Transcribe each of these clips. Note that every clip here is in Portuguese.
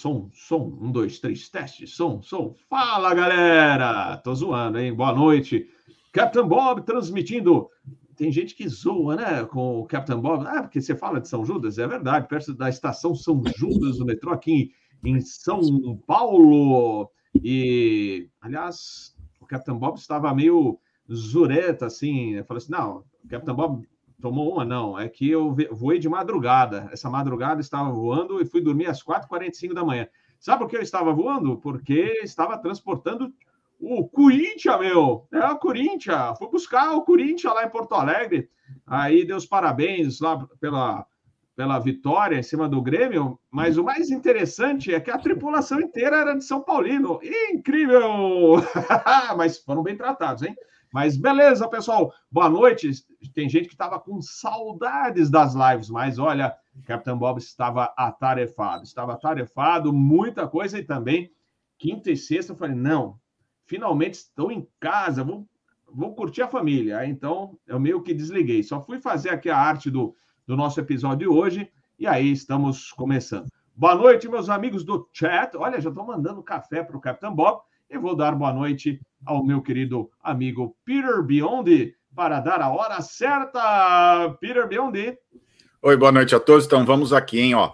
Som, som, um, dois, três, teste, som, som. Fala, galera! Tô zoando, hein? Boa noite. Captain Bob transmitindo. Tem gente que zoa, né, com o Captain Bob. Ah, porque você fala de São Judas, é verdade, perto da estação São Judas do metrô aqui em São Paulo. E, aliás, o Captain Bob estava meio zureta, assim. Falei assim: não, o Captain Bob tomou uma, não. É que eu voei de madrugada. Essa madrugada estava voando e fui dormir às 4h45 da manhã. Sabe por que eu estava voando? Porque estava transportando o Corinthians, meu. É o Corinthians. Fui buscar o Corinthians lá em Porto Alegre. Aí deu os parabéns lá pela, pela vitória em cima do Grêmio. Mas o mais interessante é que a tripulação inteira era de São Paulino. Incrível! mas foram bem tratados, hein? Mas beleza, pessoal. Boa noite. Tem gente que estava com saudades das lives, mas olha, Capitão Bob estava atarefado. Estava atarefado, muita coisa e também quinta e sexta eu falei: não, finalmente estou em casa, vou, vou curtir a família. Então eu meio que desliguei. Só fui fazer aqui a arte do, do nosso episódio de hoje e aí estamos começando. Boa noite, meus amigos do chat. Olha, já estou mandando café para o Capitão Bob e vou dar boa noite ao meu querido amigo Peter Biondi para dar a hora certa. Peter Biondi. Oi, boa noite a todos. Então vamos aqui, hein, ó.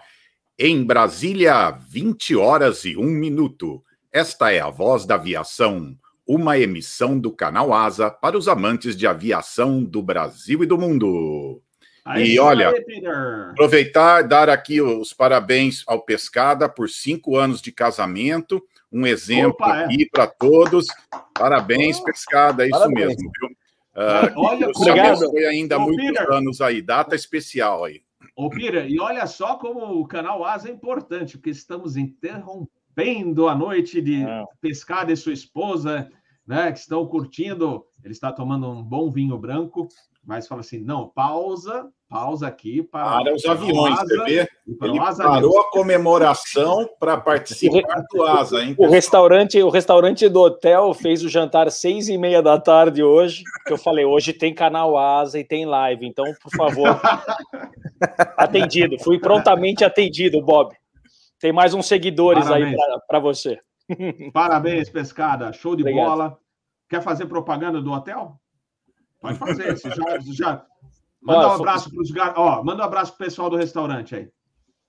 Em Brasília, 20 horas e 1 minuto. Esta é a voz da aviação, uma emissão do canal Asa para os amantes de aviação do Brasil e do mundo. Aí, e olha, aí, aproveitar dar aqui os parabéns ao Pescada por cinco anos de casamento um exemplo Opa, é. aqui para todos. Parabéns, Pescada, é isso Parabéns. mesmo. Viu? Uh, olha, obrigado. Foi ainda Ô, muitos Peter. anos aí, data especial aí. Ô, Pira, e olha só como o canal Asa é importante, porque estamos interrompendo a noite de é. Pescada e sua esposa, né, que estão curtindo. Ele está tomando um bom vinho branco, mas fala assim: não, pausa, pausa aqui para. Para os aviões, asa, você vê? Ele parou a comemoração para participar do Asa, hein? O restaurante, o restaurante do hotel fez o jantar seis e meia da tarde hoje. Que eu falei, hoje tem canal Asa e tem live, então, por favor. atendido, fui prontamente atendido, Bob. Tem mais uns seguidores Parabéns. aí para você. Parabéns, pescada. Show de Obrigado. bola. Quer fazer propaganda do hotel? Pode fazer. Você já, já... Manda um abraço para os ó, manda um abraço para o pessoal do restaurante aí.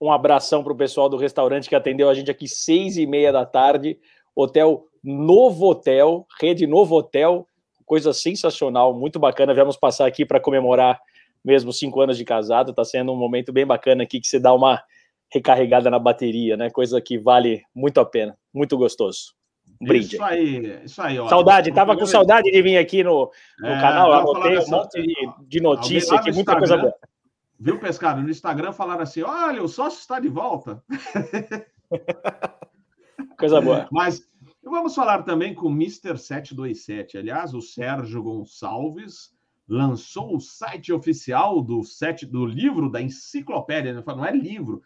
Um abração para o pessoal do restaurante que atendeu a gente aqui seis e meia da tarde. Hotel Novo Hotel, rede Novo Hotel, coisa sensacional, muito bacana. Viemos passar aqui para comemorar mesmo cinco anos de casado. Está sendo um momento bem bacana aqui que você dá uma recarregada na bateria, né? Coisa que vale muito a pena, muito gostoso. Brinde. Isso aí, isso aí. Ó. Saudade, tava com saudade de vir aqui no, no é, canal, anotei um monte de, de notícia aqui, muita coisa boa. Viu, Pescado? No Instagram falaram assim: olha, o sócio está de volta. coisa boa. Mas vamos falar também com o Mr. 727. Aliás, o Sérgio Gonçalves lançou o site oficial do, set, do livro da enciclopédia, né? não é livro,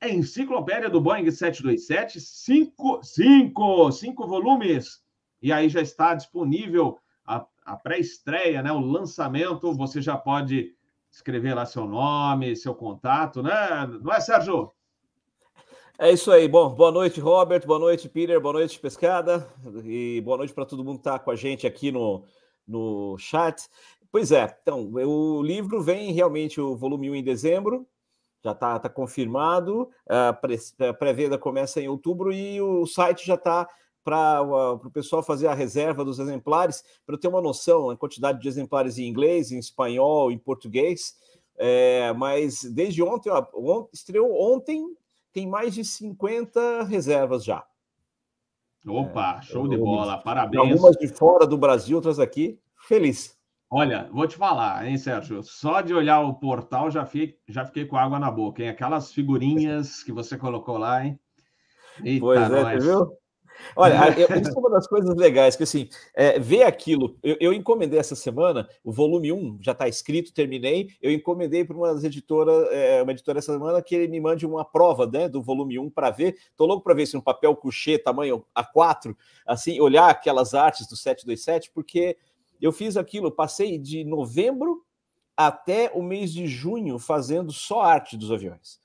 é Enciclopédia do Boeing 727, cinco, cinco, cinco volumes. E aí já está disponível a, a pré-estreia, né? O lançamento. Você já pode escrever lá seu nome, seu contato, né? Não é, Sérgio? É isso aí. Bom, boa noite, Robert. Boa noite, Peter. Boa noite, Pescada. E boa noite para todo mundo que está com a gente aqui no, no chat. Pois é, então, o livro vem realmente o volume 1 em dezembro, já está tá confirmado. A pré-venda começa em outubro e o site já está para o pessoal fazer a reserva dos exemplares, para ter uma noção, a quantidade de exemplares em inglês, em espanhol, em português. É, mas desde ontem, ó, estreou ontem, tem mais de 50 reservas já. Opa, é, show de bola, parabéns. Algumas de fora do Brasil, outras aqui. Feliz. Olha, vou te falar, hein, Sérgio? Só de olhar o portal já fiquei, já fiquei com água na boca, hein? Aquelas figurinhas que você colocou lá, hein? Eita, pois é, nós. viu? Olha, isso é uma das coisas legais, que assim, é, ver aquilo. Eu, eu, encomendei essa semana, o volume 1 já está escrito, terminei. Eu encomendei para uma editora, é, uma editora essa semana que ele me mande uma prova né, do volume 1 para ver. Estou louco para ver se um papel couché, tamanho A4, assim, olhar aquelas artes do 727, porque eu fiz aquilo, passei de novembro até o mês de junho fazendo só arte dos aviões.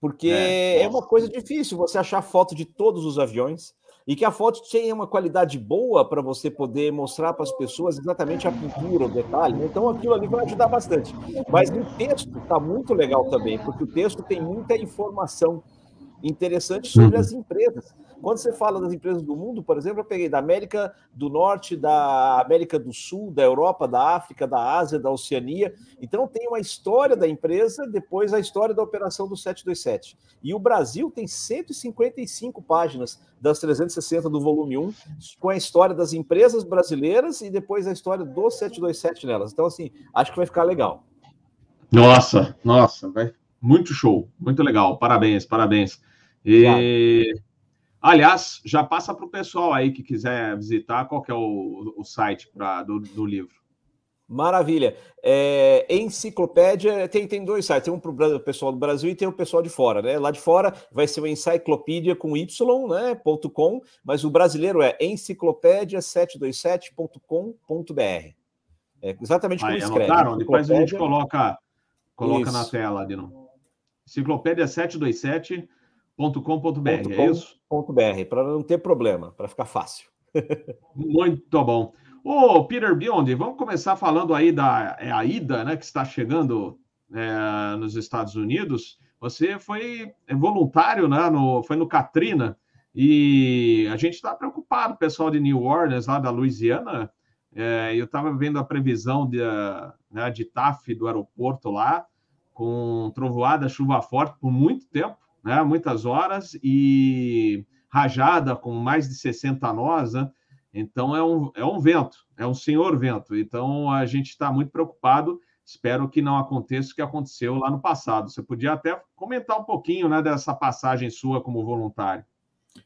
porque é, é uma coisa difícil você achar foto de todos os aviões e que a foto tenha uma qualidade boa para você poder mostrar para as pessoas exatamente a pintura, o detalhe. Então aquilo ali vai ajudar bastante. Mas o texto está muito legal também, porque o texto tem muita informação interessante sobre uhum. as empresas. Quando você fala das empresas do mundo, por exemplo, eu peguei da América do Norte, da América do Sul, da Europa, da África, da Ásia, da Oceania. Então tem uma história da empresa, depois a história da operação do 727. E o Brasil tem 155 páginas das 360 do volume 1, com a história das empresas brasileiras e depois a história do 727 nelas. Então, assim, acho que vai ficar legal. Nossa, nossa, vai muito show, muito legal. Parabéns, parabéns. E, Aliás, já passa para o pessoal aí que quiser visitar qual é o, o site pra, do, do livro. Maravilha. É, enciclopédia tem, tem dois sites, tem um para o pessoal do Brasil e tem o pessoal de fora, né? Lá de fora vai ser o enciclopédia com y, né? Ponto .com, mas o brasileiro é enciclopédia727.com.br. É exatamente como Aí, escreve. Anotaram? Depois a gente coloca, coloca na tela, Dino. Enciclopédia 727 .com.br, é isso? .br, para não ter problema, para ficar fácil. Muito bom. Ô, Peter Biondi, vamos começar falando aí da é a ida, né, que está chegando é, nos Estados Unidos. Você foi voluntário, né, no, foi no Katrina, e a gente está preocupado, pessoal de New Orleans, lá da Louisiana, é, eu estava vendo a previsão de, né, de TAF do aeroporto lá, com trovoada, chuva forte por muito tempo, né? muitas horas, e rajada com mais de 60 nós, né? Então é um, é um vento, é um senhor vento. Então a gente está muito preocupado. Espero que não aconteça o que aconteceu lá no passado. Você podia até comentar um pouquinho né, dessa passagem sua como voluntário.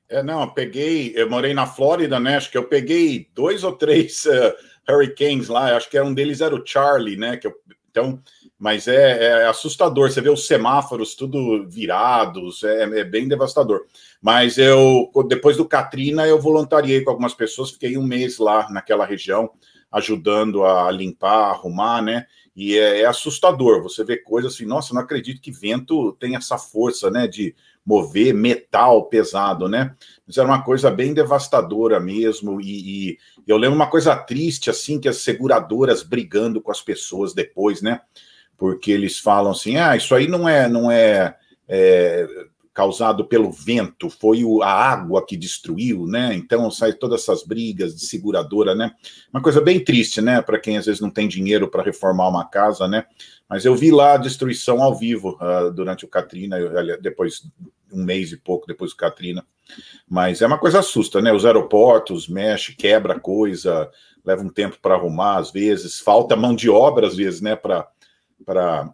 É, não, eu peguei, eu morei na Flórida, né? Acho que eu peguei dois ou três uh, hurricanes lá. Acho que um deles era o Charlie, né? Que eu, então mas é, é, assustador. Você vê os semáforos tudo virados, é, é, bem devastador. Mas eu, depois do Katrina, eu voluntariei com algumas pessoas, fiquei um mês lá naquela região, ajudando a limpar, arrumar, né? E é, é assustador. Você vê coisas assim, nossa, não acredito que vento tem essa força, né? De mover metal pesado, né? Mas era uma coisa bem devastadora mesmo. E, e eu lembro uma coisa triste, assim, que as seguradoras brigando com as pessoas depois, né? porque eles falam assim: ah, isso aí não é, não é, é causado pelo vento, foi o, a água que destruiu, né? Então sai todas essas brigas de seguradora, né? Uma coisa bem triste, né? Para quem às vezes não tem dinheiro para reformar uma casa, né? Mas eu vi lá a destruição ao vivo uh, durante o Katrina, depois um mês e pouco depois do Katrina. Mas é uma coisa assusta, né? Os aeroportos mexe, quebra coisa, leva um tempo para arrumar às vezes, falta mão de obra às vezes, né? Para para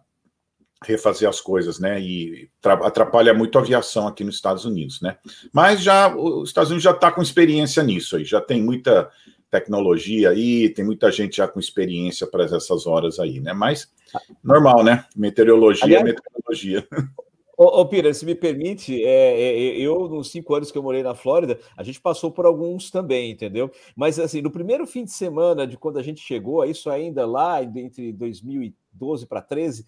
refazer as coisas, né? E atrapalha muito a aviação aqui nos Estados Unidos, né? Mas já os Estados Unidos já está com experiência nisso aí, já tem muita tecnologia aí, tem muita gente já com experiência para essas horas aí, né? Mas normal, né? Meteorologia, Aliás, meteorologia. Ô, ô Pira, se me permite, é, é, é, eu, nos cinco anos que eu morei na Flórida, a gente passou por alguns também, entendeu? Mas, assim, no primeiro fim de semana de quando a gente chegou, isso ainda lá entre 2012 para 13,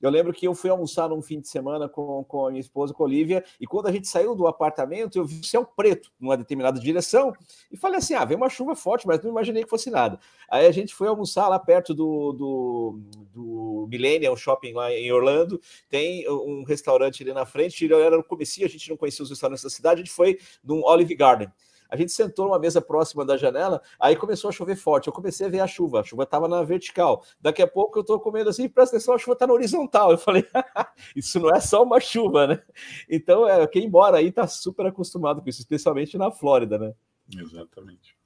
eu lembro que eu fui almoçar num fim de semana com, com a minha esposa, com a Olivia, e quando a gente saiu do apartamento, eu vi o céu preto numa determinada direção, e falei assim: ah, veio uma chuva forte, mas não imaginei que fosse nada. Aí a gente foi almoçar lá perto do, do, do Millennium Shopping lá em Orlando, tem um restaurante ali na frente, era no começo, a gente não conhecia os restaurantes da cidade, a gente foi num Olive Garden. A gente sentou numa mesa próxima da janela, aí começou a chover forte. Eu comecei a ver a chuva, a chuva estava na vertical. Daqui a pouco eu estou comendo assim, presta atenção, a chuva está na horizontal. Eu falei, isso não é só uma chuva, né? Então, é, quem mora aí está super acostumado com isso, especialmente na Flórida, né? Exatamente.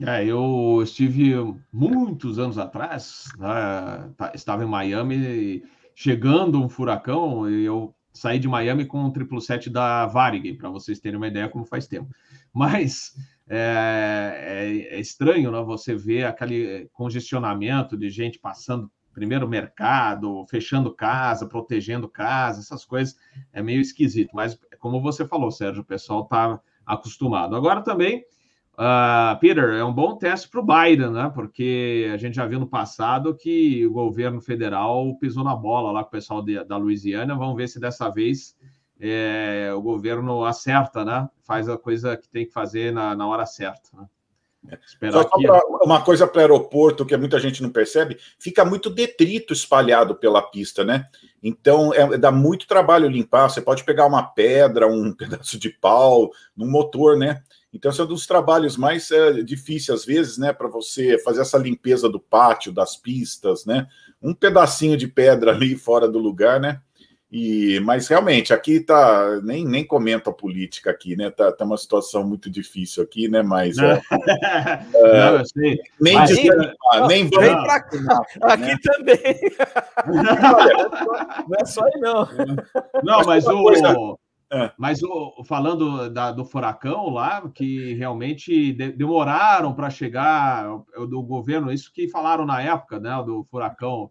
É, eu estive muitos anos atrás, né, tá, estava em Miami, chegando um furacão, e eu saí de Miami com o 777 da Varig, para vocês terem uma ideia como faz tempo. Mas é, é, é estranho né, você ver aquele congestionamento de gente passando primeiro mercado, fechando casa, protegendo casa, essas coisas, é meio esquisito. Mas, como você falou, Sérgio, o pessoal está acostumado. Agora também, uh, Peter, é um bom teste para o Biden, né? Porque a gente já viu no passado que o governo federal pisou na bola lá com o pessoal de, da Louisiana. Vamos ver se dessa vez é, o governo acerta, né? Faz a coisa que tem que fazer na, na hora certa. Né? Pra, uma coisa para o aeroporto que muita gente não percebe, fica muito detrito espalhado pela pista, né? Então é, dá muito trabalho limpar. Você pode pegar uma pedra, um pedaço de pau, num motor, né? Então, esse é um dos trabalhos mais é, difíceis, às vezes, né, para você fazer essa limpeza do pátio, das pistas, né? Um pedacinho de pedra ali fora do lugar, né? E, mas realmente aqui tá nem, nem comento a política aqui, né? Tá, tá uma situação muito difícil aqui, né? Mas é, não, nem mas, desanimar, nem vem pra cá. Aqui né? também. não é só aí não. Não, mas o coisa... É. Mas o, falando da, do furacão lá, que realmente de, demoraram para chegar do governo, isso que falaram na época, né, do furacão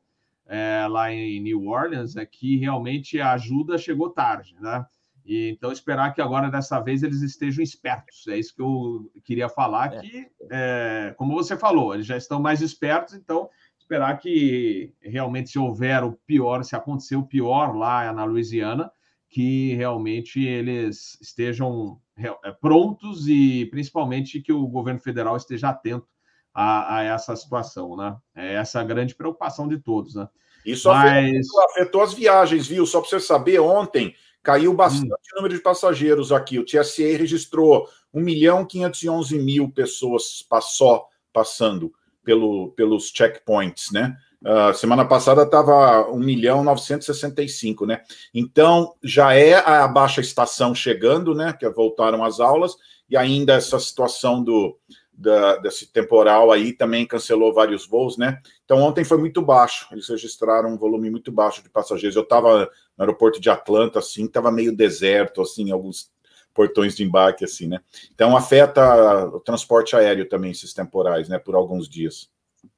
é, lá em New Orleans, é que realmente a ajuda chegou tarde, né? E, então, esperar que agora, dessa vez, eles estejam espertos. É isso que eu queria falar, é. que, é, como você falou, eles já estão mais espertos, então, esperar que realmente, se houver o pior, se acontecer o pior lá na Louisiana, que realmente eles estejam é, prontos e, principalmente, que o governo federal esteja atento a, a, essa situação, né? É essa a grande preocupação de todos, né? Isso Mas... afetou, as viagens, viu? Só para você saber, ontem caiu bastante hum. número de passageiros aqui. O TSA registrou 1 milhão 511 mil pessoas só passando pelo, pelos checkpoints, né? Uh, semana passada estava 1 milhão 965, né? Então já é a baixa estação chegando, né? Que voltaram as aulas, e ainda essa situação do, da, desse temporal aí também cancelou vários voos, né? Então ontem foi muito baixo, eles registraram um volume muito baixo de passageiros. Eu estava no aeroporto de Atlanta, assim, estava meio deserto, assim, alguns portões de embarque, assim, né? Então afeta o transporte aéreo também, esses temporais, né? Por alguns dias.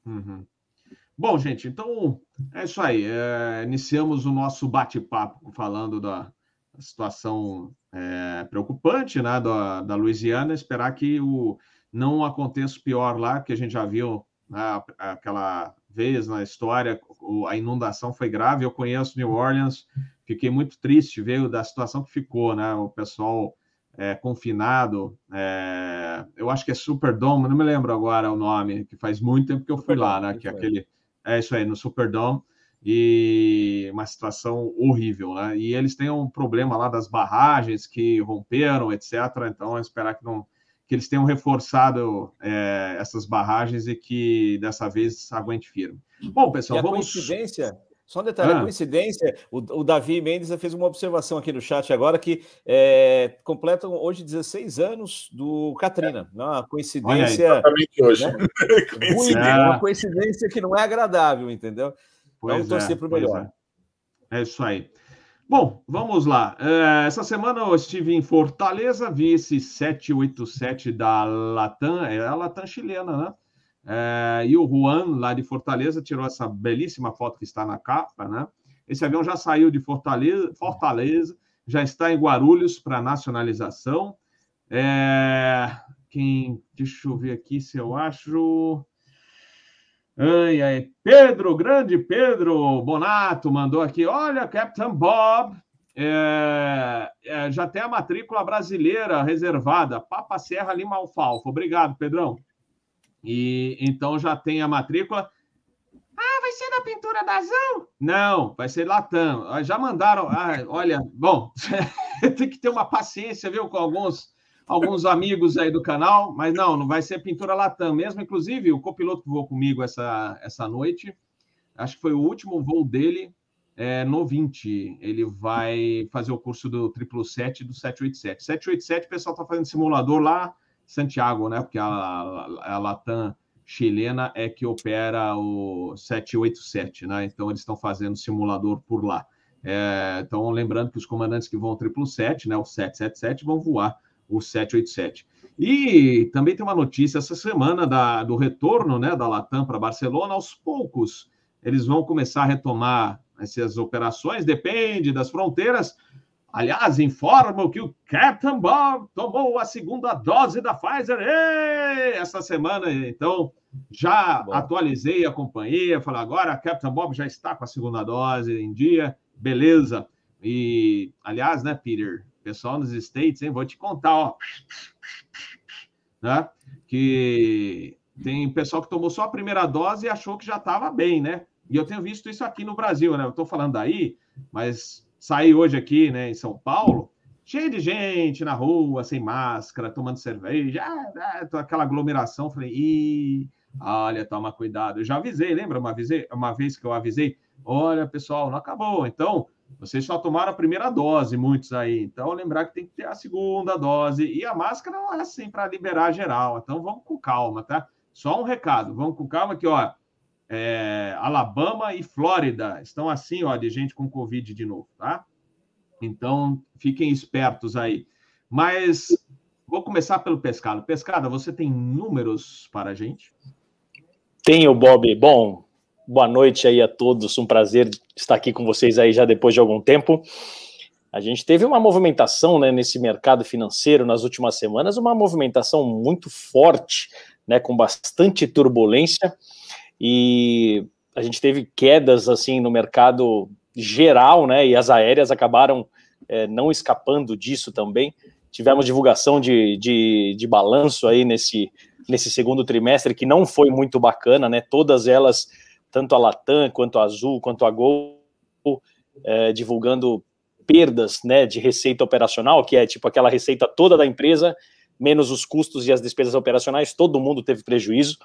Uhum. Bom, gente, então é isso aí. É, iniciamos o nosso bate-papo falando da situação é, preocupante né, da, da Louisiana. Esperar que o não aconteça o pior lá, que a gente já viu né, aquela vez na história, a inundação foi grave. Eu conheço New Orleans, fiquei muito triste ver da situação que ficou, né? O pessoal é, confinado. É, eu acho que é Superdome, não me lembro agora o nome, que faz muito tempo que eu fui lá, né? Que é aquele. É isso aí, no Superdome. E uma situação horrível, né? E eles têm um problema lá das barragens que romperam, etc. Então, esperar que não que eles tenham reforçado é, essas barragens e que dessa vez aguente firme. Bom, pessoal, e a vamos. Coincidência, só um detalhe, ah. coincidência, o, o, Davi Mendes fez uma observação aqui no chat agora que é, completam hoje 16 anos do Katrina. É. Uma coincidência. Exatamente hoje. Né? é. Uma coincidência que não é agradável, entendeu? Pois Vamos torcer é, para o melhor. É. é isso aí. Bom, vamos lá. É, essa semana eu estive em Fortaleza, vi esse 787 da Latam, é a Latam chilena, né? É, e o Juan, lá de Fortaleza, tirou essa belíssima foto que está na capa, né? Esse avião já saiu de Fortaleza, Fortaleza já está em Guarulhos para nacionalização. É, quem, deixa eu ver aqui se eu acho. Ai, ai. Pedro, grande Pedro Bonato mandou aqui. Olha, Captain Bob, é, é, já tem a matrícula brasileira reservada, Papa Serra Lima Alfalfa. Obrigado, Pedrão. E então já tem a matrícula. Ah, vai ser da pintura da Azul? Não, vai ser Latam. Ah, já mandaram. Ah, olha, bom, tem que ter uma paciência, viu, com alguns alguns amigos aí do canal, mas não, não vai ser pintura Latam mesmo. Inclusive, o copiloto que voou comigo essa, essa noite, acho que foi o último voo dele é, no 20. Ele vai fazer o curso do 777 e do 787. 787, o pessoal está fazendo simulador lá em Santiago, né? Porque a, a, a Latam chilena é que opera o 787, né? Então, eles estão fazendo simulador por lá. É, então, lembrando que os comandantes que vão ao 777, né, o 777, vão voar o 787. E também tem uma notícia essa semana da, do retorno né, da Latam para Barcelona. Aos poucos, eles vão começar a retomar essas operações, depende das fronteiras. Aliás, informam que o Captain Bob tomou a segunda dose da Pfizer Ei! essa semana. Então, já Bom. atualizei a companhia. Falei, agora a Captain Bob já está com a segunda dose em dia. Beleza. E, aliás, né, Peter, pessoal nos States, hein, vou te contar, ó, né, que tem pessoal que tomou só a primeira dose e achou que já estava bem, né? E eu tenho visto isso aqui no Brasil, né? Eu estou falando daí, mas saí hoje aqui, né, em São Paulo, cheio de gente na rua, sem máscara, tomando cerveja, ah, ah, aquela aglomeração. Falei, ih, olha, toma cuidado. Eu já avisei, lembra uma, avisei, uma vez que eu avisei? Olha, pessoal, não acabou. Então, vocês só tomaram a primeira dose, muitos aí. Então, lembrar que tem que ter a segunda dose. E a máscara não é assim para liberar geral. Então, vamos com calma, tá? Só um recado, vamos com calma que, ó, é, Alabama e Flórida estão assim, ó, de gente com Covid de novo, tá? Então, fiquem espertos aí. Mas vou começar pelo pescado. Pescada, você tem números para a gente? Tenho, Bob. Bom, boa noite aí a todos. Um prazer estar aqui com vocês aí já depois de algum tempo. A gente teve uma movimentação né, nesse mercado financeiro nas últimas semanas, uma movimentação muito forte, né, com bastante turbulência e a gente teve quedas assim no mercado geral, né? E as aéreas acabaram é, não escapando disso também. Tivemos divulgação de, de, de, balanço aí nesse, nesse segundo trimestre que não foi muito bacana, né? Todas elas, tanto a Latam quanto a Azul quanto a Gol, é, divulgando perdas né, de receita operacional, que é tipo aquela receita toda da empresa, menos os custos e as despesas operacionais, todo mundo teve prejuízo.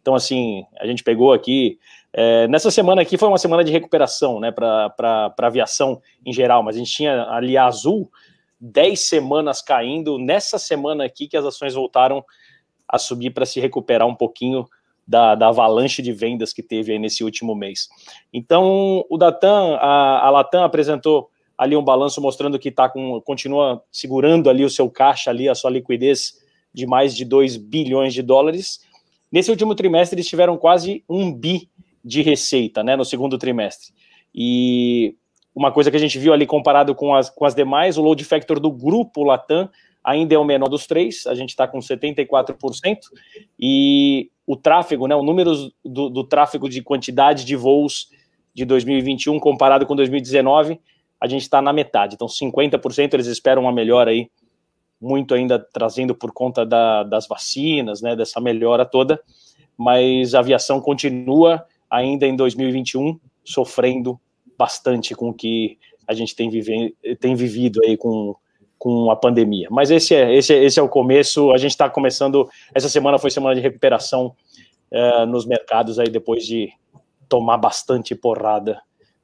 Então, assim, a gente pegou aqui. É, nessa semana aqui foi uma semana de recuperação, né, para aviação em geral, mas a gente tinha ali a Azul 10 semanas caindo. Nessa semana aqui que as ações voltaram a subir para se recuperar um pouquinho da, da, avalanche de vendas que teve aí nesse último mês. Então, o Datan, a, a Latam apresentou ali um balanço mostrando que tá com, continua segurando ali o seu caixa, ali a sua liquidez de mais de 2 bilhões de dólares Nesse último trimestre, eles tiveram quase um bi de receita, né, no segundo trimestre. E uma coisa que a gente viu ali comparado com as, com as demais, o load factor do grupo Latam ainda é o menor dos três, a gente está com 74%, e o tráfego, né, o número do, do tráfego de quantidade de voos de 2021 comparado com 2019, a gente está na metade, então 50% eles esperam uma melhora aí muito ainda trazendo por conta da, das vacinas, né, dessa melhora toda, mas a aviação continua ainda em 2021 sofrendo bastante com o que a gente tem, vive, tem vivido aí com, com a pandemia. Mas esse é, esse, é, esse é o começo, a gente está começando, essa semana foi semana de recuperação é, nos mercados aí depois de tomar bastante porrada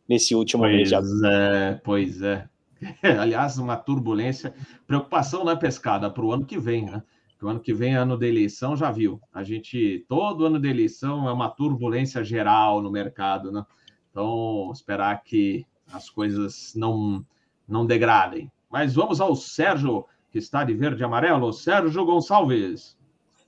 nesse último pois mês. Pois é, pois é. aliás, uma turbulência, preocupação na pescada para o ano que vem, né? o ano que vem, ano da eleição, já viu. A gente, todo ano da eleição é uma turbulência geral no mercado, né? Então, esperar que as coisas não, não degradem. Mas vamos ao Sérgio, que está de verde e amarelo. Sérgio Gonçalves.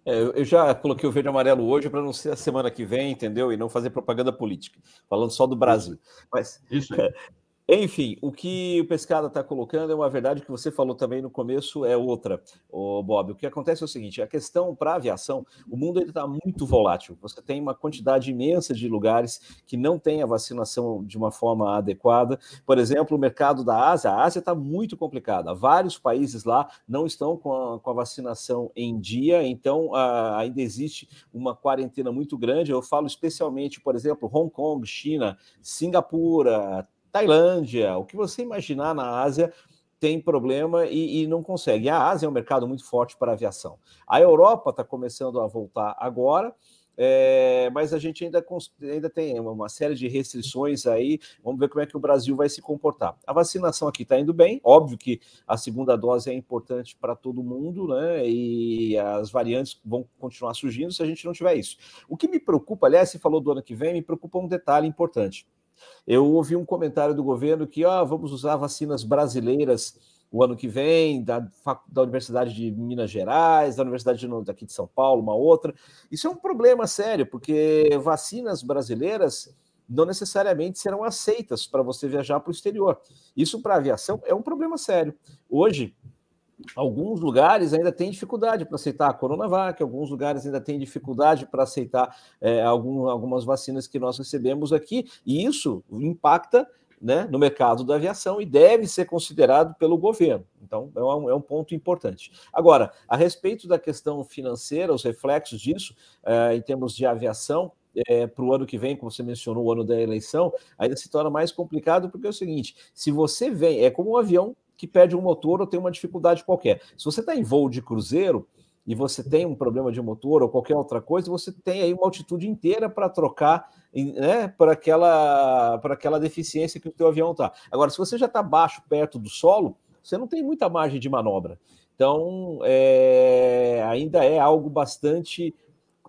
É, eu já coloquei o verde e amarelo hoje para não ser a semana que vem, entendeu? E não fazer propaganda política, falando só do Brasil. Mas, Isso aí. Enfim, o que o Pescada está colocando é uma verdade que você falou também no começo, é outra, o Bob. O que acontece é o seguinte: a questão para a aviação, o mundo está muito volátil. Você tem uma quantidade imensa de lugares que não tem a vacinação de uma forma adequada. Por exemplo, o mercado da Ásia, a Ásia está muito complicada. Vários países lá não estão com a, com a vacinação em dia, então a, ainda existe uma quarentena muito grande. Eu falo especialmente, por exemplo, Hong Kong, China, Singapura, Tailândia, o que você imaginar na Ásia tem problema e, e, não consegue. A Ásia é um mercado muito forte para aviação. A Europa está começando a voltar agora. É, mas a gente ainda, ainda tem uma série de restrições aí. Vamos ver como é que o Brasil vai se comportar. A vacinação aqui está indo bem, óbvio que a segunda dose é importante para todo mundo, né? E as variantes vão continuar surgindo se a gente não tiver isso. O que me preocupa, aliás, se falou do ano que vem, me preocupa um detalhe importante. Eu ouvi um comentário do governo que ó, vamos usar vacinas brasileiras o ano que vem, da, da Universidade de Minas Gerais, da Universidade de, daqui de São Paulo, uma outra. Isso é um problema sério, porque vacinas brasileiras não necessariamente serão aceitas para você viajar para o exterior. Isso para a aviação é um problema sério. Hoje, Alguns lugares ainda têm dificuldade para aceitar a Coronavac, alguns lugares ainda têm dificuldade para aceitar é, algum, algumas vacinas que nós recebemos aqui, e isso impacta né, no mercado da aviação e deve ser considerado pelo governo. Então, é um, é um ponto importante. Agora, a respeito da questão financeira, os reflexos disso, é, em termos de aviação, é, para o ano que vem, como você mencionou, o ano da eleição, ainda se torna mais complicado, porque é o seguinte: se você vem, é como um avião que perde um motor ou tem uma dificuldade qualquer. Se você está em voo de cruzeiro, e você tem um problema de motor ou qualquer outra coisa, você tem aí uma altitude inteira para trocar né, para aquela, aquela deficiência que o teu avião está. Agora, se você já está baixo, perto do solo, você não tem muita margem de manobra. Então, é, ainda é algo bastante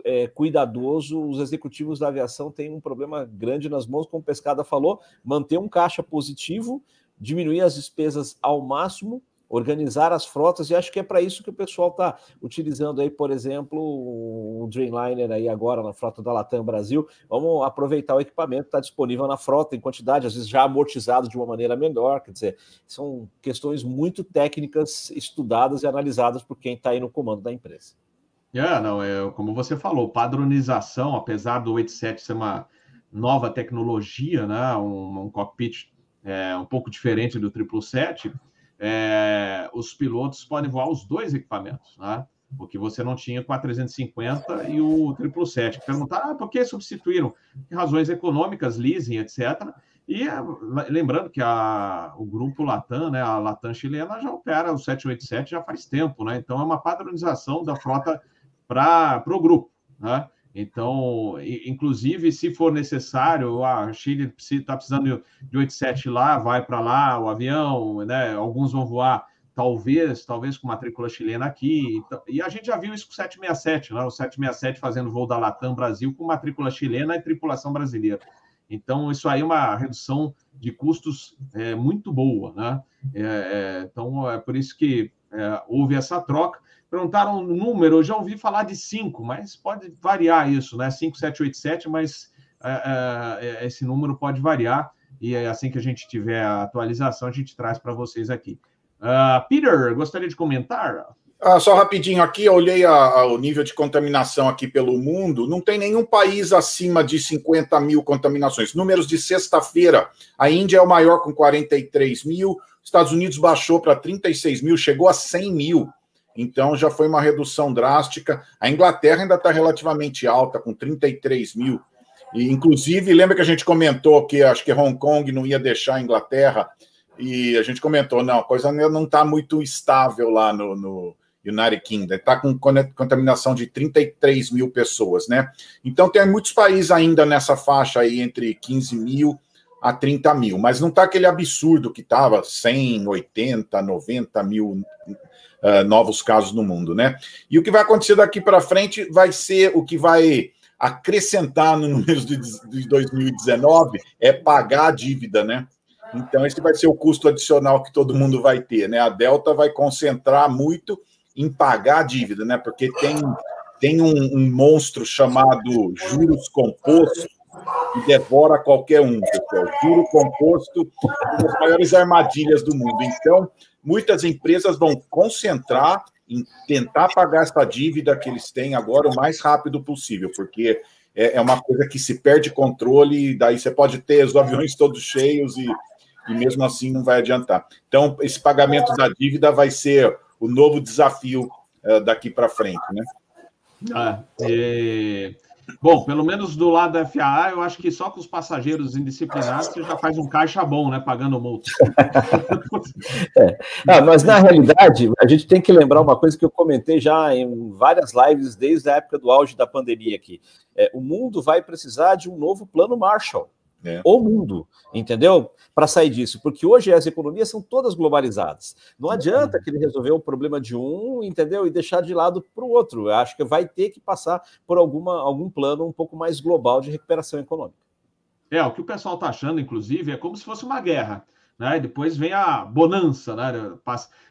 é, cuidadoso. Os executivos da aviação têm um problema grande nas mãos, como o Pescada falou, manter um caixa positivo, diminuir as despesas ao máximo organizar as frotas, e acho que é para isso que o pessoal está utilizando aí, por exemplo, o Dreamliner aí agora na frota da Latam Brasil. Vamos aproveitar o equipamento que está disponível na frota em quantidade, às vezes já amortizado de uma maneira melhor. Quer dizer, são questões muito técnicas estudadas e analisadas por quem está aí no comando da empresa. É, não, é como você falou, padronização, apesar do 87 ser uma nova tecnologia, né, um, um cockpit é, um pouco diferente do 777, é, os pilotos podem voar os dois equipamentos, né? o que você não tinha com a 350 e o 777. Perguntar ah, por que substituíram? Razões econômicas, leasing, etc. E é, lembrando que a, o grupo Latam, né, a Latam chilena, já opera o 787 já faz tempo, né? Então é uma padronização da frota para o grupo. Né? Então, inclusive, se for necessário, a Chile está precisando de 87 lá, vai para lá o avião, né? Alguns vão voar, talvez, talvez com matrícula chilena aqui. Então, e a gente já viu isso com o 767, né? O 767 fazendo voo da Latam Brasil com matrícula chilena e tripulação brasileira. Então, isso aí é uma redução de custos é, muito boa, né? É, é, então, é por isso que houve essa troca. Perguntaram o número, eu já ouvi falar de 5, mas pode variar isso, né? 5787, mas é, é, é, esse número pode variar. E assim que a gente tiver a atualização, a gente traz para vocês aqui. Uh, Peter, gostaria de comentar? Ah, só rapidinho aqui, eu olhei a, a, o nível de contaminação aqui pelo mundo. Não tem nenhum país acima de 50 mil contaminações. Números de sexta-feira: a Índia é o maior com 43 mil, Estados Unidos baixou para 36 mil, chegou a 100 mil. Então já foi uma redução drástica. A Inglaterra ainda está relativamente alta, com 33 mil. E, inclusive, lembra que a gente comentou que acho que Hong Kong não ia deixar a Inglaterra, e a gente comentou, não, a coisa não está muito estável lá no, no United Kingdom, está com contaminação de 33 mil pessoas, né? Então tem muitos países ainda nessa faixa aí entre 15 mil a 30 mil, mas não está aquele absurdo que estava 100, 80, 90 mil uh, novos casos no mundo, né? E o que vai acontecer daqui para frente vai ser o que vai acrescentar no número de, de 2019 é pagar a dívida, né? Então, esse vai ser o custo adicional que todo mundo vai ter, né? A Delta vai concentrar muito em pagar a dívida, né? Porque tem, tem um, um monstro chamado juros composto que devora qualquer um, pessoal. Juro composto, uma das maiores armadilhas do mundo. Então, muitas empresas vão concentrar em tentar pagar essa dívida que eles têm agora o mais rápido possível, porque é, é uma coisa que se perde controle, e daí você pode ter os aviões todos cheios e, e mesmo assim não vai adiantar. Então, esse pagamento da dívida vai ser o novo desafio uh, daqui para frente, né? Ah, e... Bom, pelo menos do lado da FAA, eu acho que só com os passageiros indisciplinados você já faz um caixa bom, né? Pagando multa. é. ah, mas na realidade, a gente tem que lembrar uma coisa que eu comentei já em várias lives desde a época do auge da pandemia aqui. É, o mundo vai precisar de um novo plano Marshall. É. O mundo, entendeu? Para sair disso, porque hoje as economias são todas globalizadas. Não adianta que ele resolver o problema de um, entendeu? E deixar de lado para o outro. Eu acho que vai ter que passar por alguma, algum plano um pouco mais global de recuperação econômica. É, o que o pessoal está achando, inclusive, é como se fosse uma guerra. Né? Depois vem a bonança, né?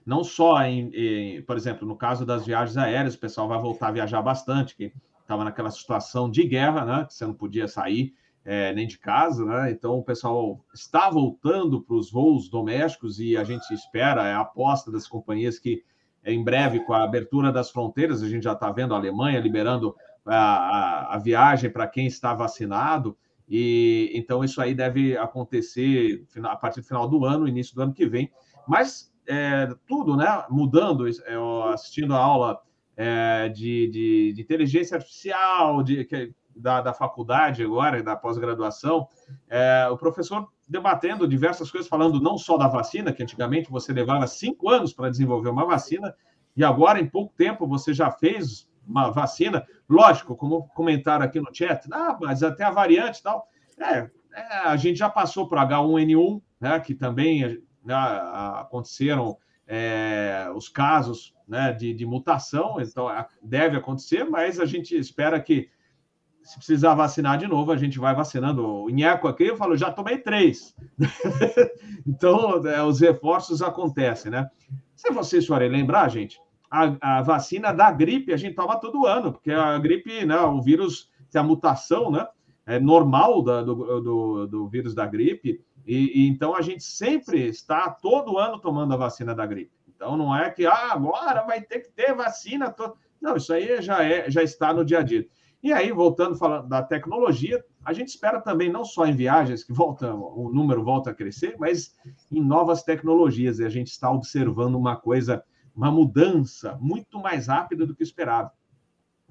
Não só em, em, por exemplo, no caso das viagens aéreas, o pessoal vai voltar a viajar bastante, que estava naquela situação de guerra, né? Que você não podia sair é, nem de casa, né? Então o pessoal está voltando para os voos domésticos e a gente espera, é a aposta das companhias que em breve, com a abertura das fronteiras, a gente já está vendo a Alemanha liberando a, a, a viagem para quem está vacinado. E então isso aí deve acontecer a partir do final do ano, início do ano que vem. Mas é, tudo, né? Mudando, assistindo a aula é, de, de, de, inteligência artificial de, que, da, da faculdade agora, da pós-graduação, é, o professor debatendo diversas coisas, falando não só da vacina, que antigamente você levava cinco anos para desenvolver uma vacina, e agora, em pouco tempo, você já fez uma vacina. Lógico, como comentaram aqui no chat, ah, mas até a variante e tal. É, é, a gente já passou para H1N1, né, que também né, aconteceram é, os casos né, de, de, mutação, então deve acontecer, mas a gente espera que, se precisar vacinar de novo, a gente vai vacinando. O Inheco aqui, eu falo, já tomei três. então, é, os reforços acontecem, né? Se vocês forem lembrar, gente, a, a, vacina da gripe a gente toma todo ano, porque a gripe, né, o vírus tem a mutação, né? É normal da, do, do, do vírus da gripe, e, e, então a gente sempre está todo ano tomando a vacina da gripe. Então não é que ah, agora vai ter que ter vacina. To... Não, isso aí já é, já está no dia a dia. E aí, voltando falando da tecnologia, a gente espera também não só em viagens que o número volta a crescer, mas em novas tecnologias. E a gente está observando uma coisa, uma mudança muito mais rápida do que esperado.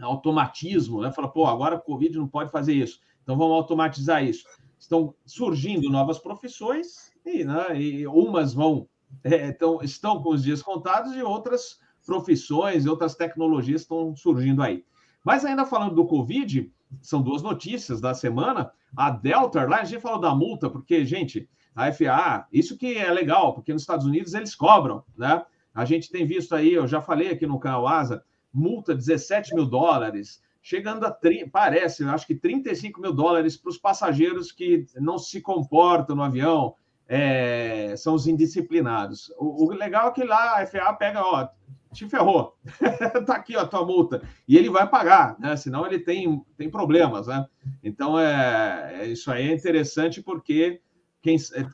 Automatismo, né? Fala, pô, agora o Covid não pode fazer isso, então vamos automatizar isso estão surgindo novas profissões e, né, e umas vão é, estão com os dias contados e outras profissões e outras tecnologias estão surgindo aí. Mas ainda falando do Covid, são duas notícias da semana. A Delta lá a gente falou da multa, porque, gente, a FAA, isso que é legal, porque nos Estados Unidos eles cobram, né? A gente tem visto aí, eu já falei aqui no canal Asa, multa 17 mil dólares, chegando a, parece, acho que 35 mil dólares para os passageiros que não se comportam no avião, é, são os indisciplinados. O, o, legal é que lá a FAA pega, ó, te ferrou, tá aqui a tua multa, e ele vai pagar, né? Senão ele tem, tem problemas, né? Então, é, é isso aí é interessante porque quem, é,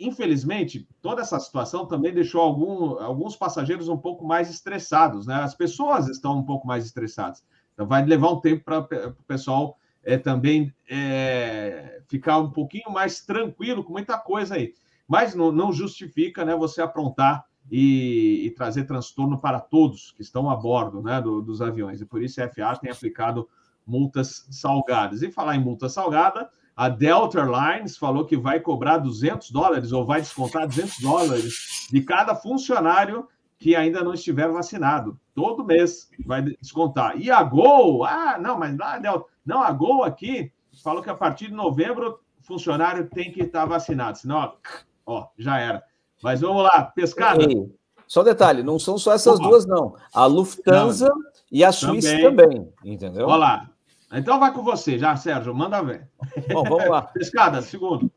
infelizmente, toda essa situação também deixou algum, alguns passageiros um pouco mais estressados, né? As pessoas estão um pouco mais estressadas. Então, vai levar um tempo para o pessoal é, também é, ficar um pouquinho mais tranquilo com muita coisa aí. Mas não, não justifica né, você aprontar e, e, trazer transtorno para todos que estão a bordo né, do, dos aviões. E por isso a FAA tem aplicado multas salgadas. E falar em multa salgada, a Delta Airlines falou que vai cobrar 200 dólares ou vai descontar 200 dólares de cada funcionário que ainda não estiver vacinado. Todo mês vai descontar. E a Gol, ah, não, mas lá, não, a Gol aqui falou que a partir de novembro o funcionário tem que estar vacinado, senão, ó, já era. Mas vamos lá, pescada. Ei, só um detalhe, não são só essas duas, não. A Lufthansa não, e a Suíça também, também entendeu? Olha lá. Então vai com você, já, Sérgio, manda ver. Bom, vamos lá. Pescada, segundo.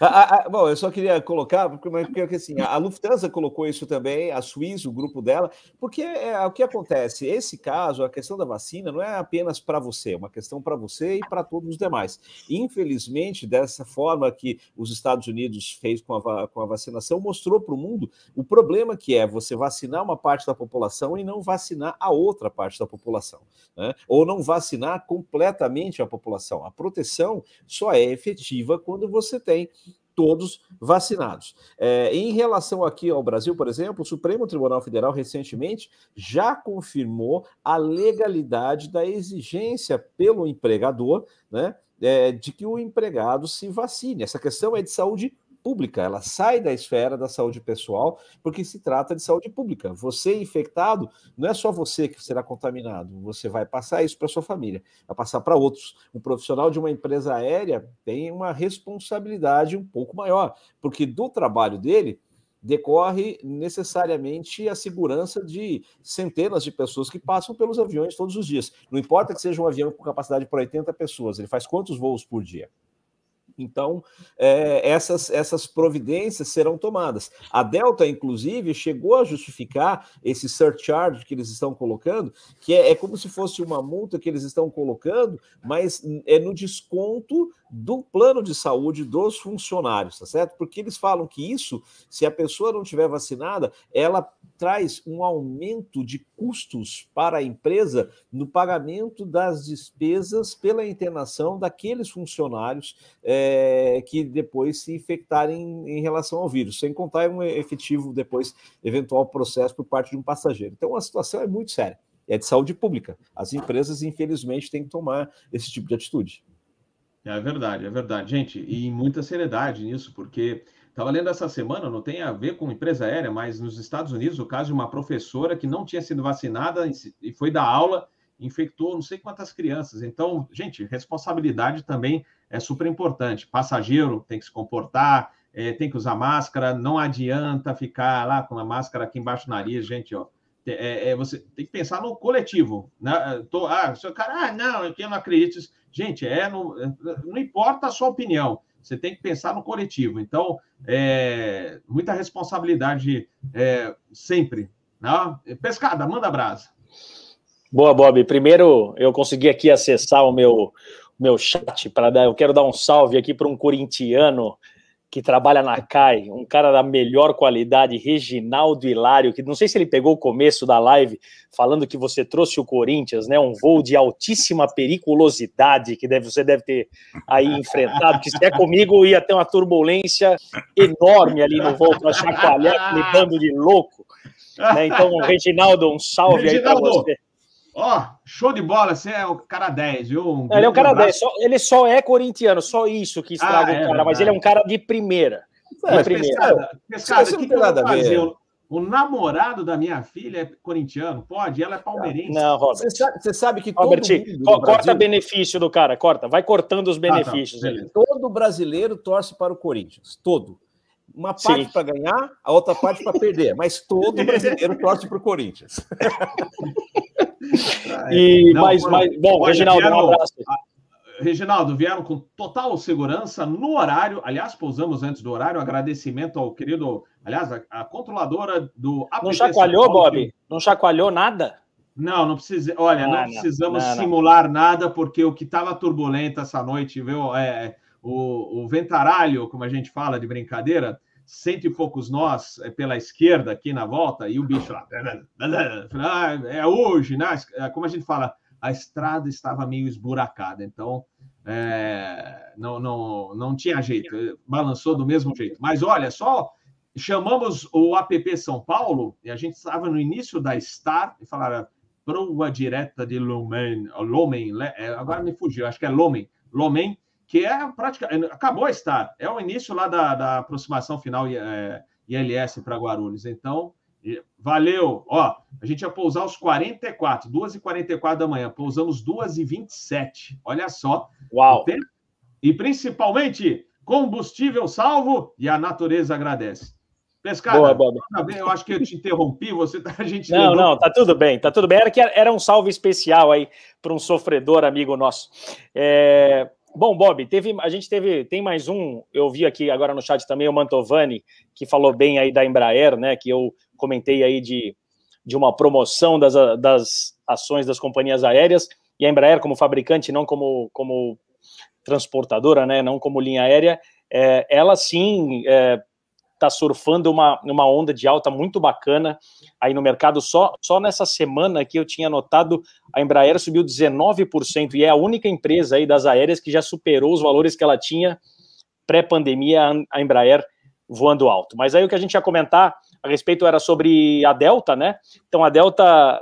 A, a, bom, eu só queria colocar, porque, assim, a Lufthansa colocou isso também, a Suíça, o grupo dela, porque é, o que acontece? Esse caso, a questão da vacina, não é apenas para você, é uma questão para você e para todos os demais. Infelizmente, dessa forma que os Estados Unidos fez com a, com a vacinação, mostrou para o mundo o problema que é você vacinar uma parte da população e não vacinar a outra parte da população, né? ou não vacinar completamente a população. A proteção só é efetiva quando você tem todos vacinados. É, em relação aqui ao Brasil, por exemplo, o Supremo Tribunal Federal recentemente já confirmou a legalidade da exigência pelo empregador, né, é, de que o empregado se vacine. Essa questão é de saúde pública, ela sai da esfera da saúde pessoal, porque se trata de saúde pública. Você infectado, não é só você que será contaminado, você vai passar isso para sua família, vai passar para outros. Um profissional de uma empresa aérea tem uma responsabilidade um pouco maior, porque do trabalho dele decorre necessariamente a segurança de centenas de pessoas que passam pelos aviões todos os dias. Não importa que seja um avião com capacidade para 80 pessoas, ele faz quantos voos por dia? Então, é, essas, essas providências serão tomadas. A Delta, inclusive, chegou a justificar esse surcharge que eles estão colocando, que é, é como se fosse uma multa que eles estão colocando, mas é no desconto do plano de saúde dos funcionários, tá certo? Porque eles falam que isso, se a pessoa não tiver vacinada, ela traz um aumento de custos para a empresa no pagamento das despesas pela internação daqueles funcionários é, que depois se infectarem em relação ao vírus, sem contar um efetivo depois eventual processo por parte de um passageiro. Então a situação é muito séria. É de saúde pública. As empresas, infelizmente, têm que tomar esse tipo de atitude. É verdade, é verdade. Gente, e muita seriedade nisso, porque estava lendo essa semana, não tem a ver com empresa aérea, mas nos Estados Unidos, o caso de uma professora que não tinha sido vacinada e foi dar aula, infectou não sei quantas crianças. Então, gente, responsabilidade também é super importante. Passageiro tem que se comportar, é, tem que usar máscara, não adianta ficar lá com a máscara aqui embaixo do nariz, gente, ó. É, é, você tem que pensar no coletivo. Né? Tô, ah, seu cara, ah, não, eu não acredito. Gente, é, não, não importa a sua opinião, você tem que pensar no coletivo. Então, é, muita responsabilidade é, sempre. Né? Pescada, manda brasa. Boa, Bob. Primeiro, eu consegui aqui acessar o meu, meu chat para dar. Eu quero dar um salve aqui para um corintiano que trabalha na CAI, um cara da melhor qualidade, Reginaldo Hilário, que não sei se ele pegou o começo da live falando que você trouxe o Corinthians, né? Um voo de altíssima periculosidade que deve, você deve ter aí enfrentado, que se é comigo ia ter uma turbulência enorme ali no voo para chacoalhar me dando de louco. Né? Então, Reginaldo, um salve Reginaldo. aí para você. Ó, oh, show de bola, você é o cara 10, viu? Um ele é um cara 10, só, ele só é corintiano, só isso que estraga ah, é, o cara, mas ele é um cara de primeira. É, de primeira. Pescada, pescada, que, que eu vou fazer? O, o, namorado da minha filha é corintiano, pode? Ela é palmeirense. Não, Robert. Você sabe, você sabe que todo Robert, corta Brasil... benefício do cara, corta, vai cortando os benefícios. Ah, tá, todo brasileiro torce para o Corinthians, todo. Uma parte para ganhar, a outra parte para perder, mas todo brasileiro torce para o Corinthians. e não, mais, mais, bom, olha, Reginaldo, vieram, um abraço. Reginaldo, vieram com total segurança no horário. Aliás, pousamos antes do horário. Agradecimento ao querido, aliás, a, a controladora do APP Não chacoalhou, Paulo, Bob? Não chacoalhou nada? Não, não precisa. Olha, ah, não, não precisamos não, simular nada, porque o que estava turbulento essa noite, viu? É, o, o ventaralho, como a gente fala de brincadeira, cento e poucos nós é, pela esquerda aqui na volta, e o bicho lá, ah, é hoje, né? É, como a gente fala, a estrada estava meio esburacada, então é, não, não, não tinha jeito, balançou do mesmo jeito. Mas olha, só chamamos o APP São Paulo, e a gente estava no início da Star, e falaram, proa direta de Lomen, Lomen, é, agora me fugiu, acho que é Lomen, Lomen, que é praticamente. Acabou a estar. É o início lá da, da aproximação final é, ILS para Guarulhos. Então, valeu. Ó, a gente ia pousar aos 44, 2h44 da manhã. Pousamos 2h27. Olha só. Uau! E principalmente combustível salvo e a natureza agradece. Pescada, Boa, Bob. eu acho que eu te interrompi, você tá, a gente Não, não, tá tudo bem, tá tudo bem. Era que era um salve especial aí para um sofredor amigo nosso. É, Bom, Bob, teve, a gente teve, tem mais um, eu vi aqui agora no chat também o Mantovani, que falou bem aí da Embraer, né, que eu comentei aí de, de uma promoção das, das ações das companhias aéreas, e a Embraer como fabricante, não como, como transportadora, né, não como linha aérea, é, ela sim é, está surfando uma, uma onda de alta muito bacana aí no mercado. Só, só nessa semana que eu tinha notado, a Embraer subiu 19% e é a única empresa aí das aéreas que já superou os valores que ela tinha pré-pandemia, a Embraer voando alto. Mas aí o que a gente ia comentar a respeito era sobre a Delta, né? Então a Delta,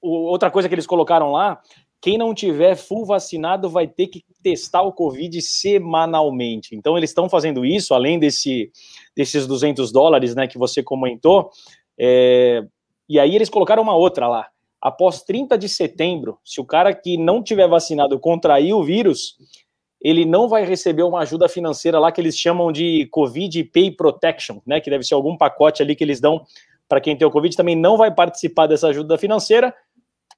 outra coisa que eles colocaram lá quem não tiver full vacinado vai ter que testar o Covid semanalmente. Então, eles estão fazendo isso, além desse, desses 200 dólares né, que você comentou. É, e aí, eles colocaram uma outra lá. Após 30 de setembro, se o cara que não tiver vacinado contrair o vírus, ele não vai receber uma ajuda financeira lá que eles chamam de Covid Pay Protection, né? Que deve ser algum pacote ali que eles dão para quem tem o Covid, também não vai participar dessa ajuda financeira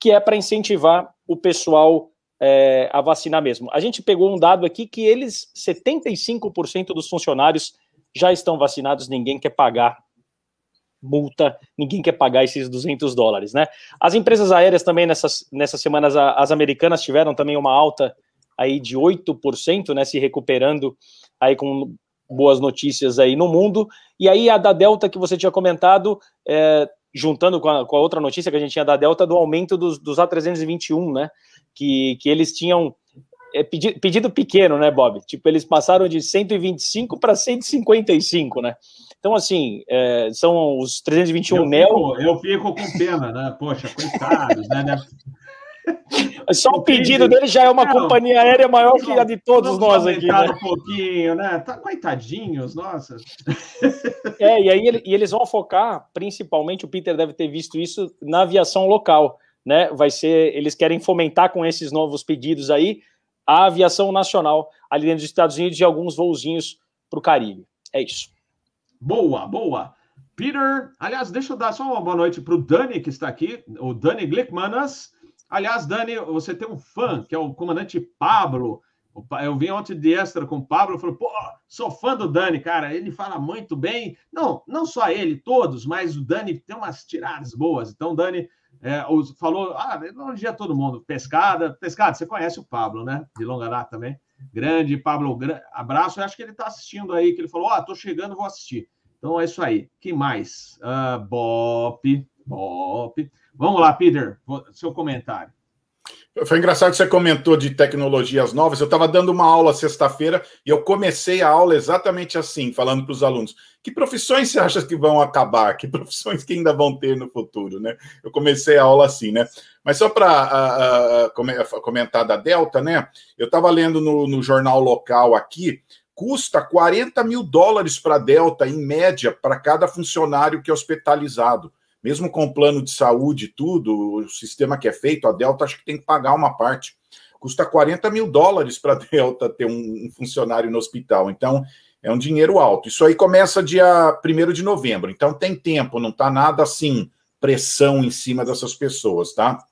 que é para incentivar o pessoal é, a vacinar mesmo. A gente pegou um dado aqui que eles, 75% dos funcionários já estão vacinados, ninguém quer pagar multa, ninguém quer pagar esses 200 dólares, né? As empresas aéreas também nessas, nessas semanas, as americanas tiveram também uma alta aí de 8%, né, se recuperando aí com boas notícias aí no mundo. E aí a da Delta que você tinha comentado, é, juntando com a, com a, outra notícia que a gente tinha da Delta, do aumento dos, dos A321, né? Que, que eles tinham é, pedido, pedido pequeno, né, Bob? Tipo, eles passaram de 125 para 155, né? Então, assim, é, são os 321 eu Neo. Fico, eu fico com pena, né? Poxa, coitados, né? Só o pedido dele já é uma não, companhia aérea maior que a de todos nós aqui. Né? um pouquinho, né? Tá coitadinhos, nossa. É, e aí e eles vão focar, principalmente, o Peter deve ter visto isso na aviação local, né? Vai ser, eles querem fomentar com esses novos pedidos aí a aviação nacional ali dentro dos Estados Unidos e alguns voozinhos para o Caribe. É isso. Boa, boa. Peter, aliás, deixa eu dar só uma boa noite para o Dani, que está aqui, o Dani Glickmanas. Aliás, Dani, você tem um fã, que é o comandante Pablo. Eu vim ontem de extra com o Pablo, falou, pô, sou fã do Dani, cara, ele fala muito bem. Não, não só ele, todos, mas o Dani tem umas tiradas boas. Então, Dani é, falou, ah, dia todo mundo, pescada, pescada, você conhece o Pablo, né? De longa data também. Grande, Pablo, abraço. Eu acho que ele está assistindo aí, que ele falou, oh, tô chegando, vou assistir. Então é isso aí. Quem mais? Uh, Bop, Bop. Vamos lá, Peter, seu comentário. Foi engraçado que você comentou de tecnologias novas. Eu estava dando uma aula sexta-feira e eu comecei a aula exatamente assim, falando para os alunos: que profissões você acha que vão acabar? Que profissões que ainda vão ter no futuro, né? Eu comecei a aula assim, né? Mas só para comentar da Delta, né? Eu estava lendo no, no jornal local aqui custa 40 mil dólares para a Delta, em média, para cada funcionário que é hospitalizado mesmo com o plano de saúde e tudo, o sistema que é feito, a Delta acho que tem que pagar uma parte. Custa 40 mil dólares para a Delta ter um, funcionário no hospital. Então, é um dinheiro alto. Isso aí começa dia 1 de novembro. Então, tem tempo, não está nada assim, pressão em cima dessas pessoas, tá?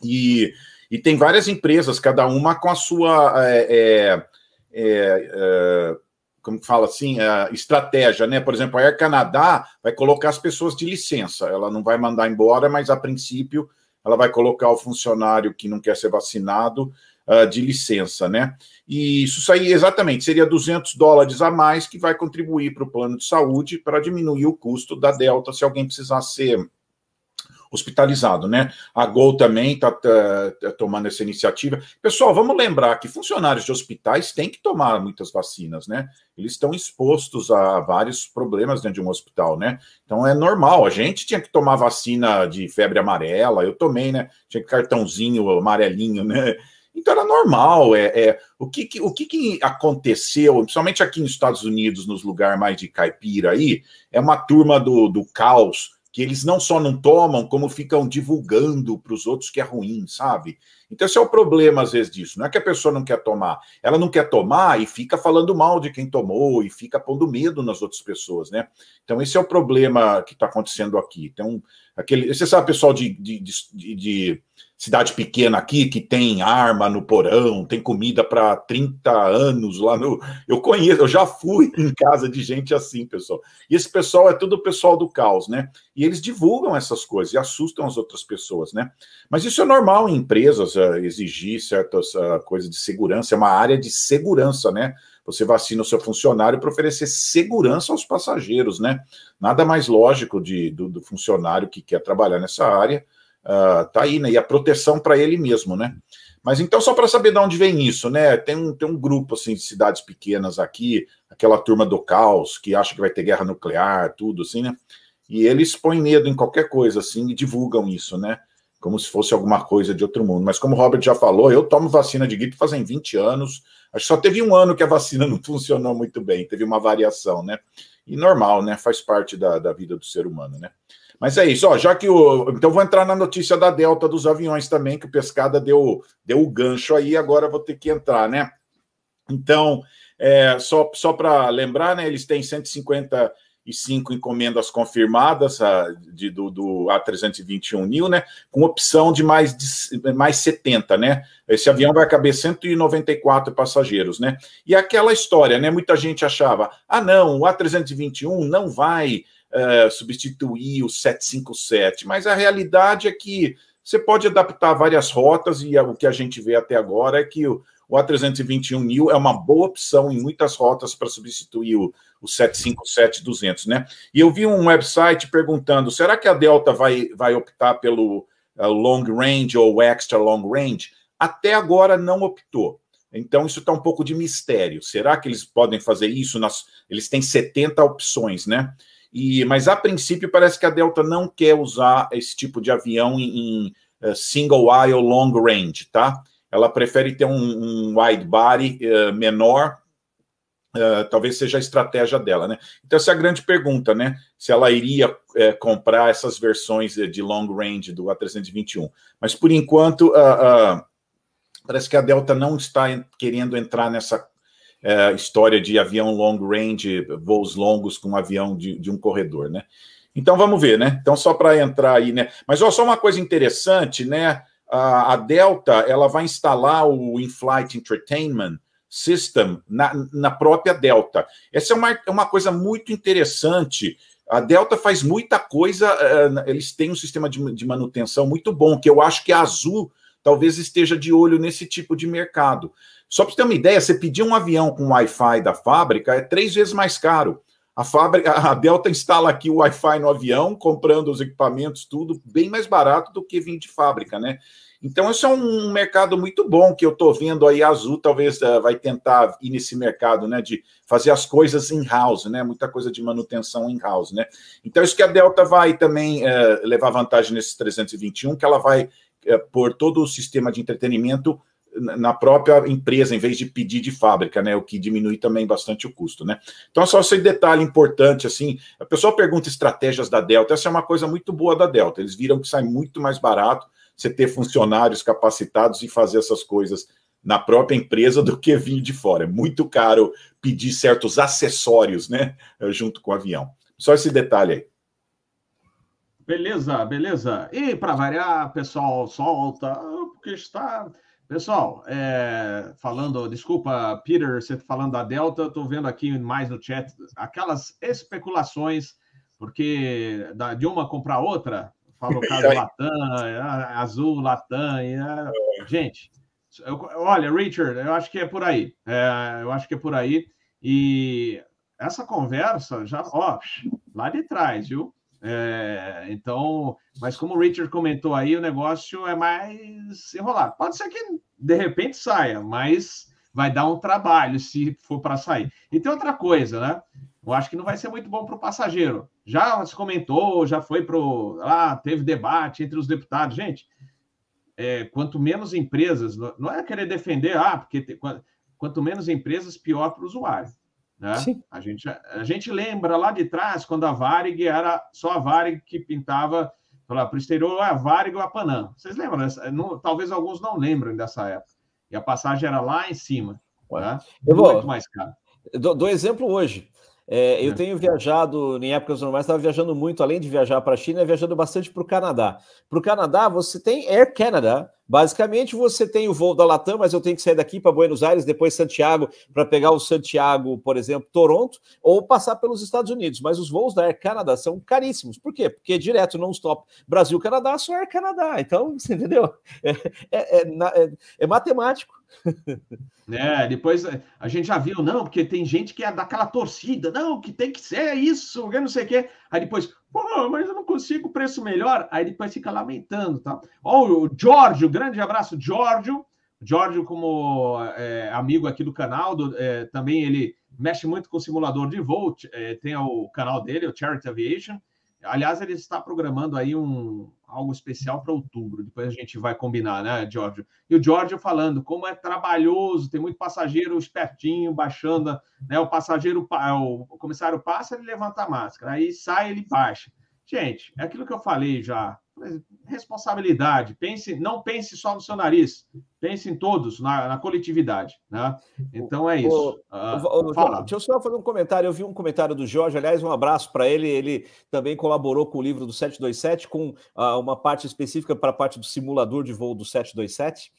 E, e tem várias empresas, cada uma com a sua. É, é, é, como fala assim, a estratégia, né? Por exemplo, a Air Canadá vai colocar as pessoas de licença, ela não vai mandar embora, mas a princípio ela vai colocar o funcionário que não quer ser vacinado uh, de licença, né? E isso aí, exatamente, seria 200 dólares a mais que vai contribuir para o plano de saúde para diminuir o custo da Delta se alguém precisar ser hospitalizado, né? A Gol também está tá, tá tomando essa iniciativa. Pessoal, vamos lembrar que funcionários de hospitais têm que tomar muitas vacinas, né? Eles estão expostos a vários problemas dentro de um hospital, né? Então é normal. A gente tinha que tomar vacina de febre amarela, eu tomei, né? Tinha cartãozinho amarelinho, né? Então era normal. É, é o que, que o que, que, aconteceu, principalmente aqui nos Estados Unidos, nos lugares mais de caipira aí, é uma turma do, do caos que eles não só não tomam, como ficam divulgando para os outros que é ruim, sabe? Então, esse é o problema, às vezes, disso. Não é que a pessoa não quer tomar, ela não quer tomar e fica falando mal de quem tomou e fica pondo medo nas outras pessoas, né? Então, esse é o problema que está acontecendo aqui. Então, aquele, você sabe, pessoal de, de, de, de cidade pequena aqui que tem arma no porão, tem comida para 30 anos lá no. Eu conheço, eu já fui em casa de gente assim, pessoal. E esse pessoal é tudo o pessoal do caos, né? E eles divulgam essas coisas e assustam as outras pessoas, né? Mas isso é normal em empresas, uh, exigir certas uh, coisas de segurança, é uma área de segurança, né? Você vacina o seu funcionário para oferecer segurança aos passageiros, né? Nada mais lógico de, do, do funcionário que quer trabalhar nessa área uh, tá aí, né? E a proteção para ele mesmo, né? Mas então, só para saber de onde vem isso, né? Tem um, tem um grupo assim de cidades pequenas aqui, aquela turma do caos que acha que vai ter guerra nuclear, tudo assim, né? E eles põem medo em qualquer coisa assim e divulgam isso, né? Como se fosse alguma coisa de outro mundo. Mas como o Robert já falou, eu tomo vacina de gripe fazem 20 anos. Acho que só teve um ano que a vacina não funcionou muito bem, teve uma variação, né? E normal, né? Faz parte da, da vida do ser humano, né? Mas é isso, ó, já que o. Então vou entrar na notícia da Delta dos aviões também, que o Pescada deu, deu o gancho aí, agora vou ter que entrar, né? Então, é, só, só para lembrar, né? Eles têm 155 encomendas confirmadas a, de, do, do A321 Nil, né? Com opção de mais, de mais 70, né? Esse avião vai caber 194 passageiros, né? E aquela história, né? Muita gente achava, ah, não, o A321 não vai uh, substituir o 757, mas a realidade é que você pode adaptar várias rotas e o que a gente vê até agora é que o, o A321 Neo é uma boa opção em muitas rotas para substituir o, o 757-200, né? E eu vi um website perguntando, será que a Delta vai, vai optar pelo uh, long range ou extra long range? Até agora não optou. Então, isso está um pouco de mistério. Será que eles podem fazer isso? Nas... Eles têm 70 opções, né? E, mas, a princípio, parece que a Delta não quer usar esse tipo de avião em, em uh, single aisle long range, tá? Ela prefere ter um, um wide body uh, menor, uh, talvez seja a estratégia dela, né? Então, essa é a grande pergunta, né? Se ela iria comprar essas versões de long range do A321. Mas, por enquanto, parece que a Delta não está querendo entrar nessa é, história de avião long range, voos longos com um avião de, de um corredor, né? Então vamos ver, né? Então, só para entrar aí, né? Mas ó, só uma coisa interessante, né? A, a Delta ela vai instalar o In-Flight Entertainment System na, na própria Delta. Essa é uma, é uma coisa muito interessante. A Delta faz muita coisa, uh, eles têm um sistema de, de manutenção muito bom, que eu acho que a Azul talvez esteja de olho nesse tipo de mercado. Só para você ter uma ideia, você pedir um avião com Wi-Fi da fábrica é três vezes mais caro. A fábrica, a Delta instala aqui o Wi-Fi no avião, comprando os equipamentos, tudo bem mais barato do que vir de fábrica, né? Então, isso é um mercado muito bom que eu estou vendo aí. A Azul talvez uh, vai tentar ir nesse mercado, né? De fazer as coisas in-house, né? Muita coisa de manutenção in-house, né? Então, isso que a Delta vai também uh, levar vantagem nesse 321, que ela vai uh, pôr todo o sistema de entretenimento na própria empresa, em vez de pedir de fábrica, né? O que diminui também bastante o custo, né? Então, só esse detalhe importante, assim, a pessoa pergunta estratégias da Delta, essa é uma coisa muito boa da Delta, eles viram que sai muito mais barato você ter funcionários capacitados e fazer essas coisas na própria empresa do que vir de fora. É muito caro pedir certos acessórios, né, junto com o avião. Só esse detalhe aí. Beleza, beleza. E para variar, pessoal, solta, porque está Pessoal, é, falando, desculpa, Peter, você tá falando da Delta, estou vendo aqui mais no chat aquelas especulações, porque da, de uma comprar outra, falou caso Latam, Azul, Latam, é, gente, eu, olha, Richard, eu acho que é por aí, é, eu acho que é por aí, e essa conversa já, ó, lá de trás, viu? É, então, mas como o Richard comentou aí, o negócio é mais enrolado. Pode ser que de repente saia, mas vai dar um trabalho se for para sair. E tem outra coisa, né? Eu acho que não vai ser muito bom para o passageiro. Já se comentou, já foi para lá, teve debate entre os deputados. Gente, é, quanto menos empresas, não é querer defender, ah, porque tem, quanto menos empresas, pior para o usuário. Né? A, gente, a gente lembra lá de trás, quando a Varig era só a Varig que pintava para o exterior, a Varig ou a Panam. Vocês lembram? Dessa, não, talvez alguns não lembrem dessa época. E a passagem era lá em cima. Né? Eu vou, Muito mais caro. Dou, dou exemplo hoje. É, eu é. tenho viajado, em épocas normais, estava viajando muito, além de viajar para a China, viajando bastante para o Canadá. Para o Canadá, você tem Air Canada. Basicamente, você tem o voo da Latam, mas eu tenho que sair daqui para Buenos Aires, depois Santiago, para pegar o Santiago, por exemplo, Toronto, ou passar pelos Estados Unidos. Mas os voos da Air Canada são caríssimos. Por quê? Porque direto, non-stop, Brasil-Canadá, só Air Canadá. Então, você entendeu? É, é, é, é matemático. É, depois a gente já viu, não, porque tem gente que é daquela torcida, não, que tem que ser isso, não sei o quê. Aí depois, pô, mas eu não consigo preço melhor. Aí depois fica lamentando, tá? Ó, o Giorgio, grande abraço, Giorgio. Giorgio, como é, amigo aqui do canal, do, é, também ele mexe muito com simulador de voo, é, tem o canal dele, o Charity Aviation. Aliás, ele está programando aí um, algo especial para outubro. Depois a gente vai combinar, né, Giorgio? E o Giorgio falando como é trabalhoso, tem muito passageiro espertinho baixando, né? O passageiro, o comissário passa, ele levanta a máscara, aí sai, ele baixa. Gente, é aquilo que eu falei já responsabilidade. Pense, não pense só no seu nariz, pense em todos, na, na coletividade. Né? Então é isso. Uh, uh, deixa eu só fazer um comentário. Eu vi um comentário do Jorge, aliás, um abraço para ele. Ele também colaborou com o livro do 727, com uh, uma parte específica para a parte do simulador de voo do 727.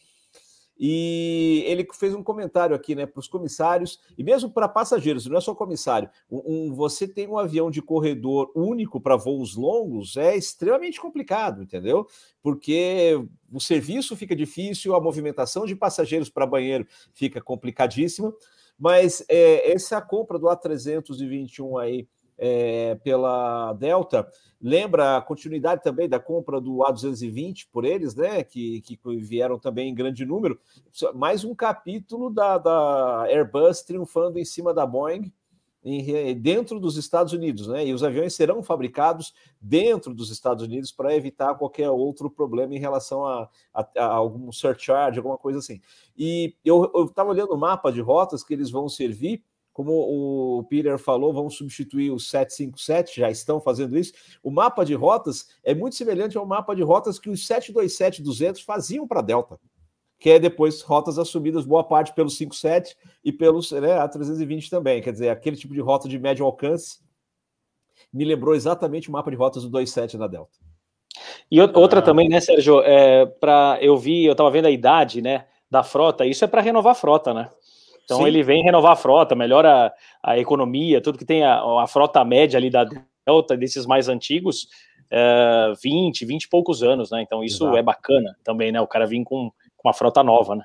E ele fez um comentário aqui, né, para os comissários e mesmo para passageiros, não é só comissário. Um, um, você tem um avião de corredor único para voos longos é extremamente complicado, entendeu? Porque o serviço fica difícil, a movimentação de passageiros para banheiro fica complicadíssima. Mas é, essa compra do A321 aí é, pela Delta. Lembra a continuidade também da compra do A220 por eles, né? Que, que vieram também em grande número. Mais um capítulo da, da Airbus triunfando em cima da Boeing dentro dos Estados Unidos, né? E os aviões serão fabricados dentro dos Estados Unidos para evitar qualquer outro problema em relação a, a, a, algum surcharge, alguma coisa assim. E eu estava olhando o mapa de rotas que eles vão servir como o Peter falou, vão substituir o 757, já estão fazendo isso. O mapa de rotas é muito semelhante ao mapa de rotas que os 727-200 faziam para a Delta, que é depois rotas assumidas boa parte pelo 57 e pelos né, A320 também. Quer dizer, aquele tipo de rota de médio alcance me lembrou exatamente o mapa de rotas do 27 na Delta. E outra ah. também, né, Sérgio? É, para eu vi, eu estava vendo a idade, né, da frota. Isso é para renovar a frota, né? Então Sim. ele vem renovar a frota, melhora a economia, tudo que tem a, a frota média ali da Delta, desses mais antigos, é, 20, 20 e poucos anos, né? Então isso Exato. é bacana também, né? O cara vir com, com uma frota nova, né?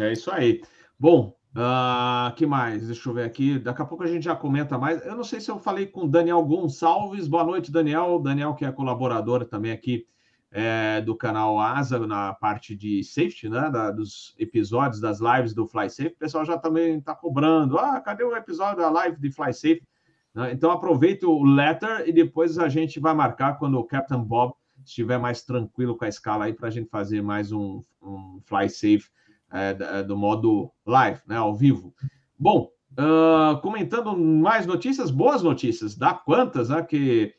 É isso aí. Bom, uh, que mais? Deixa eu ver aqui. Daqui a pouco a gente já comenta mais. Eu não sei se eu falei com Daniel Gonçalves. Boa noite, Daniel. Daniel, que é colaborador também aqui é, do canal Asa na parte de safety, né? Da, dos episódios das lives do Fly Safe. O pessoal já também está cobrando. Ah, cadê o episódio da live de Fly Safe? Né? Então aproveita o letter e depois a gente vai marcar quando o Captain Bob estiver mais tranquilo com a escala aí para a gente fazer mais um, um Fly Safe é, do modo live, né? Ao vivo. Bom, uh, comentando mais notícias, boas notícias, dá quantas, né? Que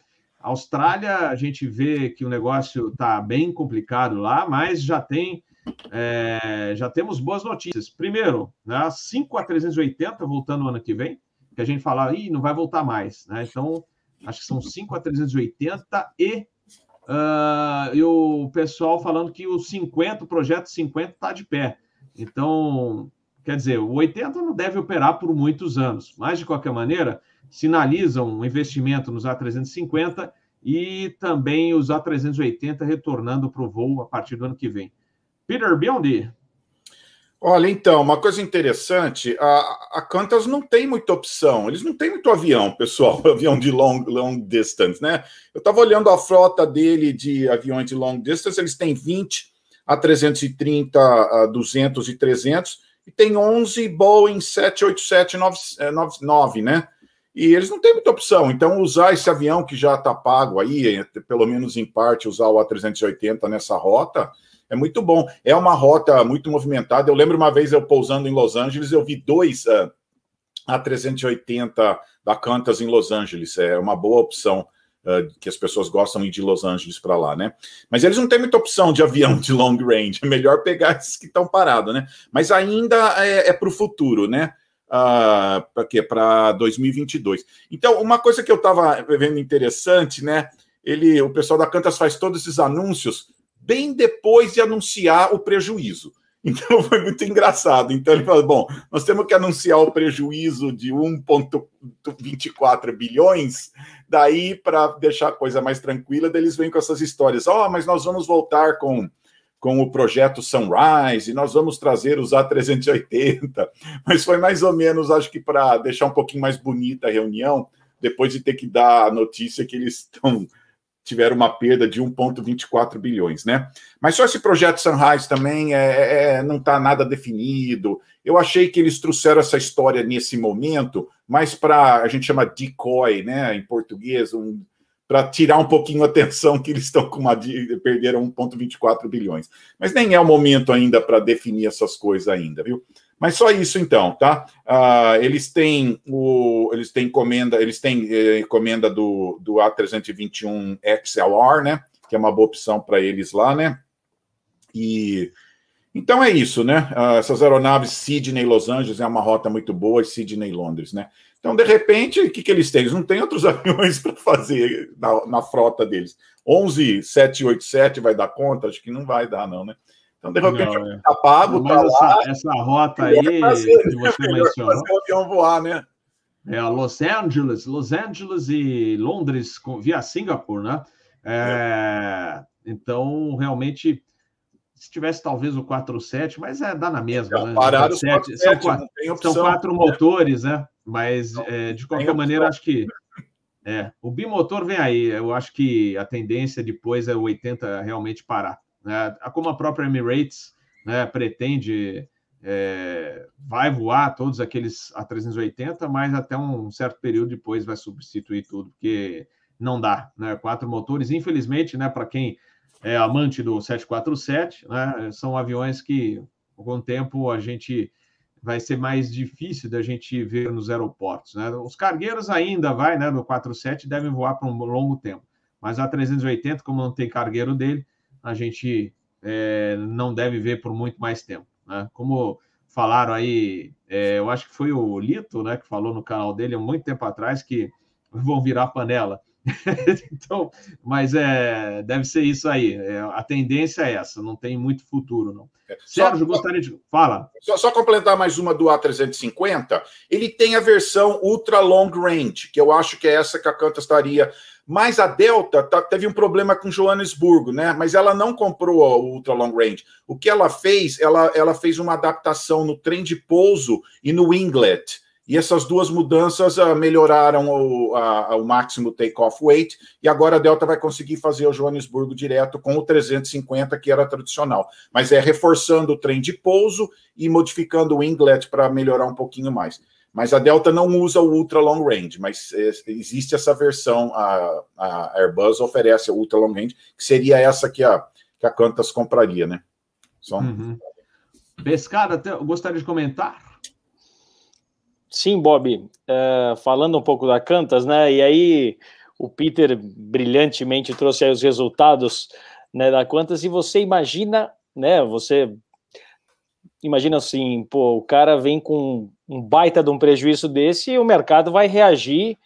Austrália, a gente vê que o negócio está bem complicado lá, mas já tem é, já temos boas notícias. Primeiro, né, 5 a 380 voltando no ano que vem, que a gente fala, Ih, não vai voltar mais. Né? Então, acho que são 5 a 380 e, uh, e o pessoal falando que o 50, o projeto 50 está de pé. Então, quer dizer, o 80 não deve operar por muitos anos, mas de qualquer maneira, sinalizam um investimento nos A350 e também os A380 retornando para o voo a partir do ano que vem. Peter Biondi. Olha, então, uma coisa interessante, a, a Qantas não tem muita opção, eles não têm muito avião, pessoal, avião de long, long distance, né? Eu estava olhando a frota dele de aviões de long distance, eles têm 20 a 330, a 200 e 300, e tem 11 Boeing 787-9, né? E eles não têm muita opção. Então, usar esse avião que já está pago aí, pelo menos em parte, usar o A380 nessa rota, é muito bom. É uma rota muito movimentada. Eu lembro uma vez eu pousando em Los Angeles, eu vi dois uh, A380 da Qantas em Los Angeles. É uma boa opção. Uh, que as pessoas gostam de ir de Los Angeles para lá, né? Mas eles não têm muita opção de avião de long range, é melhor pegar esses que estão parados, né? Mas ainda é, é para o futuro, né? Uh, para quê? Para 2022. Então, uma coisa que eu estava vendo interessante, né? Ele, o pessoal da Cantas faz todos esses anúncios bem depois de anunciar o prejuízo. Então foi muito engraçado. Então ele falou: bom, nós temos que anunciar o prejuízo de 1,24 bilhões, daí para deixar a coisa mais tranquila, eles vêm com essas histórias. Ó, oh, mas nós vamos voltar com com o projeto Sunrise, e nós vamos trazer os A380, mas foi mais ou menos, acho que para deixar um pouquinho mais bonita a reunião, depois de ter que dar a notícia que eles estão tiveram uma perda de 1,24 bilhões, né? Mas só esse projeto Sunrise também é, é, é não está nada definido. Eu achei que eles trouxeram essa história nesse momento, mas para a gente chama decoy, né? Em português, um, para tirar um pouquinho a atenção que eles estão com uma perderam 1,24 bilhões. Mas nem é o momento ainda para definir essas coisas ainda, viu? Mas só isso então, tá? Uh, eles têm o, eles têm encomenda, eles têm eh, encomenda do, do A321 XLR, né? Que é uma boa opção para eles lá, né? E então é isso, né? Uh, essas aeronaves Sydney Los Angeles é uma rota muito boa, e Sydney Londres, né? Então, de repente, o que, que eles têm? Eles não têm outros aviões para fazer na, na, frota deles. 11 787 vai dar conta? Acho que não vai dar, não, né? Então, de repente, não, é. tá pago, Mas tá essa, lá, essa rota aí fazer, que você né? mencionou. Fazer o avião voar, né? É, Los Angeles, Los Angeles e Londres via Singapura, né? É, então, realmente, se tivesse talvez o 4.7, mas é dá na mesma, né? Pararam os 7, são, quatro, são quatro motores, né? Mas é, de qualquer maneira, acho que é, o bimotor vem aí. Eu acho que a tendência depois é o 80 realmente parar. Né? Como a própria Emirates né, pretende é, vai voar todos aqueles A380, mas até um certo período depois vai substituir tudo, porque não dá, né? Quatro motores, infelizmente, né? Para quem é amante do 747, né? São aviões que, com o tempo, a gente vai ser mais difícil da gente ver nos aeroportos, né? Os cargueiros ainda vai, né? No 47 devem voar por um longo tempo, mas a 380, como não tem cargueiro dele, a gente é, não deve ver por muito mais tempo. Né? Como falaram aí, é, eu acho que foi o Lito, né, que falou no canal dele há muito tempo atrás que vão virar panela. então, mas é, deve ser isso aí. É, a tendência é essa, não tem muito futuro, não. É, Sérgio, só, gostaria de. Fala. Só, só, complementar mais uma do A350, ele tem a versão Ultra Long Range, que eu acho que é essa que a Canta estaria mas a Delta tá, teve um problema com Joanesburgo, né? Mas ela não comprou o Ultra Long Range. O que ela fez? Ela, ela fez uma adaptação no trem de pouso e no winglet. E essas duas mudanças uh, melhoraram o, a, o máximo take-off weight. E agora a Delta vai conseguir fazer o Joanesburgo direto com o 350, que era tradicional. Mas é reforçando o trem de pouso e modificando o winglet para melhorar um pouquinho mais. Mas a Delta não usa o Ultra Long Range, mas é, existe essa versão, a, a, Airbus oferece o Ultra Long Range, que seria essa que a, que a Qantas compraria, né? Só... Uhum. Pescada, gostaria de comentar? Sim, Bob. Uh, falando um pouco da Qantas, né? E aí o Peter brilhantemente trouxe os resultados né, da Qantas e você imagina, né? Você imagina assim, pô, o cara vem com um baita de um prejuízo desse e o mercado vai reagir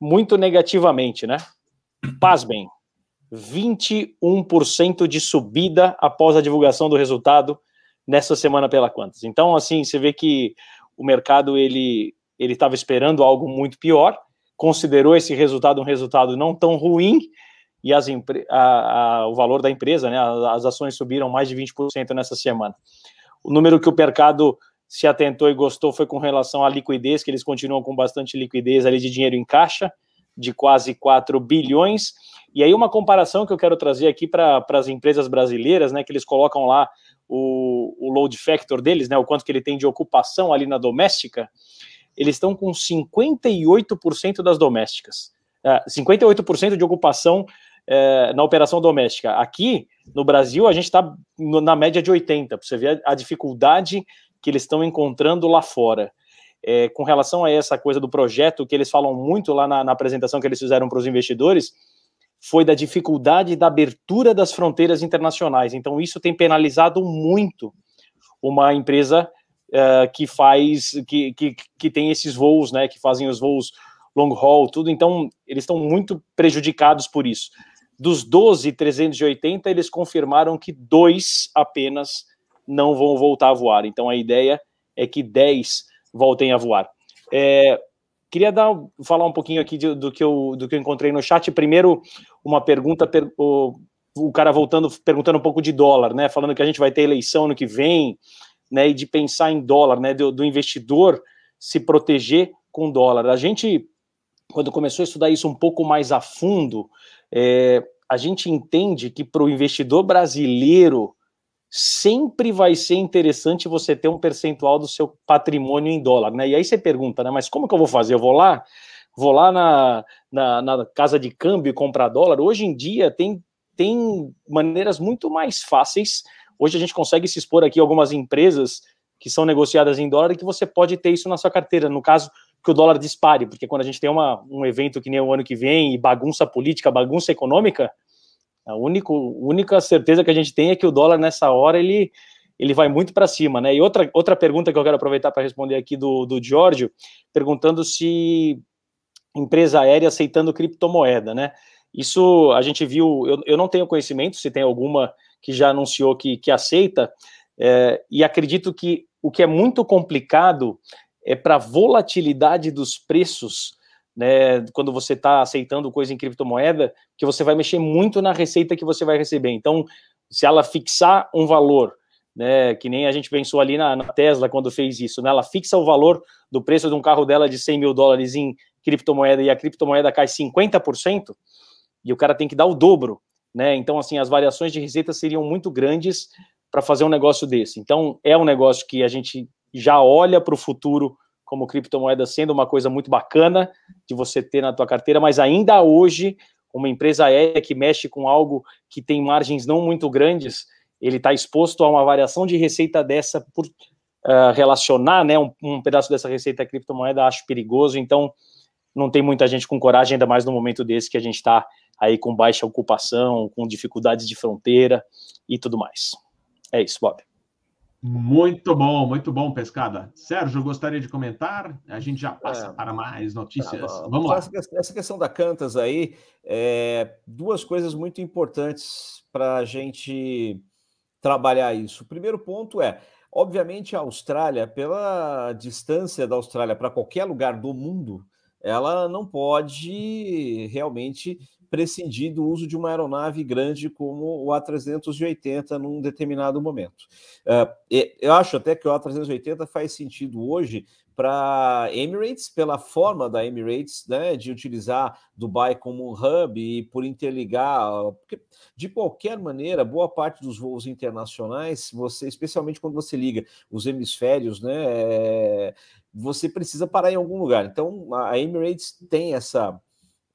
muito negativamente, né? Pasmem, 21% de subida após a divulgação do resultado nessa semana pela Quantas. Então, assim, você vê que o mercado ele ele estava esperando algo muito pior, considerou esse resultado um resultado não tão ruim e as a, a, o valor da empresa, né, as, ações subiram mais de 20% nessa semana. O número que o mercado se atentou e gostou foi com relação à liquidez, que eles continuam com bastante liquidez ali de dinheiro em caixa, de quase 4 bilhões. E aí, uma comparação que eu quero trazer aqui para as empresas brasileiras, né? Que eles colocam lá o, o load factor deles, né? O quanto que ele tem de ocupação ali na doméstica. Eles estão com 58% das domésticas. Uh, é, 58% de ocupação uh, na operação doméstica. Aqui, no Brasil, a gente está na média de 80%, para você ver a, a dificuldade que eles estão encontrando lá fora. É, com relação a essa coisa do projeto, que eles falam muito lá na, na apresentação que eles fizeram para os investidores, foi da dificuldade da abertura das fronteiras internacionais. Então, isso tem penalizado muito uma empresa uh, que faz, que, que, que tem esses voos, né, que fazem os voos long haul, tudo. Então, eles estão muito prejudicados por isso. Dos 12 380, eles confirmaram que dois apenas não vão voltar a voar. Então a ideia é que 10 voltem a voar. É, queria dar, falar um pouquinho aqui de, do, que eu, do que eu encontrei no chat. Primeiro, uma pergunta, per, o, o cara voltando, perguntando um pouco de dólar, né? Falando que a gente vai ter eleição no que vem, né? E de pensar em dólar, né? Do, do investidor se proteger com dólar. A gente, quando começou a estudar isso um pouco mais a fundo, é, a gente entende que para o investidor brasileiro sempre vai ser interessante você ter um percentual do seu patrimônio em dólar, né? E aí você pergunta, né? Mas como que eu vou fazer? Eu vou lá, vou lá na, na, na casa de câmbio e comprar dólar. Hoje em dia tem, tem maneiras muito mais fáceis. Hoje a gente consegue se expor aqui algumas empresas que são negociadas em dólar e que você pode ter isso na sua carteira. No caso que o dólar dispare, porque quando a gente tem uma, um evento que nem o ano que vem e bagunça política, bagunça econômica, a única, certeza que a gente tem é que o dólar nessa hora ele, ele vai muito para cima, né? E outra, outra pergunta que eu quero aproveitar para responder aqui do, do Giorgio, perguntando se empresa aérea aceitando criptomoeda, né? Isso a gente viu, eu, eu não tenho conhecimento se tem alguma que já anunciou que, que aceita, é, e acredito que o que é muito complicado é para a volatilidade dos preços, né, quando você está aceitando coisa em criptomoeda, que você vai mexer muito na receita que você vai receber. Então, se ela fixar um valor, né, que nem a gente pensou ali na, na Tesla quando fez isso, né, ela fixa o valor do preço de um carro dela de 100 mil dólares em criptomoeda e a criptomoeda cai 50%, e o cara tem que dar o dobro, né? Então, assim, as variações de receita seriam muito grandes para fazer um negócio desse. Então, é um negócio que a gente já olha para o futuro como criptomoeda sendo uma coisa muito bacana de você ter na tua carteira, mas ainda hoje, uma empresa aérea que mexe com algo que tem margens não muito grandes, ele está exposto a uma variação de receita dessa por uh, relacionar né, um, um, pedaço dessa receita à criptomoeda, acho perigoso, então não tem muita gente com coragem, ainda mais no momento desse que a gente está aí com baixa ocupação, com dificuldades de fronteira e tudo mais. É isso, Bob. Muito bom, muito bom, Pescada. Sérgio, gostaria de comentar? A gente já passa é, para mais notícias. Tá, Vamos lá. Essa questão da Cantas aí, é, duas coisas muito importantes para a gente trabalhar isso. O primeiro ponto é, obviamente, a Austrália, pela distância da Austrália para qualquer lugar do mundo, ela não pode realmente prescindir do uso de uma aeronave grande como o A380 num determinado momento. Uh, eu acho até que o A380 faz sentido hoje para Emirates, pela forma da Emirates, né, de utilizar Dubai como um hub e por interligar, porque de qualquer maneira, boa parte dos voos internacionais, você, especialmente quando você liga os hemisférios, né, é, você precisa parar em algum lugar. Então, a Emirates tem essa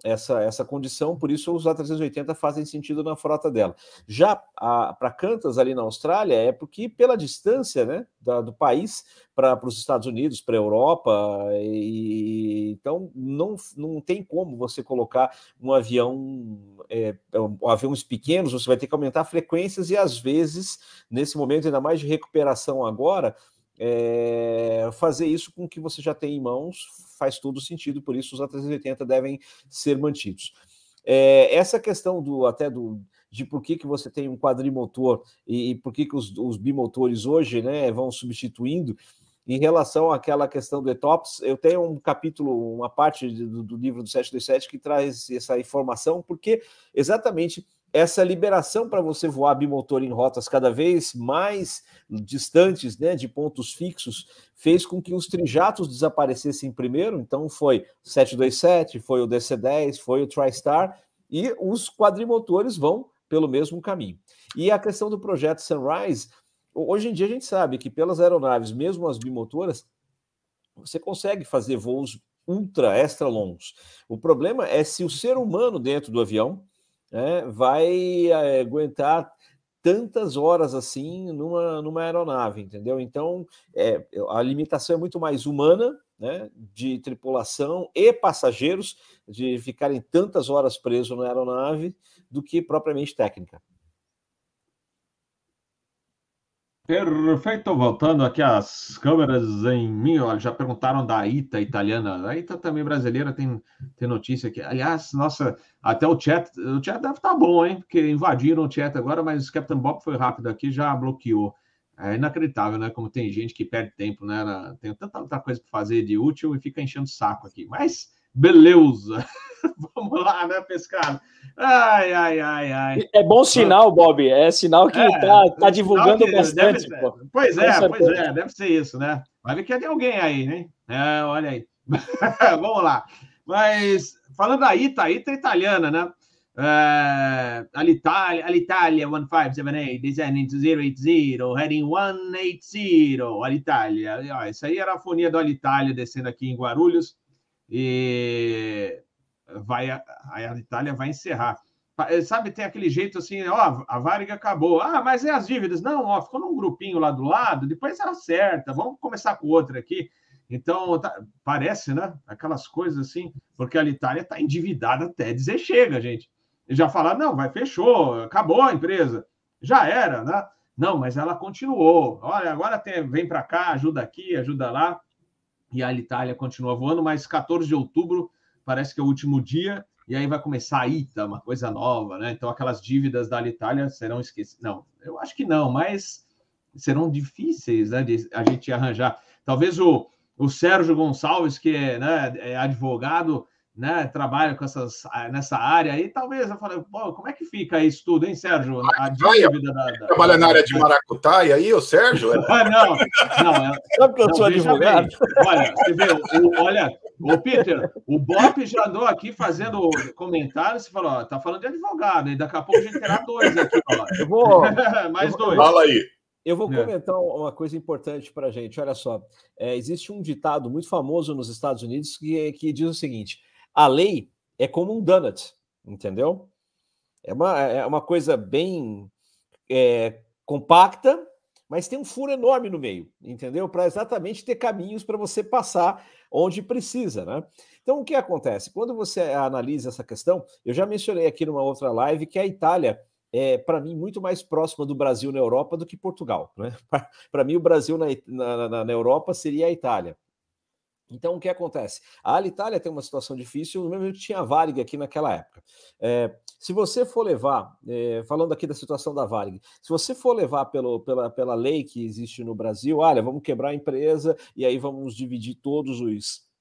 essa, essa condição, por isso os A380 fazem sentido na frota dela. Já para Cantas, ali na Austrália, é porque pela distância né, da, do país para os Estados Unidos, para a Europa, e, então não, não tem como você colocar um avião, é, um, aviões pequenos, você vai ter que aumentar frequências e às vezes, nesse momento, ainda mais de recuperação agora, é, fazer isso com o que você já tem em mãos faz todo sentido, por isso os A380 devem ser mantidos. É, essa questão do até do de por que, que você tem um quadrimotor e, e por que, que os, os, bimotores hoje né, vão substituindo. Em relação àquela questão do ETOPS, eu tenho um capítulo, uma parte do, do livro do 727 que traz essa informação, porque exatamente essa liberação para você voar bimotor em rotas cada vez mais distantes né, de pontos fixos fez com que os trijatos desaparecessem primeiro. Então, foi 727, foi o DC-10, foi o TriStar, e os quadrimotores vão pelo mesmo caminho. E a questão do projeto Sunrise, hoje em dia a gente sabe que pelas aeronaves, mesmo as bimotoras, você consegue fazer voos ultra, extra longos. O problema é se o ser humano dentro do avião né, vai é, aguentar tantas horas assim numa, numa aeronave, entendeu? Então, é, a limitação é muito mais humana, né, de tripulação e passageiros, de ficarem tantas horas presos na aeronave, do que propriamente técnica. Perfeito, voltando aqui às câmeras em mim, olha, já perguntaram da ITA italiana, a ITA também brasileira tem, tem notícia aqui. Aliás, nossa, até o chat, o chat deve estar tá bom, hein? Porque invadiram o chat agora, mas o Captain Bob foi rápido aqui, já bloqueou. É inacreditável, né? Como tem gente que perde tempo, né? Tem tanta outra coisa para fazer de útil e fica enchendo saco aqui. Mas beleza! Vamos lá, né, pescado? Ai, ai, ai, ai. É bom sinal, Bob. É sinal que é, tá, tá divulgando bastante. Pois é, pois é, deve ser isso, né? Vai ver que tem alguém aí, né? É, olha aí. Vamos lá. Mas falando da ITA, a ITA é italiana, né? Uh, Alitalia, Alitalia 1578, descending to 080, heading 180, Alitalia. Isso aí era a fonia do Alitalia descendo aqui em Guarulhos e vai a Itália vai encerrar. Eh, sabe, tem aquele jeito assim, ó, a Varig acabou. Ah, mas e as dívidas? Não, ó, ficou num grupinho lá do lado, depois acerta. Vamos começar com outra aqui. Então, tá, parece, né? Aquelas coisas assim, porque a Itália está endividada até dizer chega, gente. E já falaram, não, vai, fechou, acabou a empresa. Já era, né? Não, mas ela continuou. Olha, agora tem, vem para cá, ajuda aqui, ajuda lá. E a Itália continua voando, mas 14 de outubro parece que é o último dia e aí vai começar a ITA, uma coisa nova, né? Então aquelas dívidas da Alitalia serão esquecidas. Não, eu acho que não, mas serão difíceis né, de a gente arranjar. Talvez o, o Sérgio Gonçalves, que é, né, é advogado, né, trabalha com essas, nessa área aí, talvez eu falei, pô, como é que fica isso tudo, hein, Sérgio? A dívida da, da, Trabalha na área de maracutaia aí, o Sérgio? Ah, não, não. É, Sabe que eu não, sou advogado? Bem. Olha, você vê, o, olha, o Peter, o Bop já andou aqui fazendo comentários, você falou, ó, tá falando de advogado, e daqui a pouco a gente terá dois aqui, ó. Eu vou... Mais dois. Fala aí. Eu vou é. comentar uma coisa importante para a gente. Olha só, é, existe um ditado muito famoso nos Estados Unidos que, que diz o seguinte: a lei é como um donut, entendeu? É uma, é uma coisa bem é, compacta, mas tem um furo enorme no meio, entendeu? Para exatamente ter caminhos para você passar onde precisa, né? Então, o que acontece? Quando você analisa essa questão, eu já mencionei aqui numa outra live que a Itália é, para mim, muito mais próxima do Brasil na Europa do que Portugal. Né? Para mim, o Brasil na, na, na Europa seria a Itália. Então, o que acontece? A Alitalia tem uma situação difícil, mesmo que tinha a Varig aqui naquela época. É, se você for levar, é, falando aqui da situação da Varig, se você for levar pelo, pela, pela lei que existe no Brasil, olha, vamos quebrar a empresa e aí vamos dividir todos os.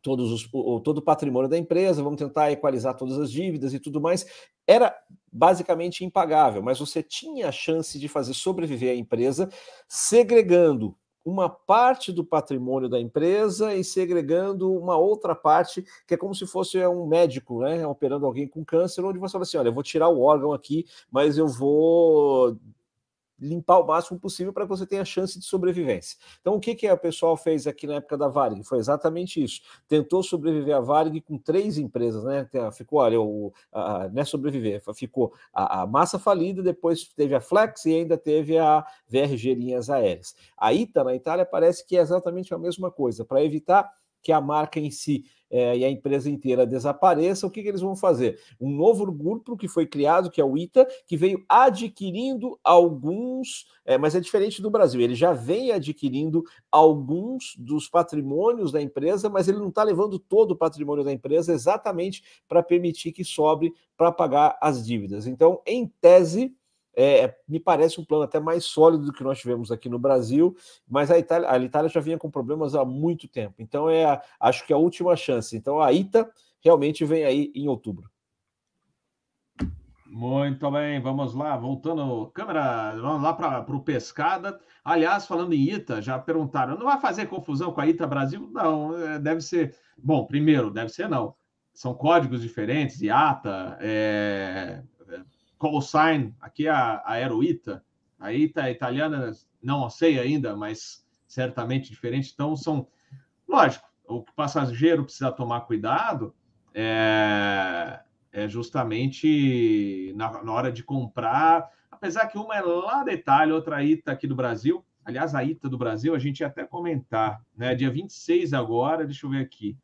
Todos os, o, todo o patrimônio da empresa, vamos tentar equalizar todas as dívidas e tudo mais. Era basicamente impagável, mas você tinha a chance de fazer sobreviver a empresa segregando uma parte do patrimônio da empresa e segregando uma outra parte, que é como se fosse um médico, né, operando alguém com câncer, onde você fala assim, olha, eu vou tirar o órgão aqui, mas eu vou limpar o máximo possível para que você tenha chance de sobrevivência. Então, o que, que o pessoal fez aqui na época da Varig? Foi exatamente isso. Tentou sobreviver a Varig com três empresas, né? Ficou, olha, o, a, não é sobreviver, ficou a, a, Massa falida, depois teve a Flex e ainda teve a VRG Linhas Aéreas. A ITA, na Itália, parece que é exatamente a mesma coisa, para evitar que a marca em si é, e a empresa inteira desapareça, o que, que, eles vão fazer? Um novo grupo que foi criado, que é o ITA, que veio adquirindo alguns, é, mas é diferente do Brasil, ele já vem adquirindo alguns dos patrimônios da empresa, mas ele não está levando todo o patrimônio da empresa exatamente para permitir que sobre para pagar as dívidas. Então, em tese, é, me parece um plano até mais sólido do que nós tivemos aqui no Brasil, mas a Itália, a Itália já vinha com problemas há muito tempo. Então é, a, acho que é a última chance. Então a ITA realmente vem aí em outubro. Muito bem, vamos lá, voltando, câmera, vamos lá para o Pescada. Aliás, falando em ITA, já perguntaram, não vai fazer confusão com a ITA Brasil? Não, é, deve ser. Bom, primeiro, deve ser não. São códigos diferentes, IATA, é, call sign, aqui é a, a Aeroita, a ITA italiana, não sei ainda, mas certamente diferente. Então, são, lógico, o que o passageiro precisa tomar cuidado é, é justamente na, na, hora de comprar, apesar que uma é lá da Itália, outra ITA aqui do Brasil. Aliás, a ITA do Brasil, a gente ia até comentar, né? Dia 26 agora, deixa eu ver aqui.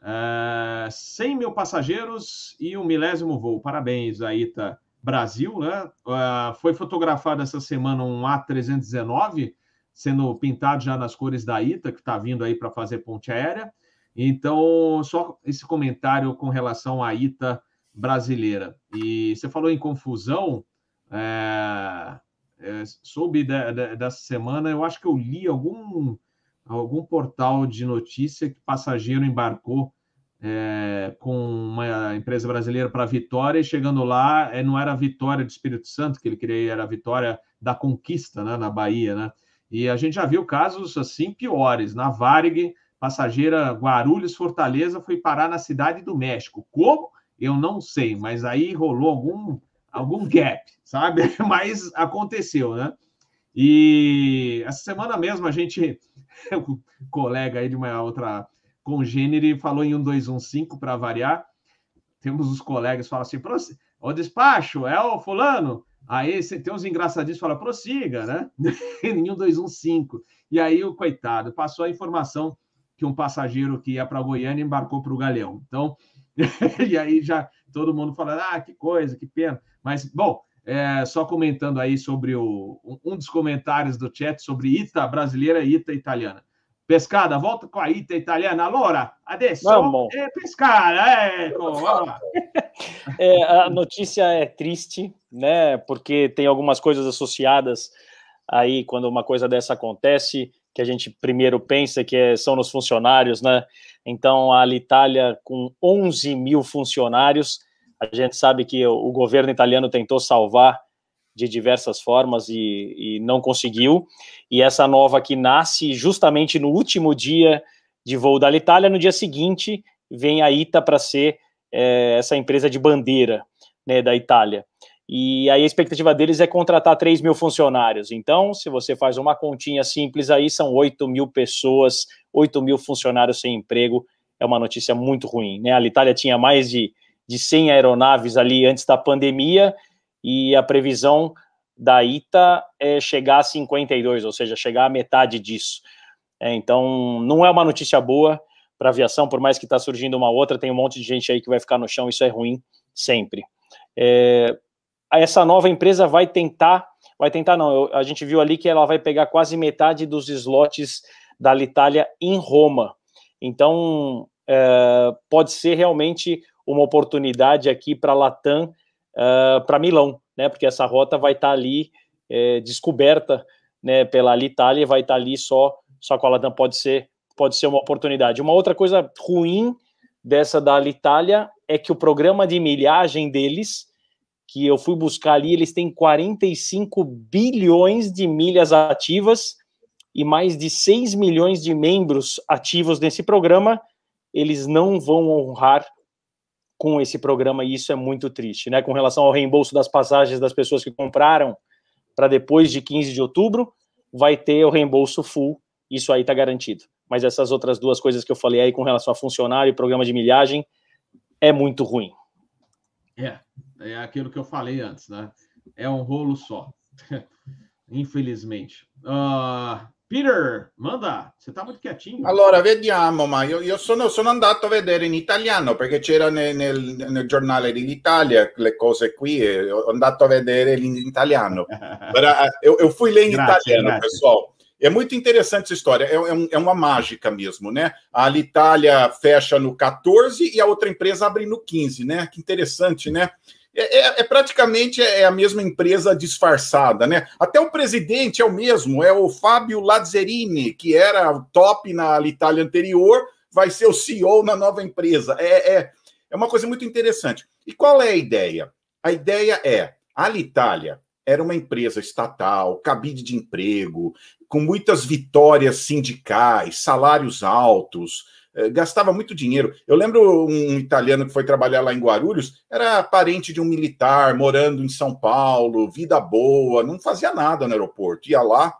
Uh, é, 100 mil passageiros e um milésimo voo. Parabéns, a ITA Brasil, né? Uh, foi fotografado essa semana um A319 sendo pintado já nas cores da ITA, que está vindo aí para fazer ponte aérea. Então, só esse comentário com relação à ITA brasileira. E você falou em confusão, é, é, soube de, de, dessa semana, eu acho que eu li algum, algum portal de notícia que passageiro embarcou é, com uma empresa brasileira para Vitória, e chegando lá, é, não era a Vitória do Espírito Santo que ele queria, era a Vitória da Conquista, né, na Bahia, né? E a gente já viu casos assim piores. Na Varig, passageira Guarulhos Fortaleza foi parar na cidade do México. Como? Eu não sei, mas aí rolou algum algum gap, sabe? Mas aconteceu, né? E essa semana mesmo a gente, o colega aí de uma outra congênere falou em 1215 para variar. Temos os colegas falam assim: o despacho, é o fulano. Aí tem uns engraçadinhos que falam, prossiga, né? em 1215. E aí o coitado passou a informação que um passageiro que ia para Goiânia embarcou para o Galeão. Então, e aí já todo mundo falando, ah, que coisa, que pena. Mas, bom, é, só comentando aí sobre o, um dos comentários do chat sobre ITA brasileira e ITA italiana. Pescada, volta com a ita italiana. Allora, adesso Vamos. é pescada, ecco, vamos lá. É, a notícia é triste, né? Porque tem algumas coisas associadas aí quando uma coisa dessa acontece, que a gente primeiro pensa que é, são nos funcionários, né? Então, a Alitalia, com 11 mil funcionários, a gente sabe que o governo italiano tentou salvar de diversas formas e, e, não conseguiu. E essa nova que nasce justamente no último dia de voo da Alitalia, no dia seguinte vem a ITA para ser é, essa empresa de bandeira né, da Itália. E aí a expectativa deles é contratar 3 mil funcionários. Então, se você faz uma continha simples aí, são 8 mil pessoas, 8 mil funcionários sem emprego. É uma notícia muito ruim. Né? A Itália tinha mais de, de 100 aeronaves ali antes da pandemia e a previsão da ITA é chegar a 52, ou seja, chegar a metade disso. É, então, não é uma notícia boa para a aviação, por mais que está surgindo uma outra, tem um monte de gente aí que vai ficar no chão, isso é ruim sempre. É, essa nova empresa vai tentar, vai tentar não, eu, a gente viu ali que ela vai pegar quase metade dos slots da Alitalia em Roma. Então, é, pode ser realmente uma oportunidade aqui para a Latam uh, para Milão, né? Porque essa rota vai estar tá ali é, descoberta, né? Pela Alitalia, vai estar tá ali só, só com a Latam pode ser, pode ser uma oportunidade. Uma outra coisa ruim dessa da Alitalia é que o programa de milhagem deles, que eu fui buscar ali, eles têm 45 bilhões de milhas ativas e mais de 6 milhões de membros ativos nesse programa, eles não vão honrar com esse programa e isso é muito triste, né? Com relação ao reembolso das passagens das pessoas que compraram para depois de 15 de outubro, vai ter o reembolso full, isso aí está garantido. Mas essas outras duas coisas que eu falei aí com relação a funcionário e programa de milhagem é muito ruim. É, é aquilo que eu falei antes, né? É um rolo só, infelizmente. Uh, Peter, manda, você está molto quietinho. Allora, vediamo, ma io, io sono, sono, andato a vedere in italiano perché c'era nel, nel, nel giornale dell'Italia le cose qui e ho andato a vedere in italiano. Era, eu, eu fui ler em grazie, italiano, grazie. pessoal. É muito interessante essa história, é, é, um, é, uma mágica mesmo, né? A Alitalia fecha no 14 e a outra empresa abre no 15, né? Que interessante, né? É, é, é, praticamente é a mesma empresa disfarçada, né? Até o presidente é o mesmo, é o Fábio Lazzarini, que era top na Itália anterior, vai ser o CEO na nova empresa. É, é, é uma coisa muito interessante. E qual é a ideia? A ideia é, a Alitalia era uma empresa estatal, cabide de emprego, com muitas vitórias sindicais, salários altos, gastava muito dinheiro. Eu lembro um italiano que foi trabalhar lá em Guarulhos, era parente de um militar, morando em São Paulo, vida boa, não fazia nada no aeroporto, ia lá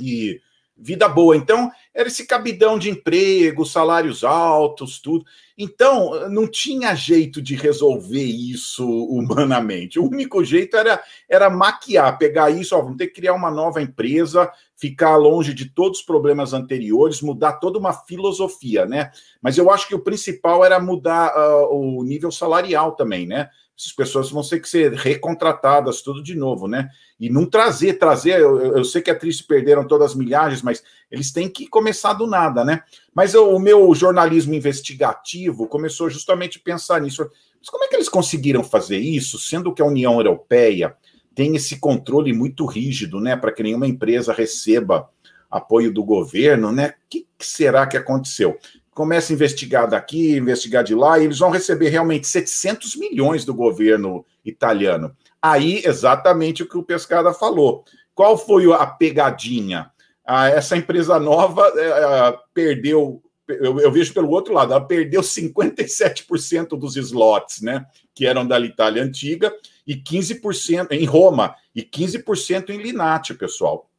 e vida boa. Então, era esse cabidão de emprego, salários altos, tudo. Então, não tinha jeito de resolver isso humanamente. O único jeito era, era maquiar, pegar isso, ó, vamos ter que criar uma nova empresa, ficar longe de todos os problemas anteriores, mudar toda uma filosofia, né? Mas eu acho que o principal era mudar uh, o nível salarial também, né? Essas pessoas vão ter que ser recontratadas tudo de novo, né? E não trazer, trazer, eu, eu, sei que é triste, perderam todas as milhagens, mas eles têm que começar do nada, né? Mas eu, o meu jornalismo investigativo começou justamente a pensar nisso. Mas como é que eles conseguiram fazer isso, sendo que a União Europeia tem esse controle muito rígido, né, para que nenhuma empresa receba apoio do governo, né? O que, que será que aconteceu? Começa a investigar daqui, investigar de lá, e eles vão receber realmente 700 milhões do governo italiano. Aí, exatamente o que o Pescada falou. Qual foi a pegadinha? Ah, essa empresa nova é, perdeu, eu, eu, vejo pelo outro lado, ela perdeu 57% dos slots, né, que eram da Itália antiga, e 15% em Roma, e 15% em Linate, pessoal.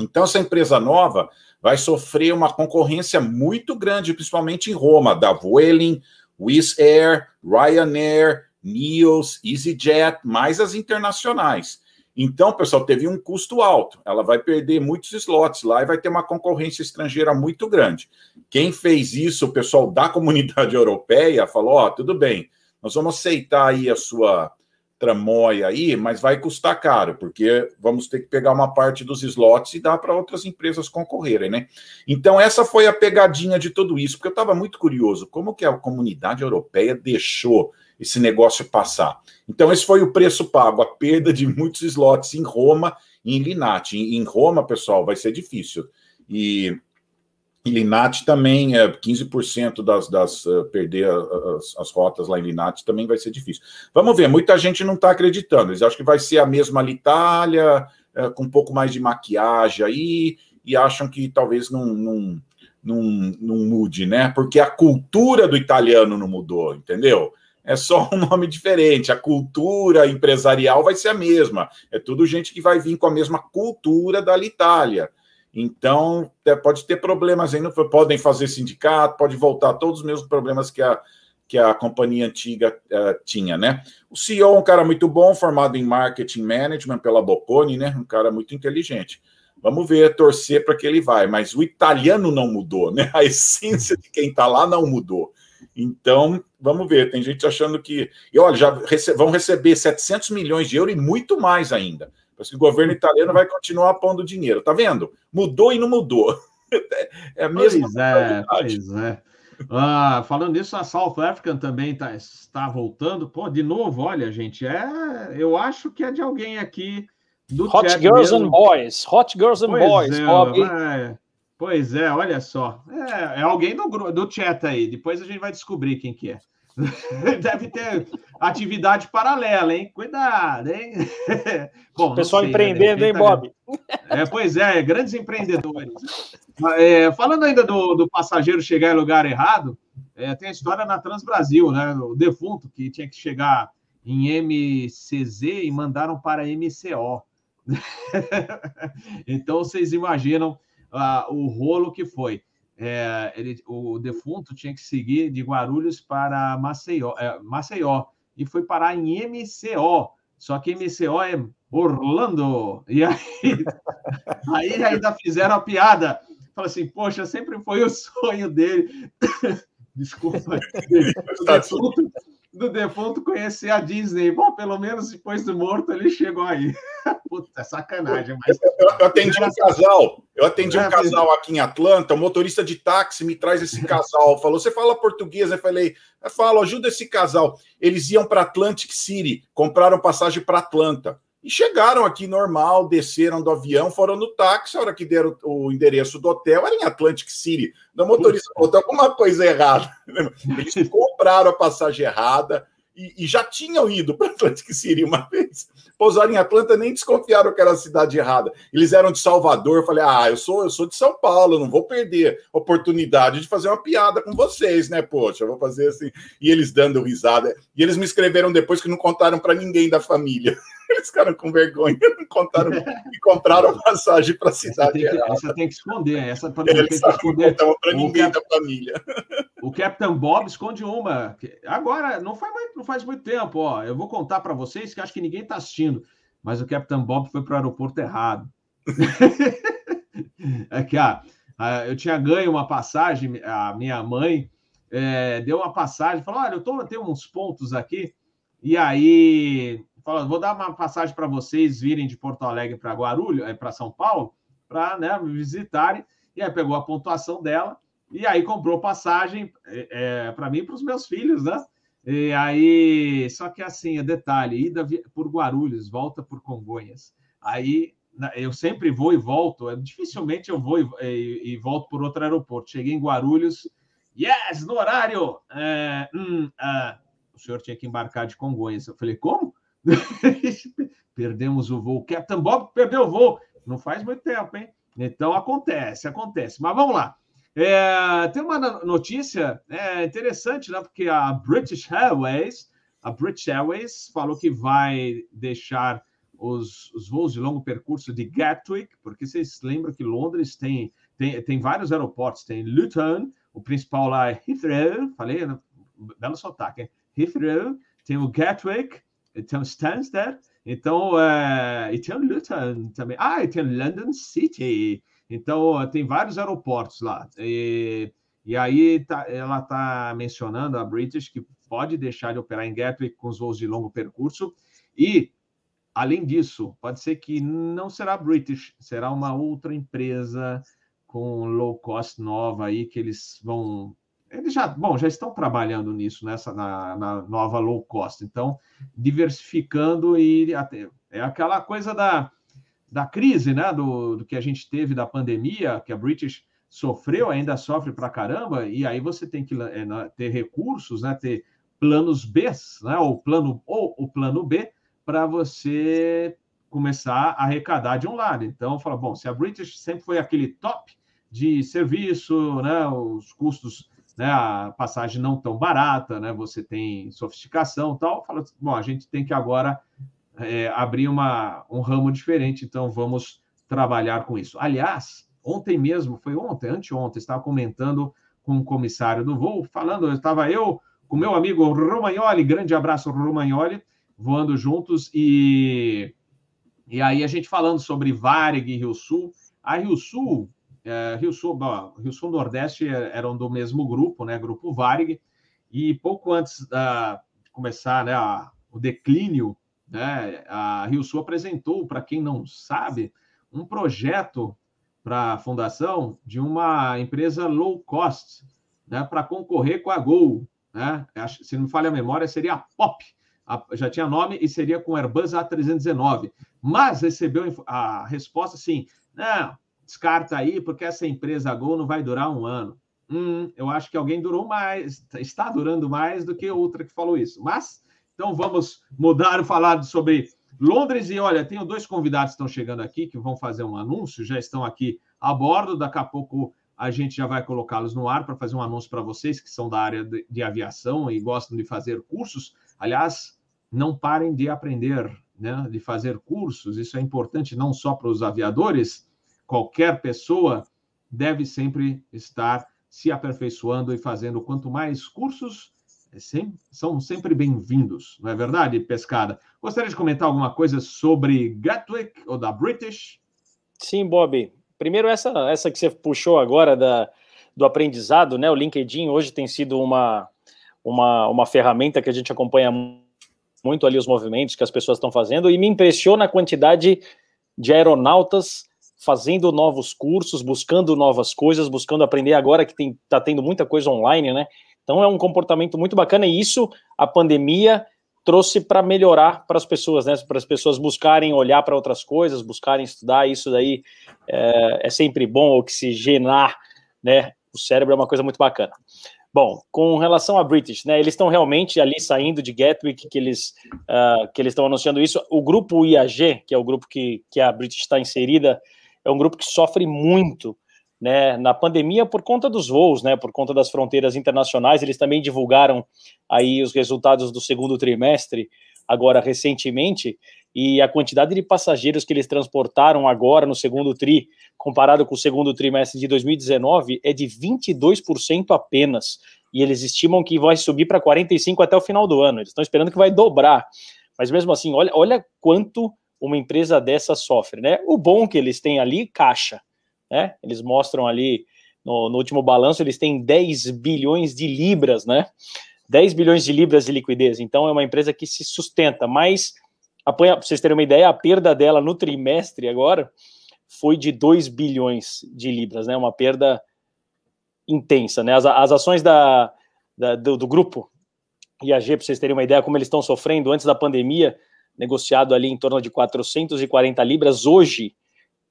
Então, essa empresa nova vai sofrer uma concorrência muito grande, principalmente em Roma, da Vueling, Wizz Air, Ryanair, Neos, EasyJet, mais as internacionais. Então, pessoal, teve um custo alto. Ela vai perder muitos slots lá e vai ter uma concorrência estrangeira muito grande. Quem fez isso, o pessoal da comunidade europeia, falou: Ó, oh, tudo bem, nós vamos aceitar aí a sua tramóia aí, mas vai custar caro, porque vamos ter que pegar uma parte dos slots e dar para outras empresas concorrerem, né? Então, essa foi a pegadinha de tudo isso, porque eu estava muito curioso, como que a comunidade europeia deixou esse negócio passar? Então, esse foi o preço pago, a perda de muitos slots em Roma e em Linate. Em Roma, pessoal, vai ser difícil. E e Linate também, é 15% das, das uh, perder as, as, rotas lá em Linate também vai ser difícil. Vamos ver, muita gente não está acreditando. Eles acham que vai ser a mesma Itália, uh, com um pouco mais de maquiagem aí, e acham que talvez não, não, não, não mude, né? Porque a cultura do italiano não mudou, entendeu? É só um nome diferente. A cultura empresarial vai ser a mesma. É tudo gente que vai vir com a mesma cultura da Itália. Então, pode ter problemas ainda, podem fazer sindicato, pode voltar todos os mesmos problemas que a, que a companhia antiga uh, tinha, né? O CEO é um cara muito bom, formado em marketing management pela Bocconi, né? Um cara muito inteligente. Vamos ver, torcer para que ele vai, mas o italiano não mudou, né? A essência de quem está lá não mudou. Então, vamos ver. Tem gente achando que. E olha, já rece... vão receber 700 milhões de euros e muito mais ainda. Parece que o governo italiano vai continuar pondo dinheiro. Tá vendo? Mudou e não mudou. É a mesma pois é, pois é. Ah, falando nisso, a South African também tá, está voltando. Pô, de novo, olha, gente, é, eu acho que é de alguém aqui do Hot Girls mesmo. and Boys. Hot Girls and pois Boys, é, Bob. É, pois é, olha só. É, é alguém do, do chat aí. Depois a gente vai descobrir quem que é. Deve ter atividade paralela, hein? Cuidado, hein? Bom, Pessoal sei, né? empreendendo, né? hein, Bob? É, pois é, grandes empreendedores. É, falando ainda do, do, passageiro chegar em lugar errado, é, tem a história na Transbrasil, né? O defunto que tinha que chegar em MCZ e mandaram para MCO. então vocês imaginam uh, o rolo que foi é, ele, o defunto tinha que seguir de Guarulhos para Maceió, é, Maceió e foi parar em MCO. Só que MCO é Orlando. E aí, aí ainda fizeram a piada. Fala assim, poxa, sempre foi o sonho dele. Desculpa. Defunto, do defunto conhecer a Disney. Bom, pelo menos depois do morto ele chegou aí. Puta, sacanagem. Mas... Eu, eu atendi um casal, eu atendi um é, casal aqui em Atlanta, o motorista de táxi me traz esse casal. Falou: você fala português? Eu falei, eu falo, ajuda esse casal. Eles iam para Atlantic City, compraram passagem para Atlanta. E chegaram aqui normal, desceram do avião, foram no táxi, a hora que deram o endereço do hotel, era em Atlantic City. O motorista botou alguma coisa errada. Eles compraram a passagem errada e, e já tinham ido para Atlantic City uma vez. Pousaram em Atlanta, nem desconfiaram que era a cidade errada. Eles eram de Salvador. Eu falei, ah, eu sou, eu sou de São Paulo, não vou perder a oportunidade de fazer uma piada com vocês, né? Poxa, eu vou fazer assim. E eles dando risada. E eles me escreveram depois que não contaram para ninguém da família. Eles ficaram com vergonha, não contaram e compraram passagem para a cidade. Essa tem, que, essa tem que esconder, essa para não ter que esconder. para ninguém da família. O Capitão Bob esconde uma. Agora, não faz, muito, não faz muito tempo, ó. Eu vou contar para vocês que acho que ninguém está assistindo, mas o Capitão Bob foi para o aeroporto errado. é que ah, eu tinha ganho uma passagem, a minha mãe é, deu uma passagem, falou: olha, eu tô, tenho uns pontos aqui, e aí falou: vou dar uma passagem para vocês virem de Porto Alegre para Guarulhos, é, para São Paulo, para né, visitarem. E aí pegou a pontuação dela e aí comprou passagem é, é para mim e para os meus filhos, né? E aí, só que assim, é detalhe, ida por Guarulhos, volta por Congonhas. Aí eu sempre vou e volto, dificilmente eu vou e, e, e volto por outro aeroporto. Cheguei em Guarulhos, yes, no horário. É, hum, ah, o senhor tinha que embarcar de Congonhas. Eu falei, como? Perdemos o voo. Captain Bob perdeu o voo. Não faz muito tempo, hein? Então acontece, acontece. Mas vamos lá. É, tem uma notícia é, interessante, né? Porque a British Airways, a British Airways falou que vai deixar os, os voos de longo percurso de Gatwick, porque vocês lembram que Londres tem, tem, tem vários aeroportos, tem Luton, o principal lá é Heathrow, falei, né? belo sotaque, hein? Heathrow, tem o Gatwick, tem o Stansted, então, é, e tem o Luton também. Ah, e tem London City, então, tem vários aeroportos lá. E, e aí tá, ela está mencionando, a British, que pode deixar de operar em Gatwick com os voos de longo percurso. E, além disso, pode ser que não será British, será uma outra empresa com low cost nova aí que eles vão. Eles já, bom, já estão trabalhando nisso, nessa na, na nova low cost. Então, diversificando e até, é aquela coisa da, da crise, né? Do, do que a gente teve da pandemia, que a British sofreu, ainda sofre para caramba, e aí você tem que é, ter recursos, né? Ter planos B, né? Ou plano ou o plano B para você começar a arrecadar de um lado. Então, fala, bom, se a British sempre foi aquele top de serviço, né, os custos, né, a passagem não tão barata, né, você tem sofisticação tal, fala, bom, a gente tem que agora é, abrir uma, um ramo diferente, então vamos trabalhar com isso. Aliás, ontem mesmo, foi ontem, anteontem, estava comentando com o comissário do voo, falando, estava eu com meu amigo Romagnoli, grande abraço, Romagnoli, voando juntos, e, e aí a gente falando sobre Varig e Rio Sul. A Rio Sul é, Rio Sul, bom, Rio Sul Nordeste eram do mesmo grupo, né? Grupo Varig, e pouco antes da, de começar né, a, o declínio, né, a Rio Sul apresentou, para quem não sabe, um projeto para a fundação de uma empresa low cost, né, para concorrer com a Gol. Né? Se não me falha a memória, seria a POP. Já tinha nome e seria com Airbus A319. Mas recebeu a resposta assim: não, descarta aí, porque essa empresa Gol não vai durar um ano. Hum, eu acho que alguém durou mais, está durando mais do que outra que falou isso. Mas, então vamos mudar e falar sobre Londres. E olha, tenho dois convidados que estão chegando aqui que vão fazer um anúncio, já estão aqui a bordo. Daqui a pouco a gente já vai colocá-los no ar para fazer um anúncio para vocês que são da área de, de aviação e gostam de fazer cursos. Aliás, não parem de aprender, né, de fazer cursos. Isso é importante não só para os aviadores, qualquer pessoa deve sempre estar se aperfeiçoando e fazendo quanto mais cursos é são sempre bem-vindos, não é verdade, Pescada? Gostaria de comentar alguma coisa sobre Gatwick ou da British? Sim, Bob. Primeiro, essa, essa que você puxou agora da, do aprendizado, né? O LinkedIn hoje tem sido uma, uma, uma ferramenta que a gente acompanha muito ali os movimentos que as pessoas estão fazendo e me impressiona a quantidade de aeronautas fazendo novos cursos, buscando novas coisas, buscando aprender agora que está tendo muita coisa online, né? Então é um comportamento muito bacana e isso a pandemia trouxe para melhorar para as pessoas, né? Para as pessoas buscarem olhar para outras coisas, buscarem estudar. Isso daí é, é, sempre bom oxigenar, né? O cérebro é uma coisa muito bacana. Bom, com relação a British, né? Eles estão realmente ali saindo de Gatwick, que eles uh, que eles estão anunciando isso. O grupo IAG, que é o grupo que, que a British está inserida, é um grupo que sofre muito né, na pandemia por conta dos voos, né, por conta das fronteiras internacionais. Eles também divulgaram aí os resultados do segundo trimestre agora recentemente e a quantidade de passageiros que eles transportaram agora no segundo tri, comparado com o segundo trimestre de 2019, é de 22% apenas. E eles estimam que vai subir para 45 até o final do ano. Eles estão esperando que vai dobrar. Mas mesmo assim, olha, olha quanto uma empresa dessa sofre, né? O bom que eles têm ali, caixa, né? Eles mostram ali no, no, último balanço, eles têm 10 bilhões de libras, né? 10 bilhões de libras de liquidez. Então é uma empresa que se sustenta, mas para vocês terem uma ideia, a perda dela no trimestre agora foi de 2 bilhões de libras, né? Uma perda intensa, né? As, as ações da, da do, do grupo IAG, para vocês terem uma ideia como eles estão sofrendo antes da pandemia, negociado ali em torno de 440 libras. Hoje,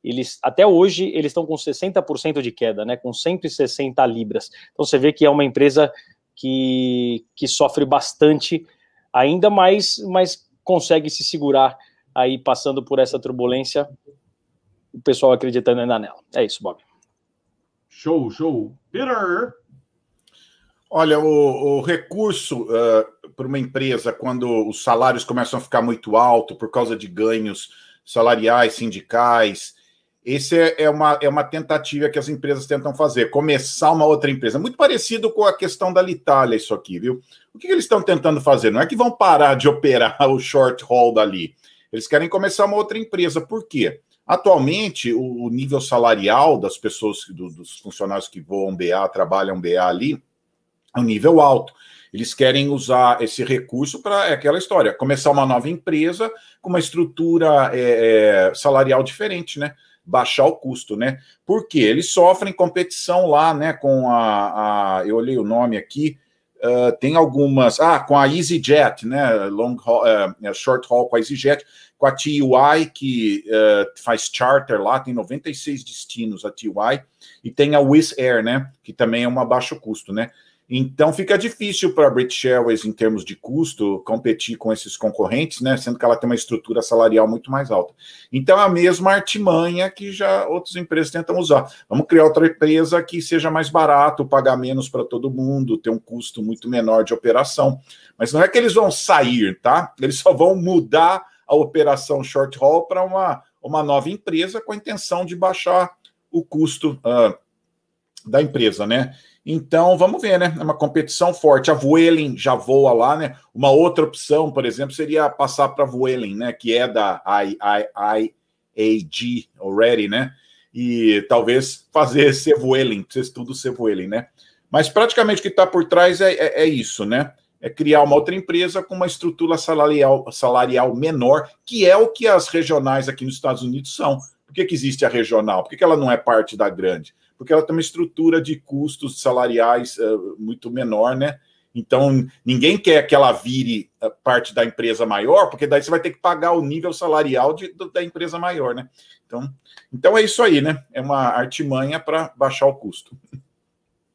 eles até hoje eles estão com 60% de queda, né, com 160 libras. Então você vê que é uma empresa que, que sofre bastante ainda mais, mas consegue se segurar aí passando por essa turbulência. O pessoal acreditando ainda nela. É isso, Bob. Show, show. Peter. Olha, o, o recurso uh, para uma empresa, quando os salários começam a ficar muito alto por causa de ganhos salariais, sindicais, esse é, é, uma, é uma tentativa que as empresas tentam fazer, começar uma outra empresa. Muito parecido com a questão da Itália, isso aqui, viu? O que, que eles estão tentando fazer? Não é que vão parar de operar o short haul dali. Eles querem começar uma outra empresa. Por quê? Atualmente, o, nível salarial das pessoas, do, dos funcionários que voam BA, trabalham BA ali, um nível alto. Eles querem usar esse recurso para é aquela história, começar uma nova empresa com uma estrutura é, é, salarial diferente, né? Baixar o custo, né? Porque eles sofrem competição lá, né? Com a, a eu olhei o nome aqui, uh, tem algumas, ah, com a EasyJet, né? Long haul, uh, short haul com a EasyJet, com a TUI que uh, faz charter lá, tem 96 destinos a TUI e tem a Wizz Air, né? Que também é uma baixo custo, né? Então fica difícil para a British Airways, em termos de custo, competir com esses concorrentes, né? Sendo que ela tem uma estrutura salarial muito mais alta. Então é a mesma artimanha que já outras empresas tentam usar. Vamos criar outra empresa que seja mais barato, pagar menos para todo mundo, ter um custo muito menor de operação. Mas não é que eles vão sair, tá? Eles só vão mudar a operação short haul para uma, uma nova empresa com a intenção de baixar o custo uh, da empresa, né? Então, vamos ver, né? É uma competição forte. A Vueling já voa lá, né? Uma outra opção, por exemplo, seria passar para a Vueling, né? Que é da IAG already, né? E talvez fazer ser Vueling, vocês tudo ser Vueling, né? Mas praticamente o que está por trás é, é, é, isso, né? É criar uma outra empresa com uma estrutura salarial, salarial menor, que é o que as regionais aqui nos Estados Unidos são. Por que, que existe a regional? Por que, que ela não é parte da grande? Porque ela tem uma estrutura de custos salariais uh, muito menor, né? Então, ninguém quer que ela vire uh, parte da empresa maior, porque daí você vai ter que pagar o nível salarial de, da empresa maior, né? Então, então é isso aí, né? É uma artimanha para baixar o custo.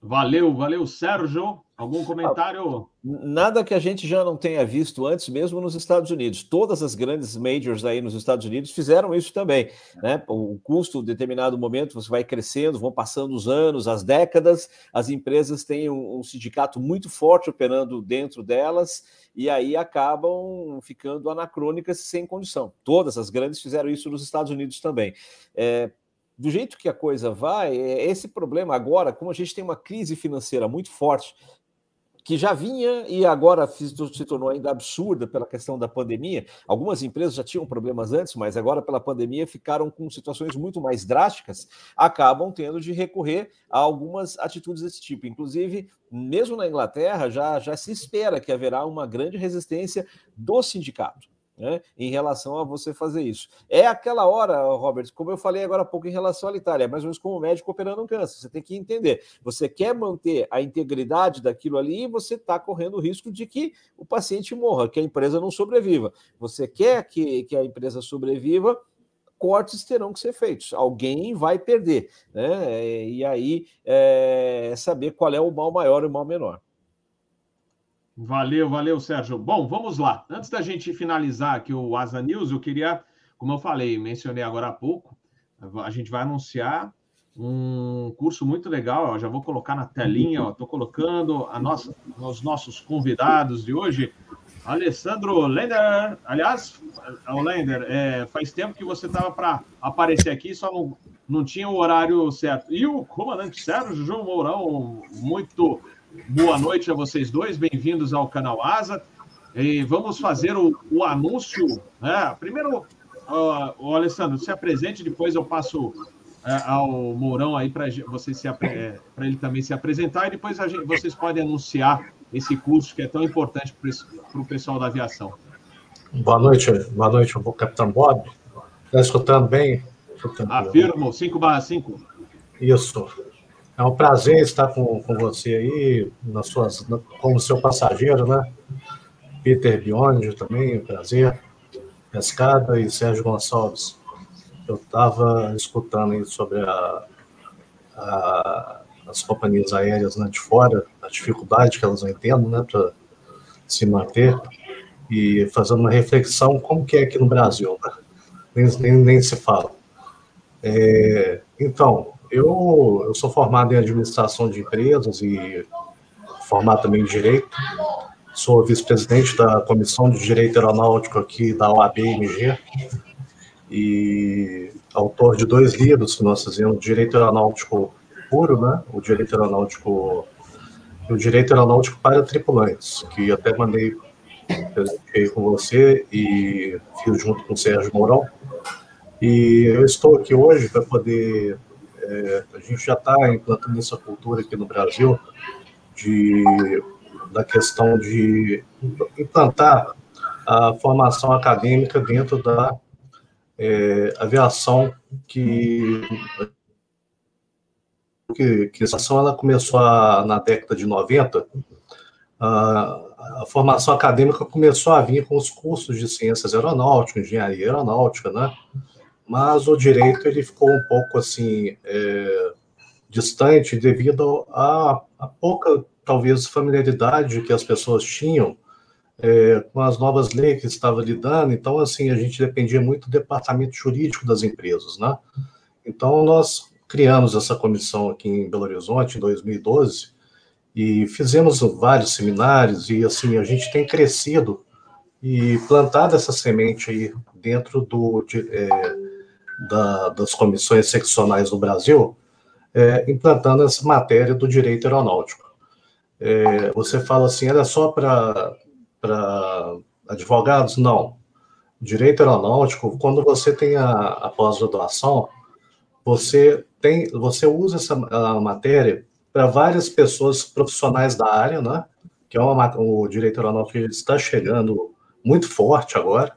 Valeu, valeu, Sérgio. Algum comentário? Nada que a gente já não tenha visto antes, mesmo nos Estados Unidos. Todas as grandes majors aí nos Estados Unidos fizeram isso também. Né? O custo, em determinado momento, você vai crescendo, vão passando os anos, as décadas, as empresas têm um, um sindicato muito forte operando dentro delas e aí acabam ficando anacrônicas sem condição. Todas as grandes fizeram isso nos Estados Unidos também. É, do jeito que a coisa vai, é esse problema agora, como a gente tem uma crise financeira muito forte, que já vinha e agora se tornou ainda absurda pela questão da pandemia. Algumas empresas já tinham problemas antes, mas agora pela pandemia ficaram com situações muito mais drásticas, acabam tendo de recorrer a algumas atitudes desse tipo. Inclusive, mesmo na Inglaterra, já, já se espera que haverá uma grande resistência do sindicato né, em relação a você fazer isso. É aquela hora, Robert, como eu falei agora há pouco em relação à Itália, mais ou menos como o médico operando um câncer. Você tem que entender. Você quer manter a integridade daquilo ali e você está correndo o risco de que o paciente morra, que a empresa não sobreviva. Você quer que, que a empresa sobreviva, cortes terão que ser feitos. Alguém vai perder, né? E aí é saber qual é o mal maior e o mal menor. Valeu, valeu, Sérgio. Bom, vamos lá. Antes da gente finalizar aqui o Asa News, eu queria, como eu falei, mencionei agora há pouco, a gente vai anunciar um curso muito legal. Já vou colocar na telinha, estou colocando a nossa, os nossos convidados de hoje. Alessandro Lender, aliás, Lender, é, faz tempo que você estava para aparecer aqui, só não, não tinha o horário certo. E o comandante Sérgio João Mourão, muito Boa noite a vocês dois, bem-vindos ao canal Asa. E vamos fazer o, o anúncio. Né? Primeiro, uh, o Alessandro, se apresente, depois eu passo uh, ao Mourão aí para você se para ele também se apresentar e depois gente, vocês podem anunciar esse curso que é tão importante para o pessoal da aviação. Boa noite, boa noite, o Capitão Bob. Está escutando bem? Afirmo, 5 barra 5. Isso. É um prazer estar com, com você aí, nas suas, como seu passageiro, né? Peter Biondi também, prazer. Pescada e Sérgio Gonçalves. Eu estava escutando aí sobre a, a, as companhias aéreas né, de fora, a dificuldade que elas entendem né, para se manter e fazendo uma reflexão como que é aqui no Brasil, né? nem, nem, nem se fala. É, então, eu, eu sou formado em administração de empresas e formado também em direito. Sou vice-presidente da Comissão de Direito Aeronáutico aqui da OAB-MG e autor de dois livros que nós fizemos, Direito Aeronáutico Puro, né? o Direito Aeronáutico o Direito Aeronáutico para Tripulantes, que até mandei com você e fiz junto com o Sérgio Mourão. E eu estou aqui hoje para poder é, a gente já está implantando essa cultura aqui no Brasil de, da questão de implantar a formação acadêmica dentro da é, aviação que que, que a ação ela começou a, na década de 90, a, a, formação acadêmica começou a vir com os cursos de ciências aeronáuticas, engenharia aeronáutica, né? Mas o direito ele ficou um pouco assim é, distante devido a pouca talvez familiaridade que as pessoas tinham é, com as novas leis que estavam lidando, então, assim, a gente dependia muito do departamento jurídico das empresas, né? Então, nós criamos essa comissão aqui em Belo Horizonte, em 2012, e fizemos vários seminários, e, assim, a gente tem crescido e plantado essa semente aí dentro do, é, da, das comissões seccionais do Brasil, é, implantando essa matéria do direito aeronáutico. É, você fala assim, era só para advogados? Não. Direito aeronáutico, quando você tem a, a pós-graduação, você tem, você usa essa matéria para várias pessoas profissionais da área, né? Que é uma, o direito aeronáutico está chegando muito forte agora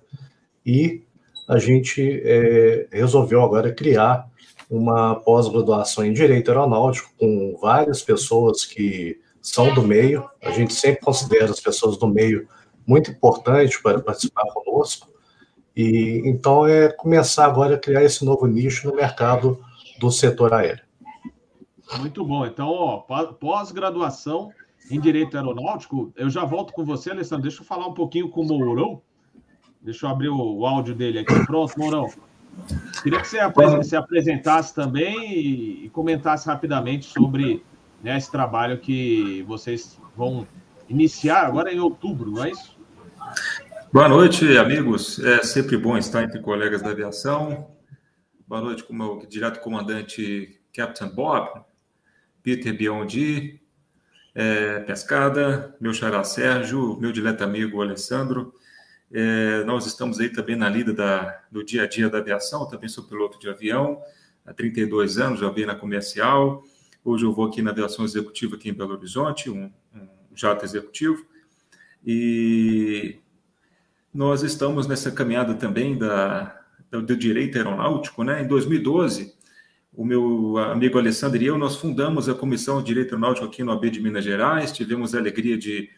e a gente é, resolveu agora criar uma pós-graduação em direito aeronáutico com várias pessoas que são do meio. A gente sempre considera as pessoas do meio muito importantes para participar conosco. E então é começar agora a criar esse novo nicho no mercado do setor aéreo. Muito bom. Então, pós-graduação em Direito Aeronáutico, eu já volto com você, Alessandro. Deixa eu falar um pouquinho com o Mourão. Deixa eu abrir o, o áudio dele aqui. Pronto, Mourão. Queria que você se apresentasse também e, e comentasse rapidamente sobre né, esse trabalho que vocês vão iniciar agora em outubro, não é isso? Boa noite, amigos. É sempre bom estar entre colegas da aviação. Boa noite com o meu direto comandante Captain Bob, Peter Biondi, é, Pescada, meu xará Sérgio, meu dileto amigo Alessandro. É, nós estamos aí também na lida da, do dia a dia da aviação, também sou piloto de avião, há 32 anos, já vi na comercial. Hoje eu vou aqui na aviação executiva aqui em Belo Horizonte, um, um jato executivo. E nós estamos nessa caminhada também da, do direito aeronáutico, né? Em 2012, o meu amigo Alessandro e eu, nós fundamos a Comissão de Direito Aeronáutico aqui no AB de Minas Gerais, tivemos a alegria de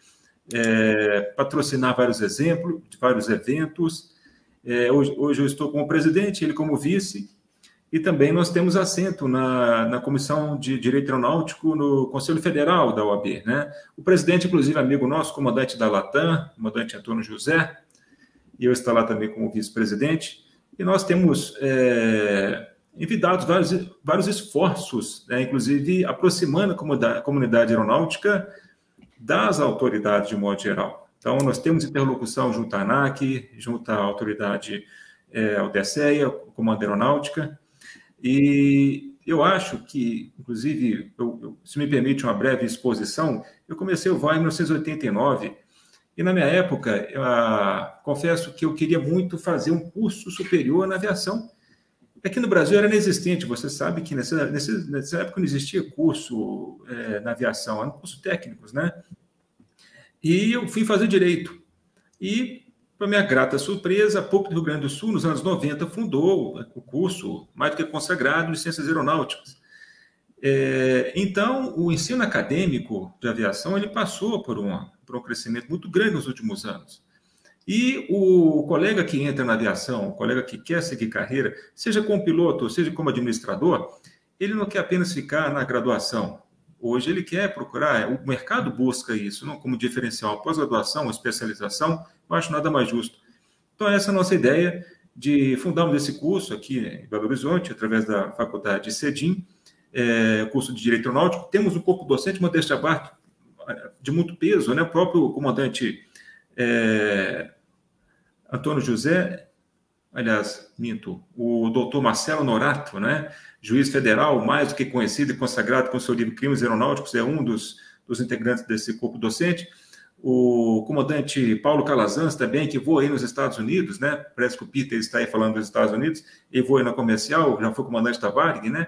é, patrocinar vários exemplos, vários eventos. É, hoje, hoje eu estou como presidente, ele como vice, e também nós temos assento na, na Comissão de Direito Aeronáutico no Conselho Federal da OAB. Né? O presidente, inclusive, amigo nosso, comandante da Latam, comandante Antônio José, e eu estou lá também como vice-presidente. E nós temos é, vários, vários esforços, né? inclusive aproximando a comunidade aeronáutica das autoridades de modo geral. Então, nós temos interlocução junto à ANAC, junto à autoridade, é, ao DSEA, Comando Aeronáutica, e eu acho que, inclusive, eu, eu, se me permite uma breve exposição, eu comecei o VAI em 1989, e na minha época, eu, ah, confesso que eu queria muito fazer um curso superior na aviação. Aqui no Brasil era inexistente, você sabe que nessa, nessa época não existia curso é, na aviação, eram cursos técnicos, né? E eu fui fazer direito. E para minha grata surpresa, a PUC do Rio Grande do Sul, nos anos 90, fundou o curso mais do que consagrado de Ciências Aeronáuticas. É, então, o ensino acadêmico de aviação ele passou por, uma, por um crescimento muito grande nos últimos anos. E o colega que entra na aviação, o colega que quer seguir carreira, seja como piloto, seja como administrador, ele não quer apenas ficar na graduação. Hoje ele quer procurar, o mercado busca isso, não como diferencial, pós-graduação, especialização, eu acho nada mais justo. Então, essa é a nossa ideia de fundarmos esse curso aqui em Belo Horizonte, através da faculdade CEDIM, é, curso de Direito Aeronáutico. Temos um corpo docente, modéstia parte, de muito peso, né? O próprio comandante é, Antônio José, aliás, minto, o doutor Marcelo Norato, né? Juiz federal, mais do que conhecido e consagrado com seu livro Crimes Aeronáuticos, é um dos, dos integrantes desse corpo docente o comandante Paulo Calazans também, que voa aí nos Estados Unidos, né? Parece que o Peter está aí falando dos Estados Unidos, ele voa na comercial, já foi comandante da Varig, né?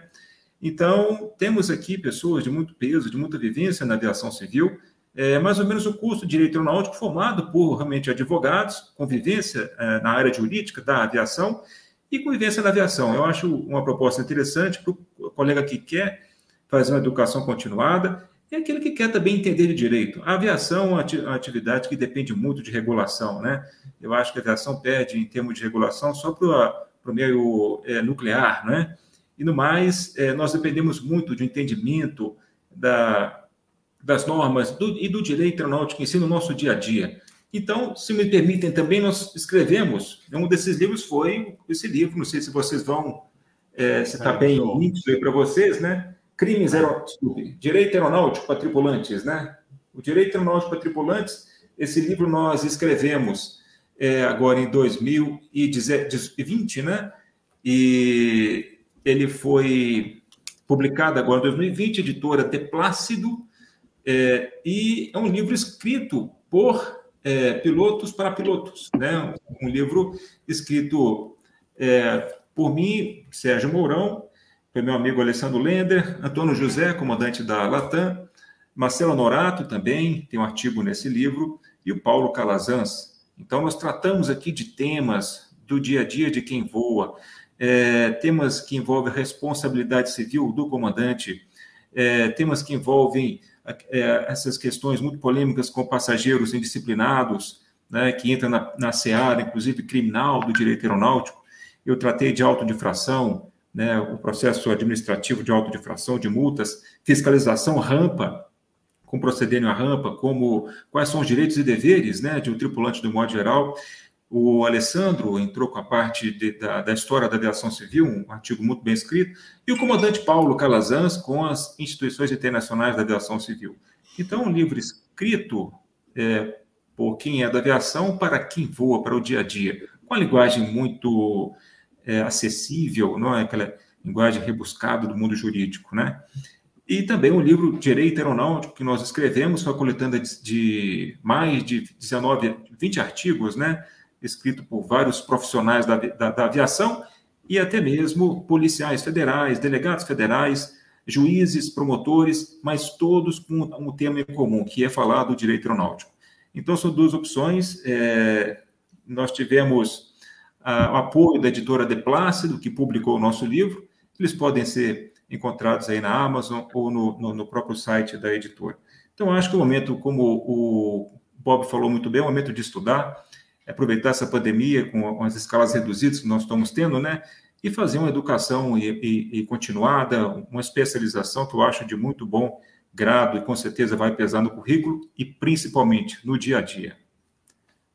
Então, temos aqui pessoas de muito peso, de muita vivência na aviação civil, é mais ou menos o curso de Direito Aeronáutico formado por realmente advogados, convivência é, na área jurídica da aviação e convivência na aviação. Eu acho uma proposta interessante para o colega que quer fazer uma educação continuada e aquele que quer também entender de direito. A aviação é uma atividade que depende muito de regulação, né? Eu acho que a aviação perde em termos de regulação só para o meio é, nuclear, né? E no mais, é, nós dependemos muito do entendimento da, das normas do, e do direito aeronáutico em si no nosso dia a dia. Então, se me permitem também, nós escrevemos, um desses livros foi esse livro, não sei se vocês vão, é, se está bem nítido aí para vocês, né? Crimes, aer... Desculpe, Direito Aeronáutico para Tripulantes, né? O Direito Aeronáutico para Tripulantes, esse livro nós escrevemos é, agora em 2020, né? E ele foi publicado agora em 2020, editora De Plácido, é, e é um livro escrito por é, pilotos para pilotos, né? Um livro escrito é, por mim, Sérgio Mourão, pelo meu amigo Alessandro Lender, Antônio José, comandante da Latam, Marcelo Norato também tem um artigo nesse livro, e o Paulo Calazans. Então, nós tratamos aqui de temas do dia a dia de quem voa, é, temas que envolvem responsabilidade civil do comandante, é, temas que envolvem é, essas questões muito polêmicas com passageiros indisciplinados, né, que entra na, na seara, inclusive criminal do direito aeronáutico. Eu tratei de autodifração, né, o processo administrativo de autodifração, de multas, fiscalização rampa, com procedendo a rampa, como quais são os direitos e deveres né, de um tripulante do modo geral. O Alessandro entrou com a parte de, da, da, história da aviação civil, um artigo muito bem escrito, e o comandante Paulo Calazans com as instituições internacionais da aviação civil. Então, um livro escrito é, por quem é da aviação para quem voa, para o dia a dia, com uma linguagem muito é, acessível, não é aquela linguagem rebuscada do mundo jurídico, né? E também um livro Direito Aeronáutico que nós escrevemos, foi coletando de, de mais de 19, 20 artigos, né? Escrito por vários profissionais da, da, da aviação e até mesmo policiais federais, delegados federais, juízes, promotores, mas todos com um tema em comum, que é falar do direito aeronáutico. Então, são duas opções. É, nós tivemos a, o apoio da editora De Plácido, que publicou o nosso livro. Eles podem ser encontrados aí na Amazon ou no, no, no próprio site da editora. Então, acho que o momento, como o Bob falou muito bem, é o momento de estudar, aproveitar essa pandemia com as escalas reduzidas que nós estamos tendo, né? E fazer uma educação e, e, e continuada, uma especialização que eu acho de muito bom grado e com certeza vai pesar no currículo e principalmente no dia a dia.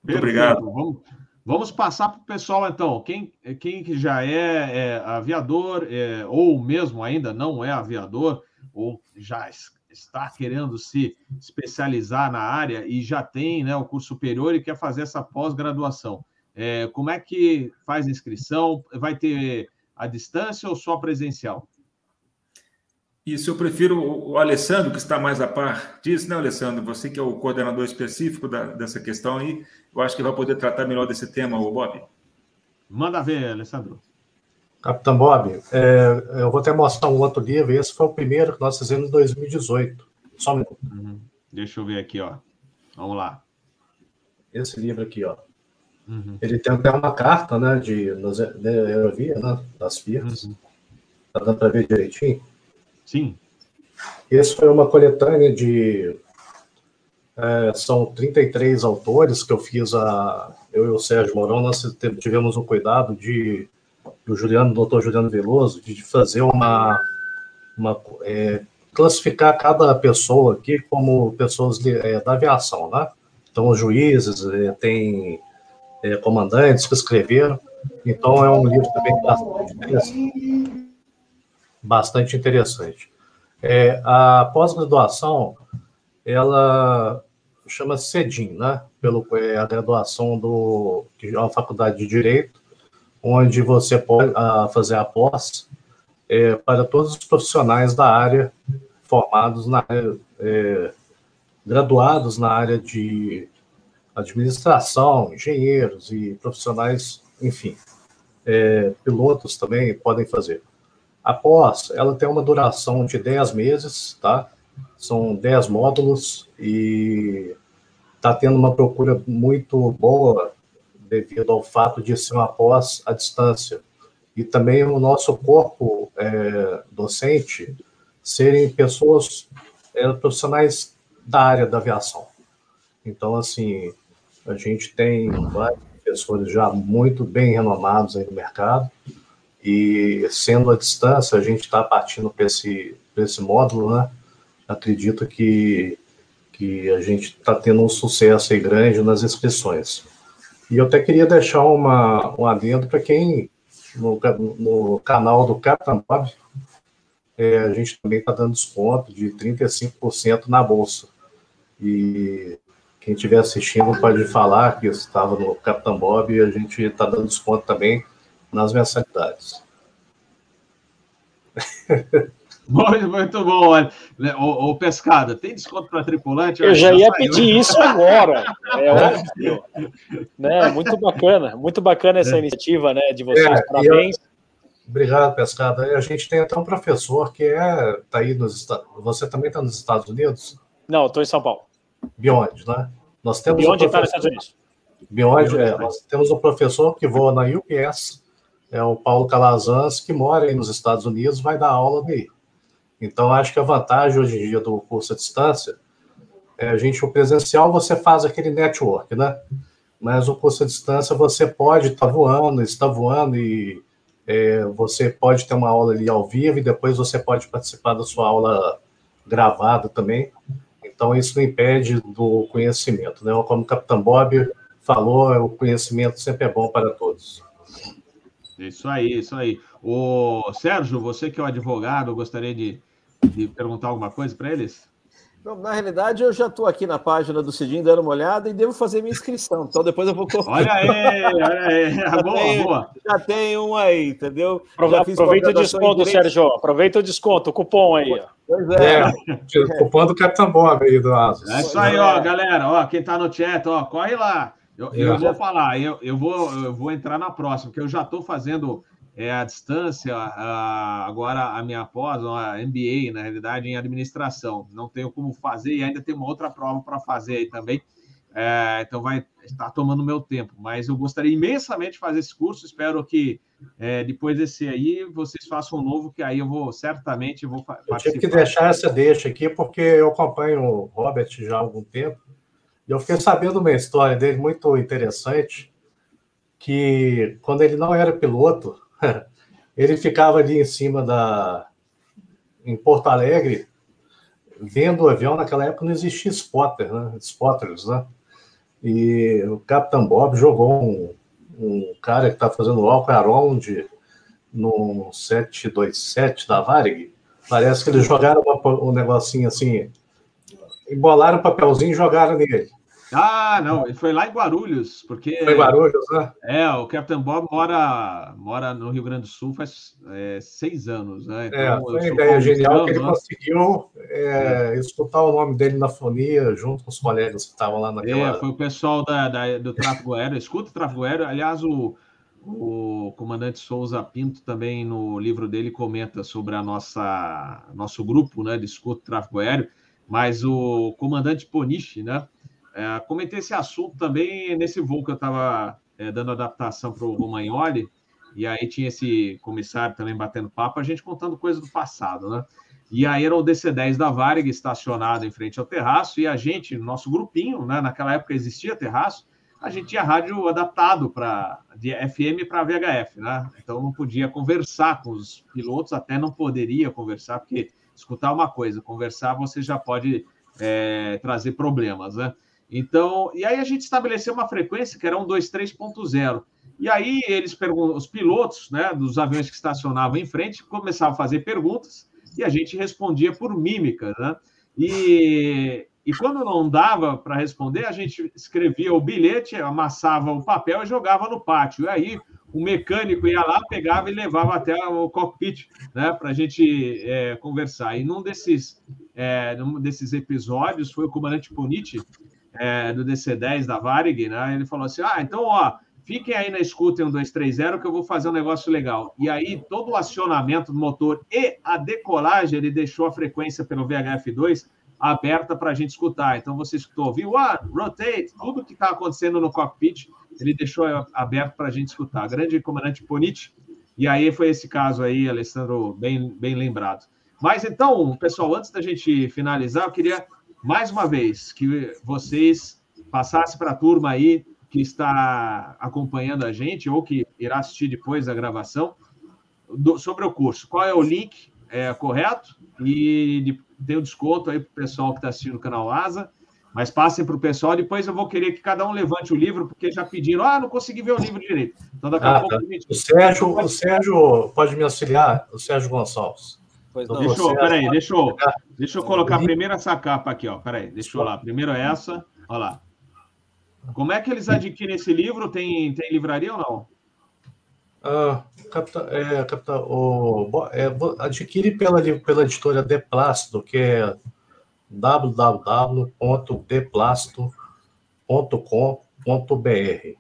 Muito obrigado. Vamos, vamos passar para o pessoal, então. Quem, quem que já é, é aviador, é, ou mesmo ainda não é aviador, ou já está querendo se especializar na área e já tem né, o curso superior e quer fazer essa pós-graduação. É, como é que faz a inscrição? Vai ter a distância ou só presencial? Isso, eu prefiro o Alessandro, que está mais a par disso, né, Alessandro? Você que é o coordenador específico da, dessa questão aí, eu acho que vai poder tratar melhor desse tema, o Bob. Manda ver, Alessandro. Capitão Bob, é, eu vou até mostrar um outro livro. Esse foi o primeiro que nós fizemos em 2018. Só um minuto. Uhum. Deixa eu ver aqui, ó. Vamos lá. Esse livro aqui, ó. Uhum. Ele tem até uma carta, né, de, de aerovia, né, das firmas. Uhum. Tá dando para ver direitinho? Sim. Esse foi uma coletânea de. É, são 33 autores que eu fiz a. Eu e o Sérgio Mourão, nós tivemos o cuidado de do Juliano, doutor Juliano Veloso, de fazer uma, uma é, classificar cada pessoa aqui como pessoas é, da aviação, né? Então, os juízes, é, tem é, comandantes que escreveram. Então, é um livro também bastante interessante. Bastante interessante. É, a pós-graduação, ela chama CEDIM, né? Pelo, é, a graduação do, de uma faculdade de Direito, onde você pode uh, fazer a pós é, para todos os profissionais da área formados na é, graduados na área de administração, engenheiros e profissionais, enfim, é, pilotos também podem fazer. A pós, ela tem uma duração de 10 meses, tá? São 10 módulos e está tendo uma procura muito boa devido ao fato de ser uma pós à distância. E também o nosso corpo é, docente serem pessoas é, profissionais da área da aviação. Então, assim, a gente tem vários professores já muito bem renomados aí no mercado, e sendo à distância, a gente está partindo para esse, esse módulo, né? Acredito que, que a gente está tendo um sucesso aí grande nas inscrições. E eu até queria deixar uma, um adendo para quem, no, no canal do Captain Bob, é, a gente também está dando desconto de 35% na bolsa. E quem estiver assistindo pode falar que estava no Capitão Bob e a gente está dando desconto também nas mensalidades. Muito, muito bom. Olha, né, o, o Pescada, tem desconto para tripulante? Eu, já ia saiu. pedir isso agora. É óbvio. né, muito bacana, muito bacana essa é. iniciativa né, de vocês. É, Parabéns. Eu... Obrigado, Pescada. A gente tem até um professor que é tá aí nos Estados Você também está nos Estados Unidos? Não, estou em São Paulo. Beyond, né? Nós temos Beyond um está nos Estados Unidos. Beyond, é, nós temos um professor que voa na UPS, é o Paulo Calazans, que mora aí nos Estados Unidos, vai dar aula daí. Então, acho que a vantagem hoje em dia do curso à distância é a gente, o presencial, você faz aquele network, né? Mas o curso à distância, você pode estar tá voando, está voando e é, você pode ter uma aula ali ao vivo e depois você pode participar da sua aula gravada também. Então, isso não impede do conhecimento. Né? Como o Capitão Bob falou, o conhecimento sempre é bom para todos. Isso aí, isso aí. O Sérgio, você que é o advogado, gostaria de, de perguntar alguma coisa para eles? Não, na realidade, eu já estou aqui na página do Cidinho dando uma olhada e devo fazer minha inscrição. Então depois eu vou colocar. Olha aí, olha aí. Já boa, tem, boa. Já tem um aí, entendeu? Aproveita o desconto, Sérgio. Aproveita o desconto, o cupom aí. Pois é. é. Cupom do Capitão Bob aí do Asus. É isso aí, ó, galera. Ó, quem está no chat, ó, corre lá. Eu, eu vou falar, eu, eu, vou, eu vou entrar na próxima, porque eu já estou fazendo é, a distância, a, agora a minha pós, a MBA, na realidade, em administração. Não tenho como fazer e ainda tem uma outra prova para fazer aí também. É, então vai estar tomando meu tempo, mas eu gostaria imensamente de fazer esse curso. Espero que é, depois desse aí vocês façam um novo, que aí eu vou certamente vou Eu tive que deixar essa deixa aqui porque eu acompanho o Robert já há algum tempo e eu fiquei sabendo uma história dele muito interessante que quando ele não era piloto ele ficava ali em cima da. em Porto Alegre, vendo o avião. Naquela época não existia spotter, né? spotters, né? E o Capitão Bob jogou um, um cara que está fazendo walk around no 727 da Varig. Parece que eles jogaram um negocinho assim, embolaram o papelzinho e jogaram nele. Ah, não, ele foi lá em Guarulhos, porque. Foi em Guarulhos, né? É, o Captain Bob mora, mora no Rio Grande do Sul faz é, seis anos, né? Então, é, foi uma ideia genial que ele né? conseguiu é, é. escutar o nome dele na fonia junto com os colegas que estavam lá naquela. É, foi o pessoal da, da, do tráfego aéreo, escuta o tráfego aéreo. Aliás, o, o comandante Souza Pinto também no livro dele comenta sobre a nossa nosso grupo, né, de escuta tráfego aéreo. Mas o comandante Poniche, né? É, comentei esse assunto também nesse voo que eu estava é, dando adaptação para o Romagnoli, e aí tinha esse comissário também batendo papo, a gente contando coisas do passado, né? E aí era o DC-10 da Varig estacionado em frente ao terraço, e a gente, nosso grupinho, né, naquela época existia terraço, a gente tinha rádio adaptado para de FM para VHF, né? Então não podia conversar com os pilotos, até não poderia conversar, porque escutar uma coisa, conversar você já pode é, trazer problemas, né? Então, e aí a gente estabeleceu uma frequência que era um 23.0. E aí eles perguntam, os pilotos, né, dos aviões que estacionavam em frente, começavam a fazer perguntas e a gente respondia por mímica, né? E, e quando não dava para responder, a gente escrevia o bilhete, amassava o papel e jogava no pátio. E aí o mecânico ia lá, pegava e levava até o cockpit, né, para a gente é, conversar. E num desses, é, num desses episódios foi o comandante Ponite é, do DC-10 da Varig, né? Ele falou assim: ah, então, ó, fiquem aí na escuta em 1230 que eu vou fazer um negócio legal. E aí, todo o acionamento do motor e a decolagem, ele deixou a frequência pelo VHF2 aberta para a gente escutar. Então, você escutou V1, Rotate, tudo que está acontecendo no cockpit, ele deixou aberto para a gente escutar. Grande comandante Ponite. E aí foi esse caso aí, Alessandro, bem, bem lembrado. Mas então, pessoal, antes da gente finalizar, eu queria mais uma vez que vocês passassem para a turma aí que está acompanhando a gente ou que irá assistir depois da gravação do, sobre o curso. Qual é o link é, correto? E de, tem o um desconto aí para o pessoal que está assistindo o canal Asa. Mas passem para o pessoal, depois eu vou querer que cada um levante o livro, porque já pediram, ah, não consegui ver o livro direito. Então, daqui a ah, pouco tá. a gente... O Sérgio, o Sérgio pode me auxiliar, o Sérgio Gonçalves. Pois não. Deixa eu, peraí, deixa eu, deixa eu colocar primeiro essa capa aqui, ó. Peraí, deixa eu lá. Primeiro essa, olha lá. Como é que eles adquirem esse livro? Tem, tem livraria ou não? Ah, capta, é, capta, o, é, adquire pela, pela editora De Plácido, que é www.deplasto.com.br,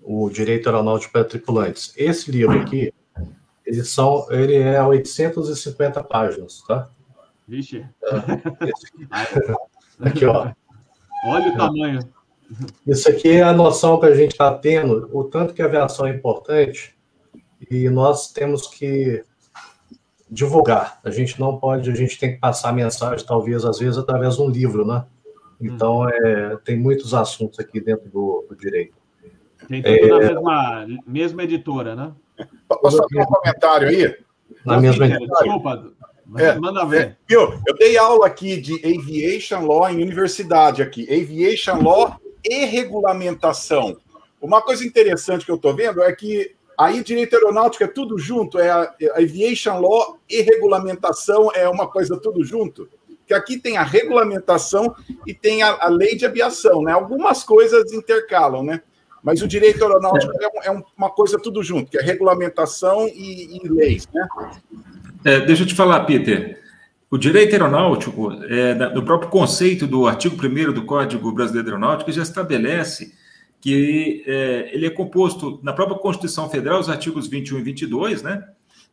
o Direito Aeronáutico para Tripulantes. Esse livro aqui, ele, são, ele é 850 páginas, tá? Vixe. É, aqui, ó. Olha o tamanho. Isso aqui é a noção que a gente está tendo, o tanto que a aviação é importante, e nós temos que divulgar. A gente não pode, a gente tem que passar a mensagem, talvez, às vezes, através de um livro, né? Então, hum. é, tem muitos assuntos aqui dentro do, do direito. Tem tudo é, na mesma, mesma editora, né? Posso fazer um comentário aí? Na mesma. Desculpa, é, manda ver. É, eu, eu dei aula aqui de Aviation Law em universidade aqui. Aviation Law e regulamentação. Uma coisa interessante que eu estou vendo é que Aí, direito aeronáutico é tudo junto, é a, é a aviation law e regulamentação é uma coisa tudo junto. Que aqui tem a regulamentação e tem a, a, lei de aviação, né? Algumas coisas intercalam, né? Mas o direito aeronáutico é, é uma coisa tudo junto, que é regulamentação e, e leis, né? É, deixa eu te falar, Peter. O direito aeronáutico, é, no próprio conceito do artigo 1 do Código Brasileiro de Aeronáutica, já estabelece que é, ele é composto na própria Constituição Federal, os artigos 21 e 22, né,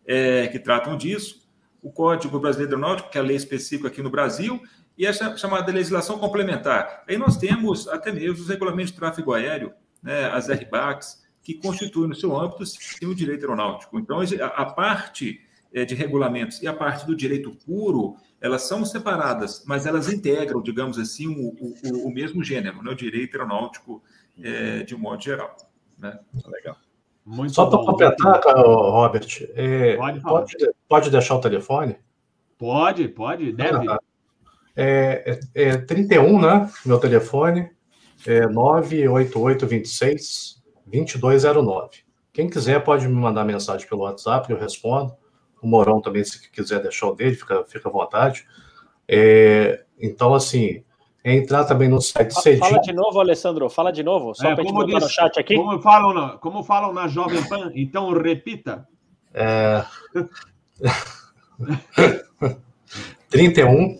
é, que tratam disso, o Código Brasileiro Aeronáutico, que é a lei específica aqui no Brasil, e a chamada legislação complementar. Aí nós temos até mesmo os regulamentos de tráfego aéreo, né, as RBACs, que constituem no seu âmbito sim, o direito aeronáutico. Então, a, parte é, de regulamentos e a parte do direito puro, elas são separadas, mas elas integram, digamos assim, o, o, o mesmo gênero, né, o direito aeronáutico é, de um modo geral. Né? Legal. Muito Só para completar, Robert, é, pode, pode, pode, deixar o telefone? Pode, pode, deve. Ah, é, é, é 31, né? Meu telefone é 98826 2209. Quem quiser pode me mandar mensagem pelo WhatsApp, eu respondo. O Morão também, se quiser deixar o dele, fica, fica à vontade. É, então, assim, entrar também no site cedinho. Fala de novo, Alessandro, fala de novo, só é, para a gente botar no chat aqui. Como falam, na, como falam na Jovem Pan, então repita. É... 31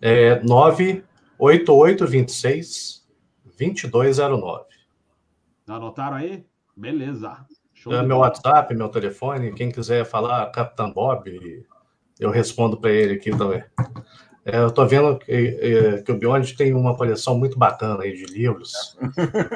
é, 98826 2209. Anotaram aí? Beleza. é meu WhatsApp, meu telefone. Quem quiser falar Capitão Bob, eu respondo para ele aqui também. É, eu estou vendo que, é, que, o Beyond tem uma coleção muito bacana aí de livros.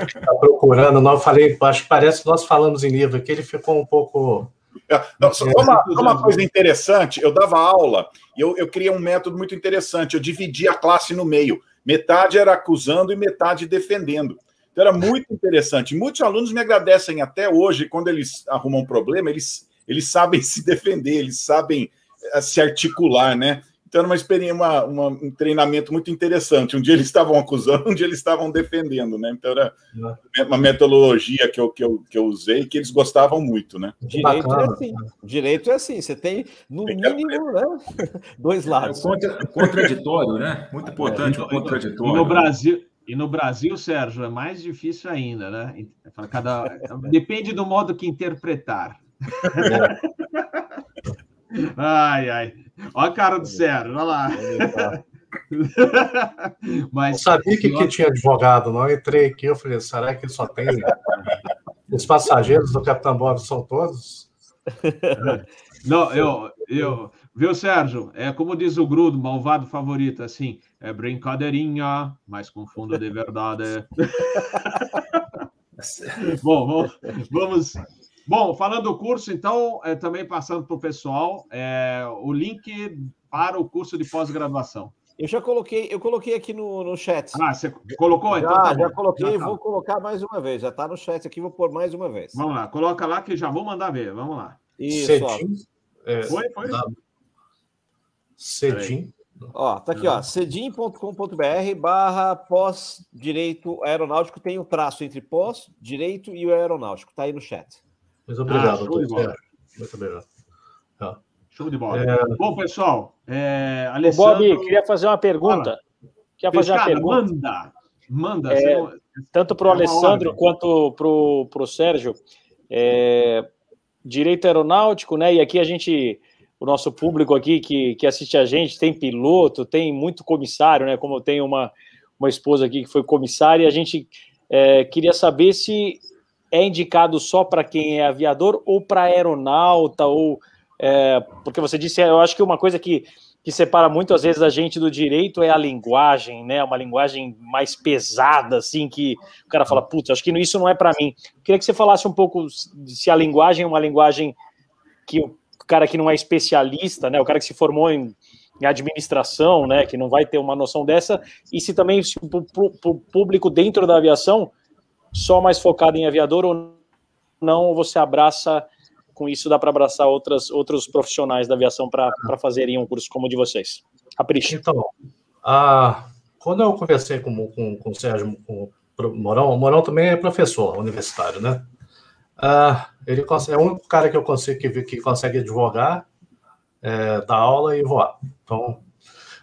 Está procurando, eu falei, acho que parece que nós falamos em livro aqui, ele ficou um pouco. É, não, só uma, uma, coisa interessante, eu dava aula e eu, eu criei um método muito interessante. Eu dividi a classe no meio. Metade era acusando e metade defendendo. Então era muito interessante. Muitos alunos me agradecem até hoje, quando eles arrumam um problema, eles, eles sabem se defender, eles sabem eh, se articular, né? Então, era uma experiência, uma, uma, um treinamento muito interessante. Um dia eles estavam acusando, um dia eles estavam defendendo, né? Então, era uma metodologia que eu, que eu, que eu usei que eles gostavam muito, né? Direito é assim. Direito é assim. Você tem, no tem mínimo, né? dois lados. É contra, contraditório, né? Muito importante é, o contraditório. E no Brasil... E no Brasil, Sérgio, é mais difícil ainda, né? Cada... Depende do modo que interpretar. Ai, ai. Olha a cara do Sérgio, olha lá. Mas, não sabia que, que tinha advogado, não. Eu entrei aqui, eu falei, será que só tem os passageiros do Capitão Bob são todos. Não, eu, eu, viu, Sérgio? É como diz o Grudo, malvado favorito, assim, é brincadeirinha, mas com fundo de verdade. Bom, vamos, vamos. Bom, falando do curso, então, é, também passando para o pessoal, é, o link para o curso de pós-graduação. Eu já coloquei, eu coloquei aqui no, no chat. Ah, você colocou? Já, então tá já bom. coloquei, Já tá. vou colocar mais uma vez. Já está no chat aqui, vou pôr mais uma vez. Vamos lá, coloca lá que já vou mandar ver. Vamos lá. Isso, ó. Cedim. É, Foi, foi? da- Cedim. Ó, tá aqui, ó. cedim.com.br barra pós-direito aeronáutico. Tem o traço entre pós-direito e o aeronáutico. Tá aí no chat. Muito obrigado, Ah, show de bola. Sérgio. Muito obrigado. Show de bola. Bom, pessoal, é, Bob, Alessandro... queria fazer uma pergunta. Queria fazer uma Pescada, pergunta. manda. Manda. É, tanto para o É uma Alessandro ordem. quanto para o Sérgio, é, direito aeronáutico, né? E aqui a gente, o nosso público aqui que, que assiste a gente, tem piloto, tem muito comissário, né? Como eu tenho uma, uma esposa aqui que foi comissária, a gente é, queria saber se é indicado só para quem é aviador ou para aeronauta, ou é, porque você disse, eu acho que uma coisa que que separa muito às vezes a gente do direito é a linguagem, né? Uma linguagem mais pesada, assim, que o cara fala, putz, acho que isso não é para mim. Queria que você falasse um pouco se a linguagem é uma linguagem que o cara que não é especialista, né? O cara que se formou em, em administração, né? Que não vai ter uma noção dessa, e se também o público dentro da aviação só mais focado em aviador ou não, ou você abraça com isso dá para abraçar outras, outros profissionais da aviação para fazerem um curso como o de vocês. Capricha. Então, a, quando eu conversei com, com, com o Sérgio com o Morão, o Morão também é professor universitário, né? Ah, ele cons- é o único cara que eu consigo que, que consegue advogar, é, dar aula e voar. Então,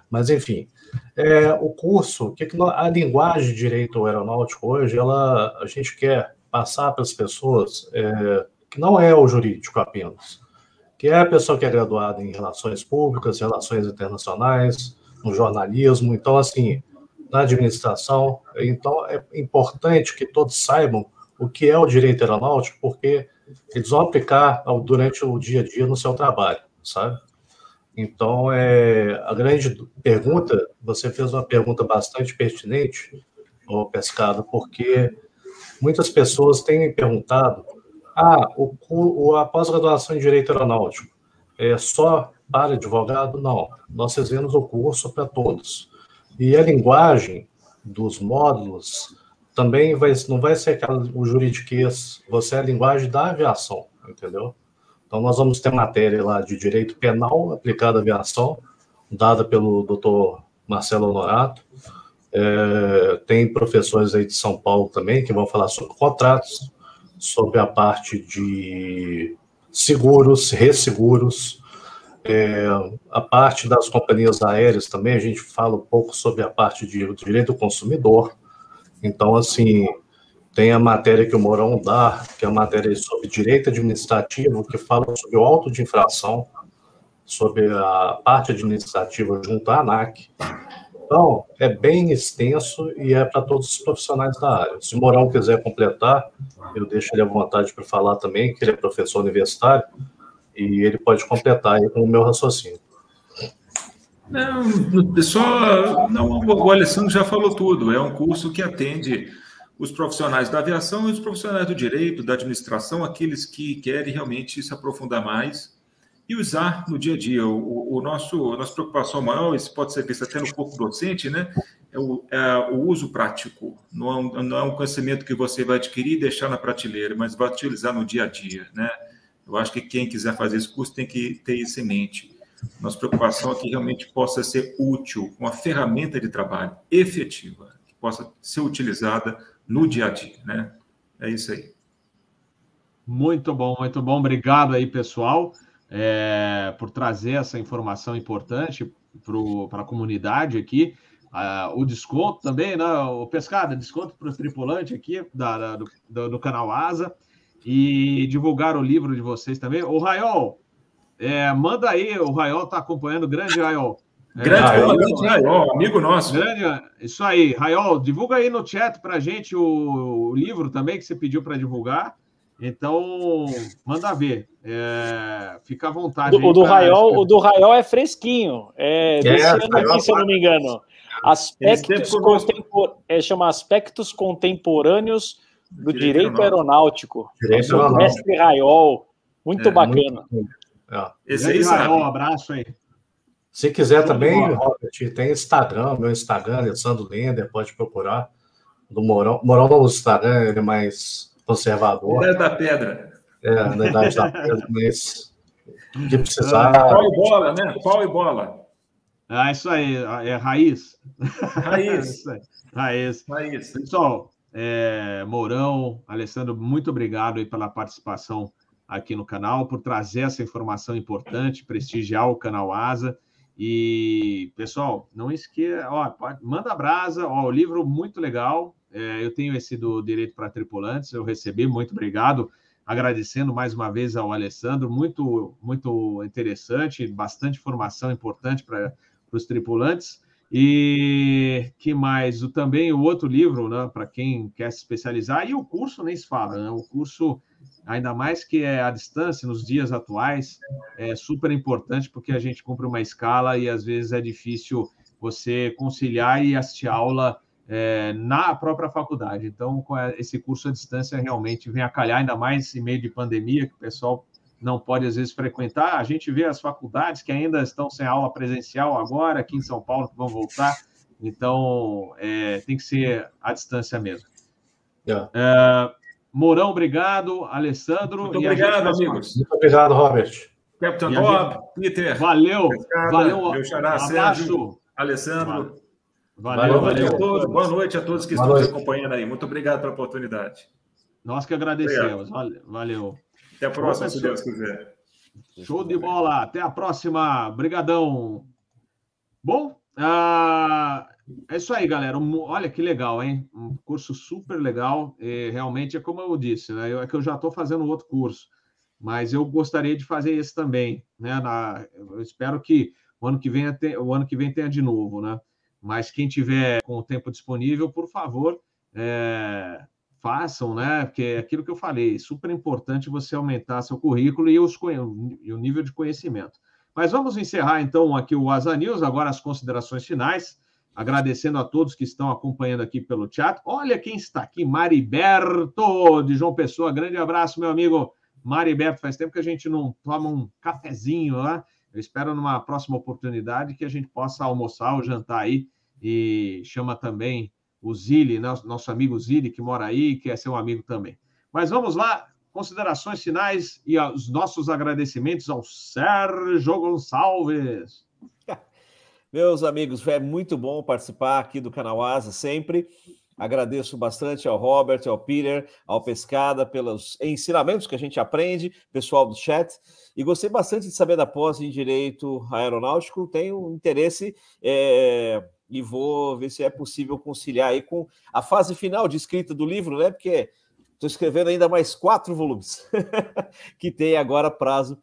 mas enfim, é, o curso, que nó- a linguagem de direito aeronáutico hoje, ela a gente quer passar para as pessoas é, que não é o jurídico apenas, que é a pessoa que é graduada em relações públicas, relações internacionais, no jornalismo, então assim, na administração, então é importante que todos saibam o que é o direito aeronáutico, porque eles vão aplicar durante o dia a dia no seu trabalho, sabe? Então, é, a grande pergunta, você fez uma pergunta bastante pertinente, ô Pescado, porque muitas pessoas têm me perguntado, ah, o, o- a pós-graduação em Direito Aeronáutico é só para advogado? Não, nós fizemos o curso para todos. E a linguagem dos módulos também vai, não vai ser aquela, o juridiquês, você é a linguagem da aviação, entendeu? Então, nós vamos ter matéria lá de direito penal aplicado à aviação, dada pelo doutor Marcelo Honorato. É, tem professores aí de São Paulo também que vão falar sobre contratos, sobre a parte de seguros, resseguros, é, a parte das companhias aéreas também, a gente fala um pouco sobre a parte de direito do consumidor. Então, assim, tem a matéria que o Mourão dá, que é a matéria sobre direito administrativo, que fala sobre o auto de infração, sobre a parte administrativa junto à ANAC. Então, é bem extenso e é para todos os profissionais da área. Se o Mourão quiser completar, eu deixo ele à vontade para falar também, que ele é professor universitário, e ele pode completar aí com o meu raciocínio. Não, só, não, o Alessandro já falou tudo. É um curso que atende os profissionais da aviação e os profissionais do direito, da administração, aqueles que querem realmente se aprofundar mais e usar no dia a dia. O, o nosso, a nossa preocupação maior, isso pode ser visto até no corpo docente, né? É o, é o uso prático. Não é, um, não é um conhecimento que você vai adquirir e deixar na prateleira, mas vai utilizar no dia a dia, né? Eu acho que quem quiser fazer esse curso tem que ter isso em mente. Nossa preocupação é que realmente possa ser útil, uma ferramenta de trabalho efetiva, que possa ser utilizada no dia a dia, né? É isso aí. Muito bom, muito bom. Obrigado aí, pessoal, é, por trazer essa informação importante para a comunidade aqui. Ah, o desconto também, né? O Pescada, desconto para o tripulante aqui da, da- do, do- do canal Asa e divulgar o livro de vocês também. O Raiol, é, manda aí, o Raiol está acompanhando, grande Raiol. É, Grande Raiol. comandante Raiol, amigo nosso. Grande, isso aí, Raiol, divulga aí no chat para gente o, o livro também que você pediu para divulgar. Então, manda ver. É, fica à vontade. O, o do Raiol, o do Raiol é fresquinho. É, é desse é, ano aqui, se eu não me engano. Aspectos contempor... é, chama Aspectos Contemporâneos do Direito, direito Aeronáutico. Direito Aeronáutico. Mestre Raiol. Muito é, bacana. Muito... É. Esse aí, Raiol, um abraço aí. Se quiser também, Robert, tem Instagram, meu Instagram, Alessandro Lender, pode procurar. Do Morão. Morão no Instagram, ele é mais conservador. Idade da Pedra. É, na Idade da Pedra, mas de precisar. Pau e bola, né? Pau e bola. Ah, isso aí, é raiz. Raiz. raiz. Raiz. Pessoal, é, Mourão, Alessandro, muito obrigado aí pela participação aqui no canal, por trazer essa informação importante, prestigiar o canal Asa. E, pessoal, não esqueça, ó, manda brasa, ó, o livro muito legal. É, eu tenho esse do Direito para Tripulantes, eu recebi, muito obrigado. Agradecendo mais uma vez ao Alessandro, muito, muito interessante, bastante informação importante para os tripulantes. E que mais? O, também o outro livro, né, para quem quer se especializar, e o curso nem se fala, né? O curso ainda mais que é à distância, nos dias atuais, é super importante porque a gente cumpre uma escala e às vezes é difícil você conciliar e assistir aula é, na própria faculdade. Então, com esse curso à distância realmente vem a calhar, ainda mais em meio de pandemia, que o pessoal não pode às vezes frequentar. A gente vê as faculdades que ainda estão sem aula presencial agora, aqui em São Paulo, que vão voltar. Então, é, tem que ser à distância mesmo. Yeah. É, Mourão, obrigado. Alessandro. Muito obrigado, amigos. Muito obrigado, Robert. Capitão Bob, gente... Peter. Valeu. valeu. Meu xará, Sérgio, Alessandro. Valeu, valeu. valeu. A todos, boa noite a todos que boa estão noite. nos acompanhando aí. Muito obrigado pela oportunidade. Nós que agradecemos. Obrigado. Valeu. Até a próxima, se Deus quiser. Show de bola. Até a próxima. Obrigadão. Bom, ah, é isso aí, galera. Olha que legal, hein? Um curso super legal. E realmente é como eu disse, né? Eu, é que eu já estou fazendo outro curso, mas eu gostaria de fazer esse também, né? Na, eu espero que o ano que vem o ano que vem tenha de novo, né? Mas quem tiver com o tempo disponível, por favor, é, façam, né? Porque é aquilo que eu falei, super importante você aumentar seu currículo e, os, e o nível de conhecimento. Mas vamos encerrar então aqui o Asa News, agora as considerações finais. Agradecendo a todos que estão acompanhando aqui pelo chat. Olha quem está aqui, Mariberto, de João Pessoa. Grande abraço, meu amigo Mariberto. Faz tempo que a gente não toma um cafezinho lá. Eu espero numa próxima oportunidade que a gente possa almoçar ou jantar aí. E chama também o Zili, nosso amigo Zili, que mora aí, que é seu amigo também. Mas vamos lá, considerações finais e os nossos agradecimentos ao Sérgio Gonçalves. Meus amigos, é muito bom participar aqui do canal Asa sempre. Agradeço bastante ao Robert, ao Peter, ao Pescada pelos ensinamentos que a gente aprende, pessoal do chat. E gostei bastante de saber da pós em Direito Aeronáutico. Tenho interesse é, e vou ver se é possível conciliar aí com a fase final de escrita do livro, né? Porque estou escrevendo ainda mais quatro volumes, que tem agora prazo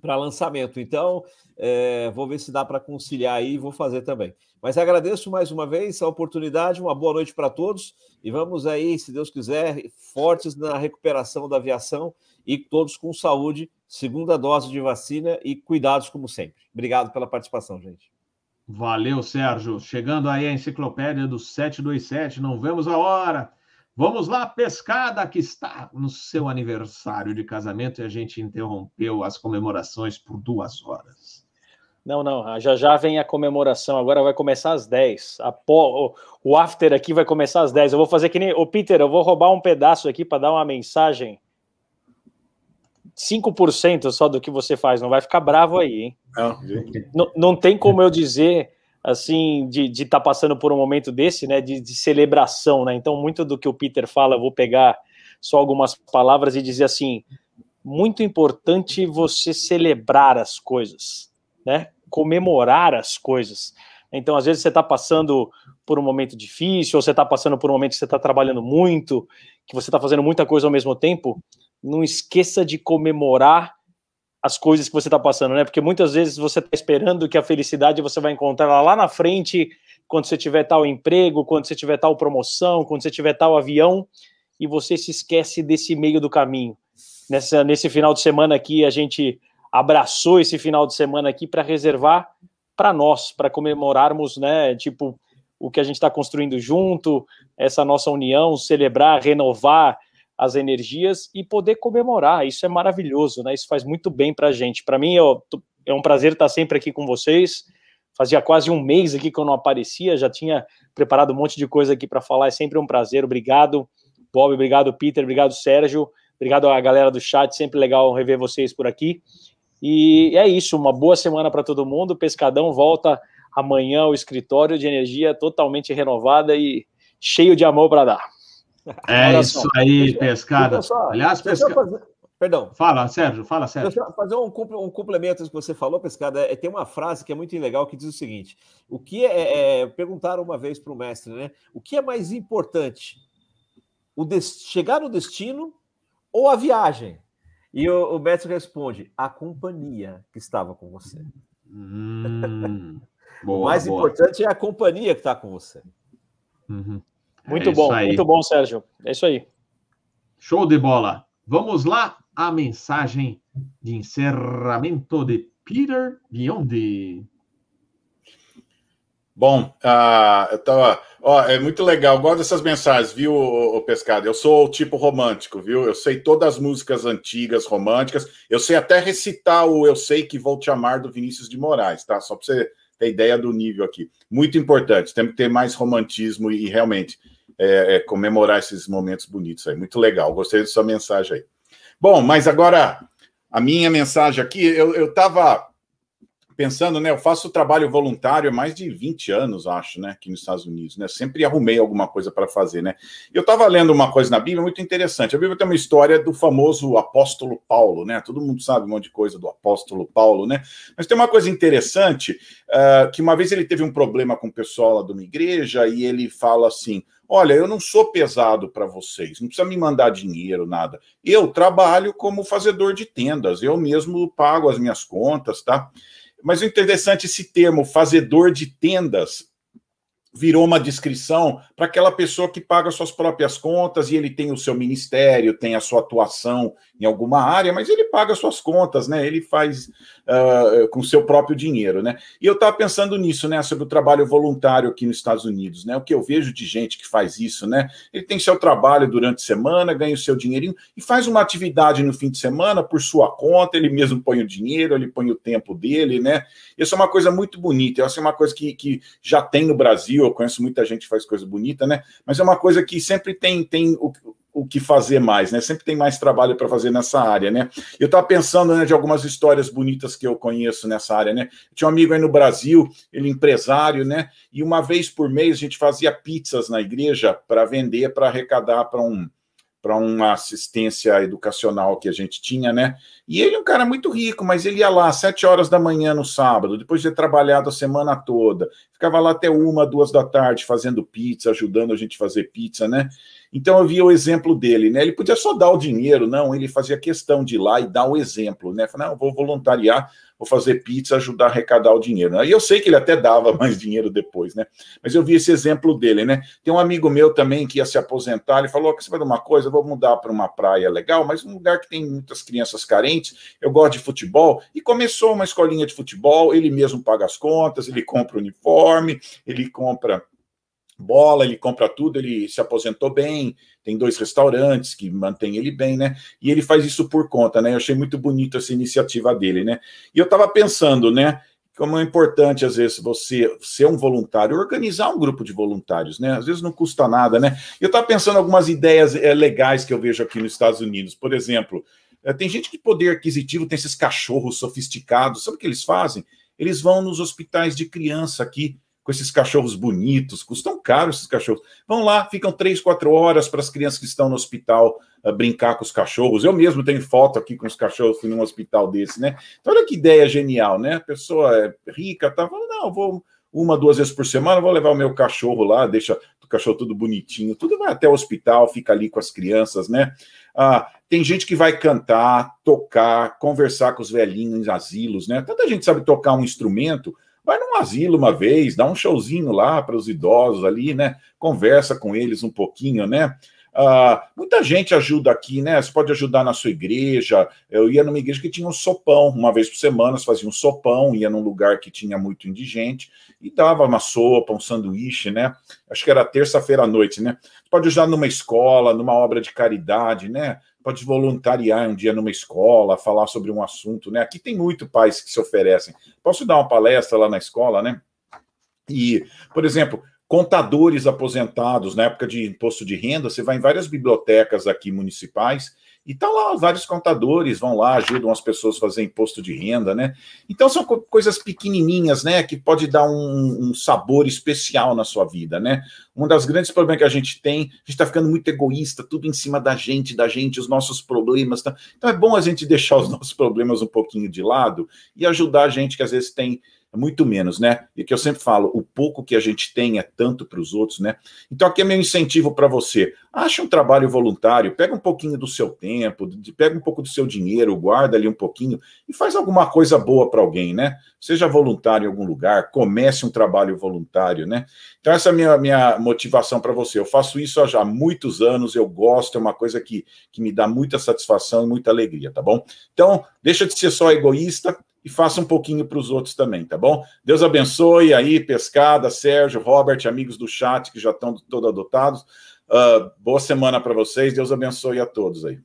para lançamento. Então, é, vou ver se dá para conciliar aí e vou fazer também. Mas agradeço mais uma vez a oportunidade, uma boa noite para todos e vamos aí, se Deus quiser, fortes na recuperação da aviação e todos com saúde, segunda dose de vacina e cuidados como sempre. Obrigado pela participação, gente. Valeu, Sérgio. Chegando aí a enciclopédia do 727, não vemos a hora. Vamos lá, pescada que está no seu aniversário de casamento e a gente interrompeu as comemorações por duas horas. Não, não, já já vem a comemoração, agora vai começar às 10. A po... O after aqui vai começar às 10. Eu vou fazer que nem. Ô, Peter, eu vou roubar um pedaço aqui para dar uma mensagem. 5% só do que você faz, não vai ficar bravo aí, hein? Não, não, não tem como eu dizer assim de estar tá passando por um momento desse, né, de, de, celebração, né? Então muito do que o Peter fala, eu vou pegar só algumas palavras e dizer assim, muito importante você celebrar as coisas, né? comemorar as coisas. Então, às vezes, você está passando por um momento difícil, ou você está passando por um momento que você está trabalhando muito, que você está fazendo muita coisa ao mesmo tempo, não esqueça de comemorar as coisas que você está passando, né? Porque muitas vezes você está esperando que a felicidade você vai encontrar lá na frente, quando você tiver tal emprego, quando você tiver tal promoção, quando você tiver tal avião, e você se esquece desse meio do caminho. Nessa, nesse final de semana aqui, a gente abraçou esse final de semana aqui para reservar para nós, para comemorarmos, né, tipo, o que a gente está construindo junto, essa nossa união, celebrar, renovar as energias e poder comemorar. Isso é maravilhoso, né? Isso faz muito bem para a gente. Para mim, eu, é um prazer estar sempre aqui com vocês. Fazia quase um mês aqui que eu não aparecia, já tinha preparado um monte de coisa aqui para falar. É sempre um prazer. Obrigado, Bob. Obrigado, Peter. Obrigado, Sérgio. Obrigado à galera do chat. Sempre legal rever vocês por aqui. E é isso. Uma boa semana para todo mundo. Pescadão volta amanhã ao escritório de energia totalmente renovada e cheio de amor para dar. É isso aí, pescada. Aliás, pescada. Perdão. Fala, Sérgio, fala, Sérgio. Deixa eu fazer um, um complemento que você falou, pescada. É, tem uma frase que é muito legal que diz o seguinte: o que é, é, perguntaram uma vez para o mestre, né? O que é mais importante? O de, chegar no destino ou a viagem? E o, o mestre responde: a companhia que estava com você. Hum, boa, o mais boa. importante é a companhia que está com você. Uhum. Muito é bom, muito bom, Sérgio. É isso aí. Show de bola. Vamos lá, a mensagem de encerramento de Peter Biondi. Bom, uh, eu tava. Ó, é muito legal, gosto dessas mensagens, viu, o, Pescado? Eu sou o tipo romântico, viu? Eu sei todas as músicas antigas românticas, eu sei até recitar o Eu Sei Que Vou Te Amar do Vinícius de Moraes, tá? Só para você ter ideia do nível aqui. Muito importante, temos que ter mais romantismo e, realmente é, é, comemorar esses momentos bonitos aí. Muito legal, gostei da sua mensagem aí. Bom, mas agora a minha mensagem aqui, eu estava pensando, né? Eu faço trabalho voluntário há mais de 20 anos, acho, né? Aqui nos Estados Unidos, né? Sempre arrumei alguma coisa para fazer, né? Eu estava lendo uma coisa na Bíblia muito interessante. A Bíblia tem uma história do famoso apóstolo Paulo, né? Todo mundo sabe um monte de coisa do apóstolo Paulo, né? Mas tem uma coisa interessante, uh, que uma vez ele teve um problema com o pessoal lá de uma igreja e ele fala assim: Olha, eu não sou pesado para vocês, não precisa me mandar dinheiro, nada. Eu trabalho como fazedor de tendas, eu mesmo pago as minhas contas, tá? Mas o interessante, esse termo, fazedor de tendas, virou uma descrição para aquela pessoa que paga suas próprias contas e ele tem o seu ministério, tem a sua atuação em alguma área, mas ele paga suas contas, né? Ele faz uh, com seu próprio dinheiro, né? E eu estava pensando nisso, né? Sobre o trabalho voluntário aqui nos Estados Unidos, né? O que eu vejo de gente que faz isso, né? Ele tem seu trabalho durante a semana, ganha o seu dinheirinho e faz uma atividade no fim de semana por sua conta, ele mesmo põe o dinheiro, ele põe o tempo dele, né? Isso é uma coisa muito bonita, essa é uma coisa que, que já tem no Brasil, eu conheço muita gente que faz coisa bonita, né? Mas é uma coisa que sempre tem, tem o, o que fazer mais, né? Sempre tem mais trabalho para fazer nessa área, né? Eu estava pensando né, de algumas histórias bonitas que eu conheço nessa área, né? Tinha um amigo aí no Brasil, ele empresário, né? E uma vez por mês a gente fazia pizzas na igreja para vender, para arrecadar para um para uma assistência educacional que a gente tinha, né? E ele é um cara muito rico, mas ele ia lá às sete horas da manhã no sábado, depois de ter trabalhado a semana toda, ficava lá até uma, duas da tarde fazendo pizza, ajudando a gente a fazer pizza, né? Então eu via o exemplo dele, né? Ele podia só dar o dinheiro, não, ele fazia questão de ir lá e dar o exemplo, né? Falei, não, vou voluntariar, vou fazer pizza, ajudar a arrecadar o dinheiro. Aí eu sei que ele até dava mais dinheiro depois, né? Mas eu vi esse exemplo dele, né? Tem um amigo meu também que ia se aposentar, ele falou: você vai dar uma coisa, eu vou mudar para uma praia legal, mas um lugar que tem muitas crianças carentes, eu gosto de futebol, e começou uma escolinha de futebol, ele mesmo paga as contas, ele compra uniforme, ele compra bola, ele compra tudo, ele se aposentou bem, tem dois restaurantes que mantém ele bem, né? E ele faz isso por conta, né? Eu achei muito bonito essa iniciativa dele, né? E eu estava pensando, né? Como é importante, às vezes, você ser um voluntário, organizar um grupo de voluntários, né? Às vezes não custa nada, né? Eu estava pensando algumas ideias é, legais que eu vejo aqui nos Estados Unidos. Por exemplo, é, tem gente que poder aquisitivo tem esses cachorros sofisticados. Sabe o que eles fazem? Eles vão nos hospitais de criança aqui com esses cachorros bonitos, custam caro esses cachorros. Vão lá, ficam três, quatro horas para as crianças que estão no hospital uh, brincar com os cachorros. Eu mesmo tenho foto aqui com os cachorros, num hospital desse, né? Então, olha que ideia genial, né? A pessoa é rica, tá falando, não, vou uma, duas vezes por semana, vou levar o meu cachorro lá, deixa o cachorro tudo bonitinho, tudo vai até o hospital, fica ali com as crianças, né? Ah, tem gente que vai cantar, tocar, conversar com os velhinhos em asilos, né? Tanta gente sabe tocar um instrumento, Vai num asilo uma vez, dá um showzinho lá para os idosos ali, né? Conversa com eles um pouquinho, né? Uh, muita gente ajuda aqui, né? Você pode ajudar na sua igreja. Eu ia numa igreja que tinha um sopão, uma vez por semana, você fazia um sopão, ia num lugar que tinha muito indigente e dava uma sopa, um sanduíche, né? Acho que era terça-feira à noite, né? Você pode ajudar numa escola, numa obra de caridade, né? Pode voluntariar um dia numa escola, falar sobre um assunto, né? Aqui tem muito pais que se oferecem. Posso dar uma palestra lá na escola, né? E, por exemplo, contadores aposentados na época de imposto de renda, você vai em várias bibliotecas aqui municipais e tá lá vários contadores vão lá ajudam as pessoas a fazer imposto de renda, né? Então são co coisas pequenininhas, né, que pode dar um, um, sabor especial na sua vida, né? Um dos grandes problemas que a gente tem, a gente está ficando muito egoísta, tudo em cima da gente, da gente, os nossos problemas. Tá? Então é bom a gente deixar os nossos problemas um pouquinho de lado e ajudar a gente que às vezes tem muito menos, né? E que eu sempre falo, o pouco que a gente tem é tanto para os outros, né? Então aqui é meu incentivo para você. Acha um trabalho voluntário, pega um pouquinho do seu tempo, pega um pouco do seu dinheiro, guarda ali um pouquinho e faz alguma coisa boa para alguém, né? Seja voluntário em algum lugar, comece um trabalho voluntário, né? Então essa é a minha, minha motivação para você. Eu faço isso há já muitos anos, eu gosto, é uma coisa que, que me dá muita satisfação e muita alegria, tá bom? Então, deixa de ser só egoísta, e faça um pouquinho para os outros também, tá bom? Deus abençoe aí, Pescada, Sérgio, Robert, amigos do chat que já estão todos adotados. Uh, boa semana para vocês, Deus abençoe a todos aí.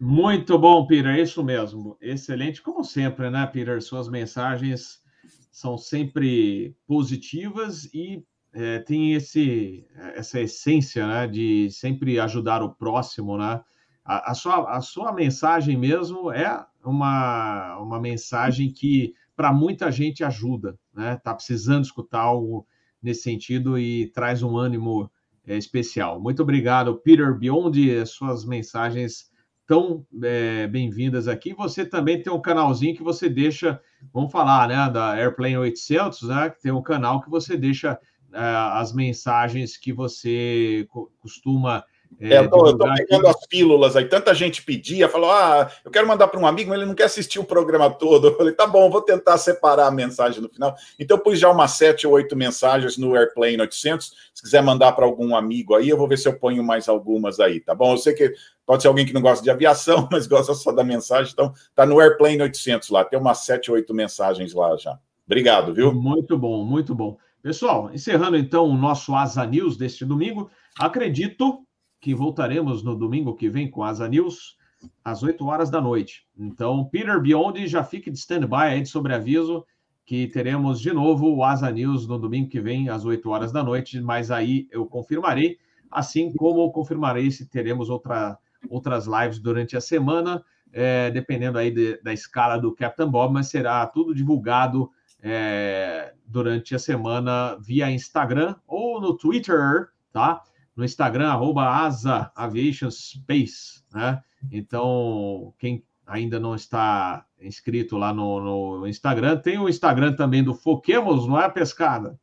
Muito bom, Peter, é isso mesmo. Excelente, como sempre, né, Peter? Suas mensagens são sempre positivas e é, tem esse, essa essência né, de sempre ajudar o próximo, né? A, a, sua, a sua mensagem mesmo é uma, uma mensagem que para muita gente ajuda, né? Está precisando escutar algo nesse sentido e traz um ânimo é, especial. Muito obrigado, Peter Beyond, suas mensagens tão é, bem-vindas aqui. Você também tem um canalzinho que você deixa, vamos falar, né, da Airplane 800, né, que tem um canal que você deixa é, as mensagens que você costuma é, eu, tô, eu tô pegando as pílulas aí. Tanta gente pedia, falou: ah, eu quero mandar para um amigo, mas ele não quer assistir o programa todo. Eu falei: tá bom, vou tentar separar a mensagem no final. Então, pus já umas sete ou oito mensagens no Airplane 800. Se quiser mandar para algum amigo aí, eu vou ver se eu ponho mais algumas aí, tá bom? Eu sei que pode ser alguém que não gosta de aviação, mas gosta só da mensagem. Então, tá no Airplane 800 lá. Tem umas sete ou oito mensagens lá já. Obrigado, viu? Muito bom, muito bom. Pessoal, encerrando então o nosso Asa News deste domingo, acredito que voltaremos no domingo que vem com Asa News, às 8 horas da noite. Então, Peter Beyond, já fique de stand-by aí de sobreaviso, que teremos de novo o Asa News no domingo que vem, às 8 horas da noite, mas aí eu confirmarei, assim como confirmarei se teremos outra, outras lives durante a semana, é, dependendo aí de, da escala do Captain Bob, mas será tudo divulgado é, durante a semana via Instagram ou no Twitter, tá? No Instagram, arroba Asa Aviation Space, né? Então, quem ainda não está inscrito lá no, no Instagram, tem o Instagram também do Foquemos, não é, Pescada?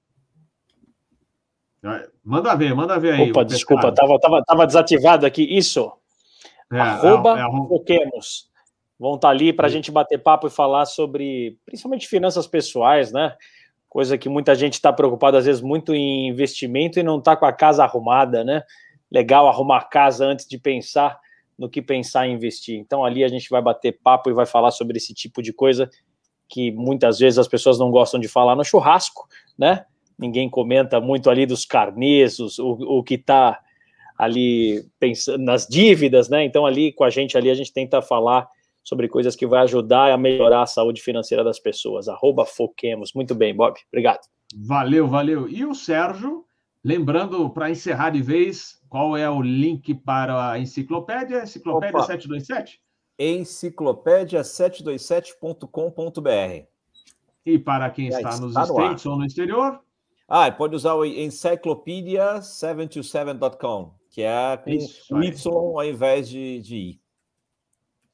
Manda ver, manda ver aí. Opa, desculpa, tava, tava, tava desativado aqui. Isso. É, arroba é, é, Foquemos. Vão estar tá ali para a gente bater papo e falar sobre, principalmente finanças pessoais, né? Coisa que muita gente está preocupada, às vezes, muito em investimento e não está com a casa arrumada, né? Legal arrumar a casa antes de pensar no que pensar em investir. Então, ali a gente vai bater papo e vai falar sobre esse tipo de coisa que muitas vezes as pessoas não gostam de falar no churrasco, né? Ninguém comenta muito ali dos carnês, o, o que está ali pensando nas dívidas, né? Então, ali com a gente ali, a gente tenta falar sobre coisas que vai ajudar a melhorar a saúde financeira das pessoas. Arroba Foquemos. Muito bem, Bob. Obrigado. Valeu, valeu. E o Sérgio, lembrando, para encerrar de vez, qual é o link para a enciclopédia? Enciclopédia Opa. 727? Enciclopédia727.com.br. E para quem está, está nos States ou no exterior? Ah, pode usar o encyclopedia727.com, que é com Y ao invés de, de I.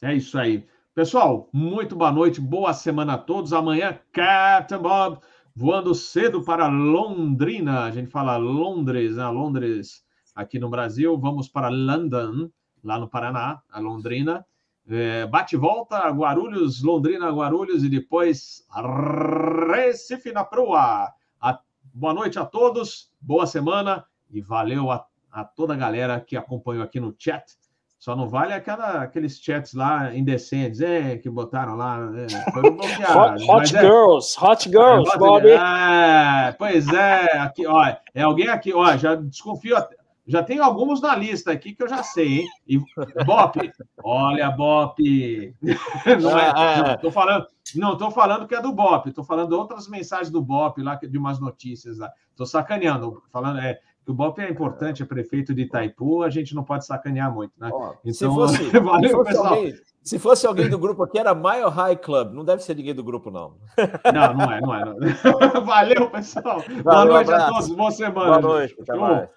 É isso aí. Pessoal, muito boa noite, boa semana a todos. Amanhã, Captain Bob voando cedo para Londrina. A gente fala Londres, né? Londres aqui no Brasil. Vamos para London, lá no Paraná, a Londrina. É, bate volta, Guarulhos, Londrina, Guarulhos e depois Recife na proa. A, boa noite a todos, boa semana e valeu a a toda a galera que acompanhou aqui no chat. Só não vale aquela, aqueles chats lá indecentes, é, que botaram lá. É, hot, hot é, girls, hot girls, é, Bob. É, pois é, aqui, ó, é alguém aqui, ó, já desconfio até. Já tem alguns na lista aqui que eu já sei, hein? E, Bop, olha, Bop. Não é, é, não, tô falando, não tô falando que é do Bop, tô falando outras mensagens do Bop lá, de umas notícias lá. Tô sacaneando, falando, é, que o Bop é importante, é prefeito de Itaipu, a gente não pode sacanear muito, né? então, se fosse, valeu, se fosse pessoal. Alguém, se fosse alguém do grupo aqui, era Mile High Club, não deve ser ninguém do grupo, não. Não, não é, não é. Não. valeu, pessoal. Valeu, Boa noite um a todos, boa semana. Boa noite, até mais.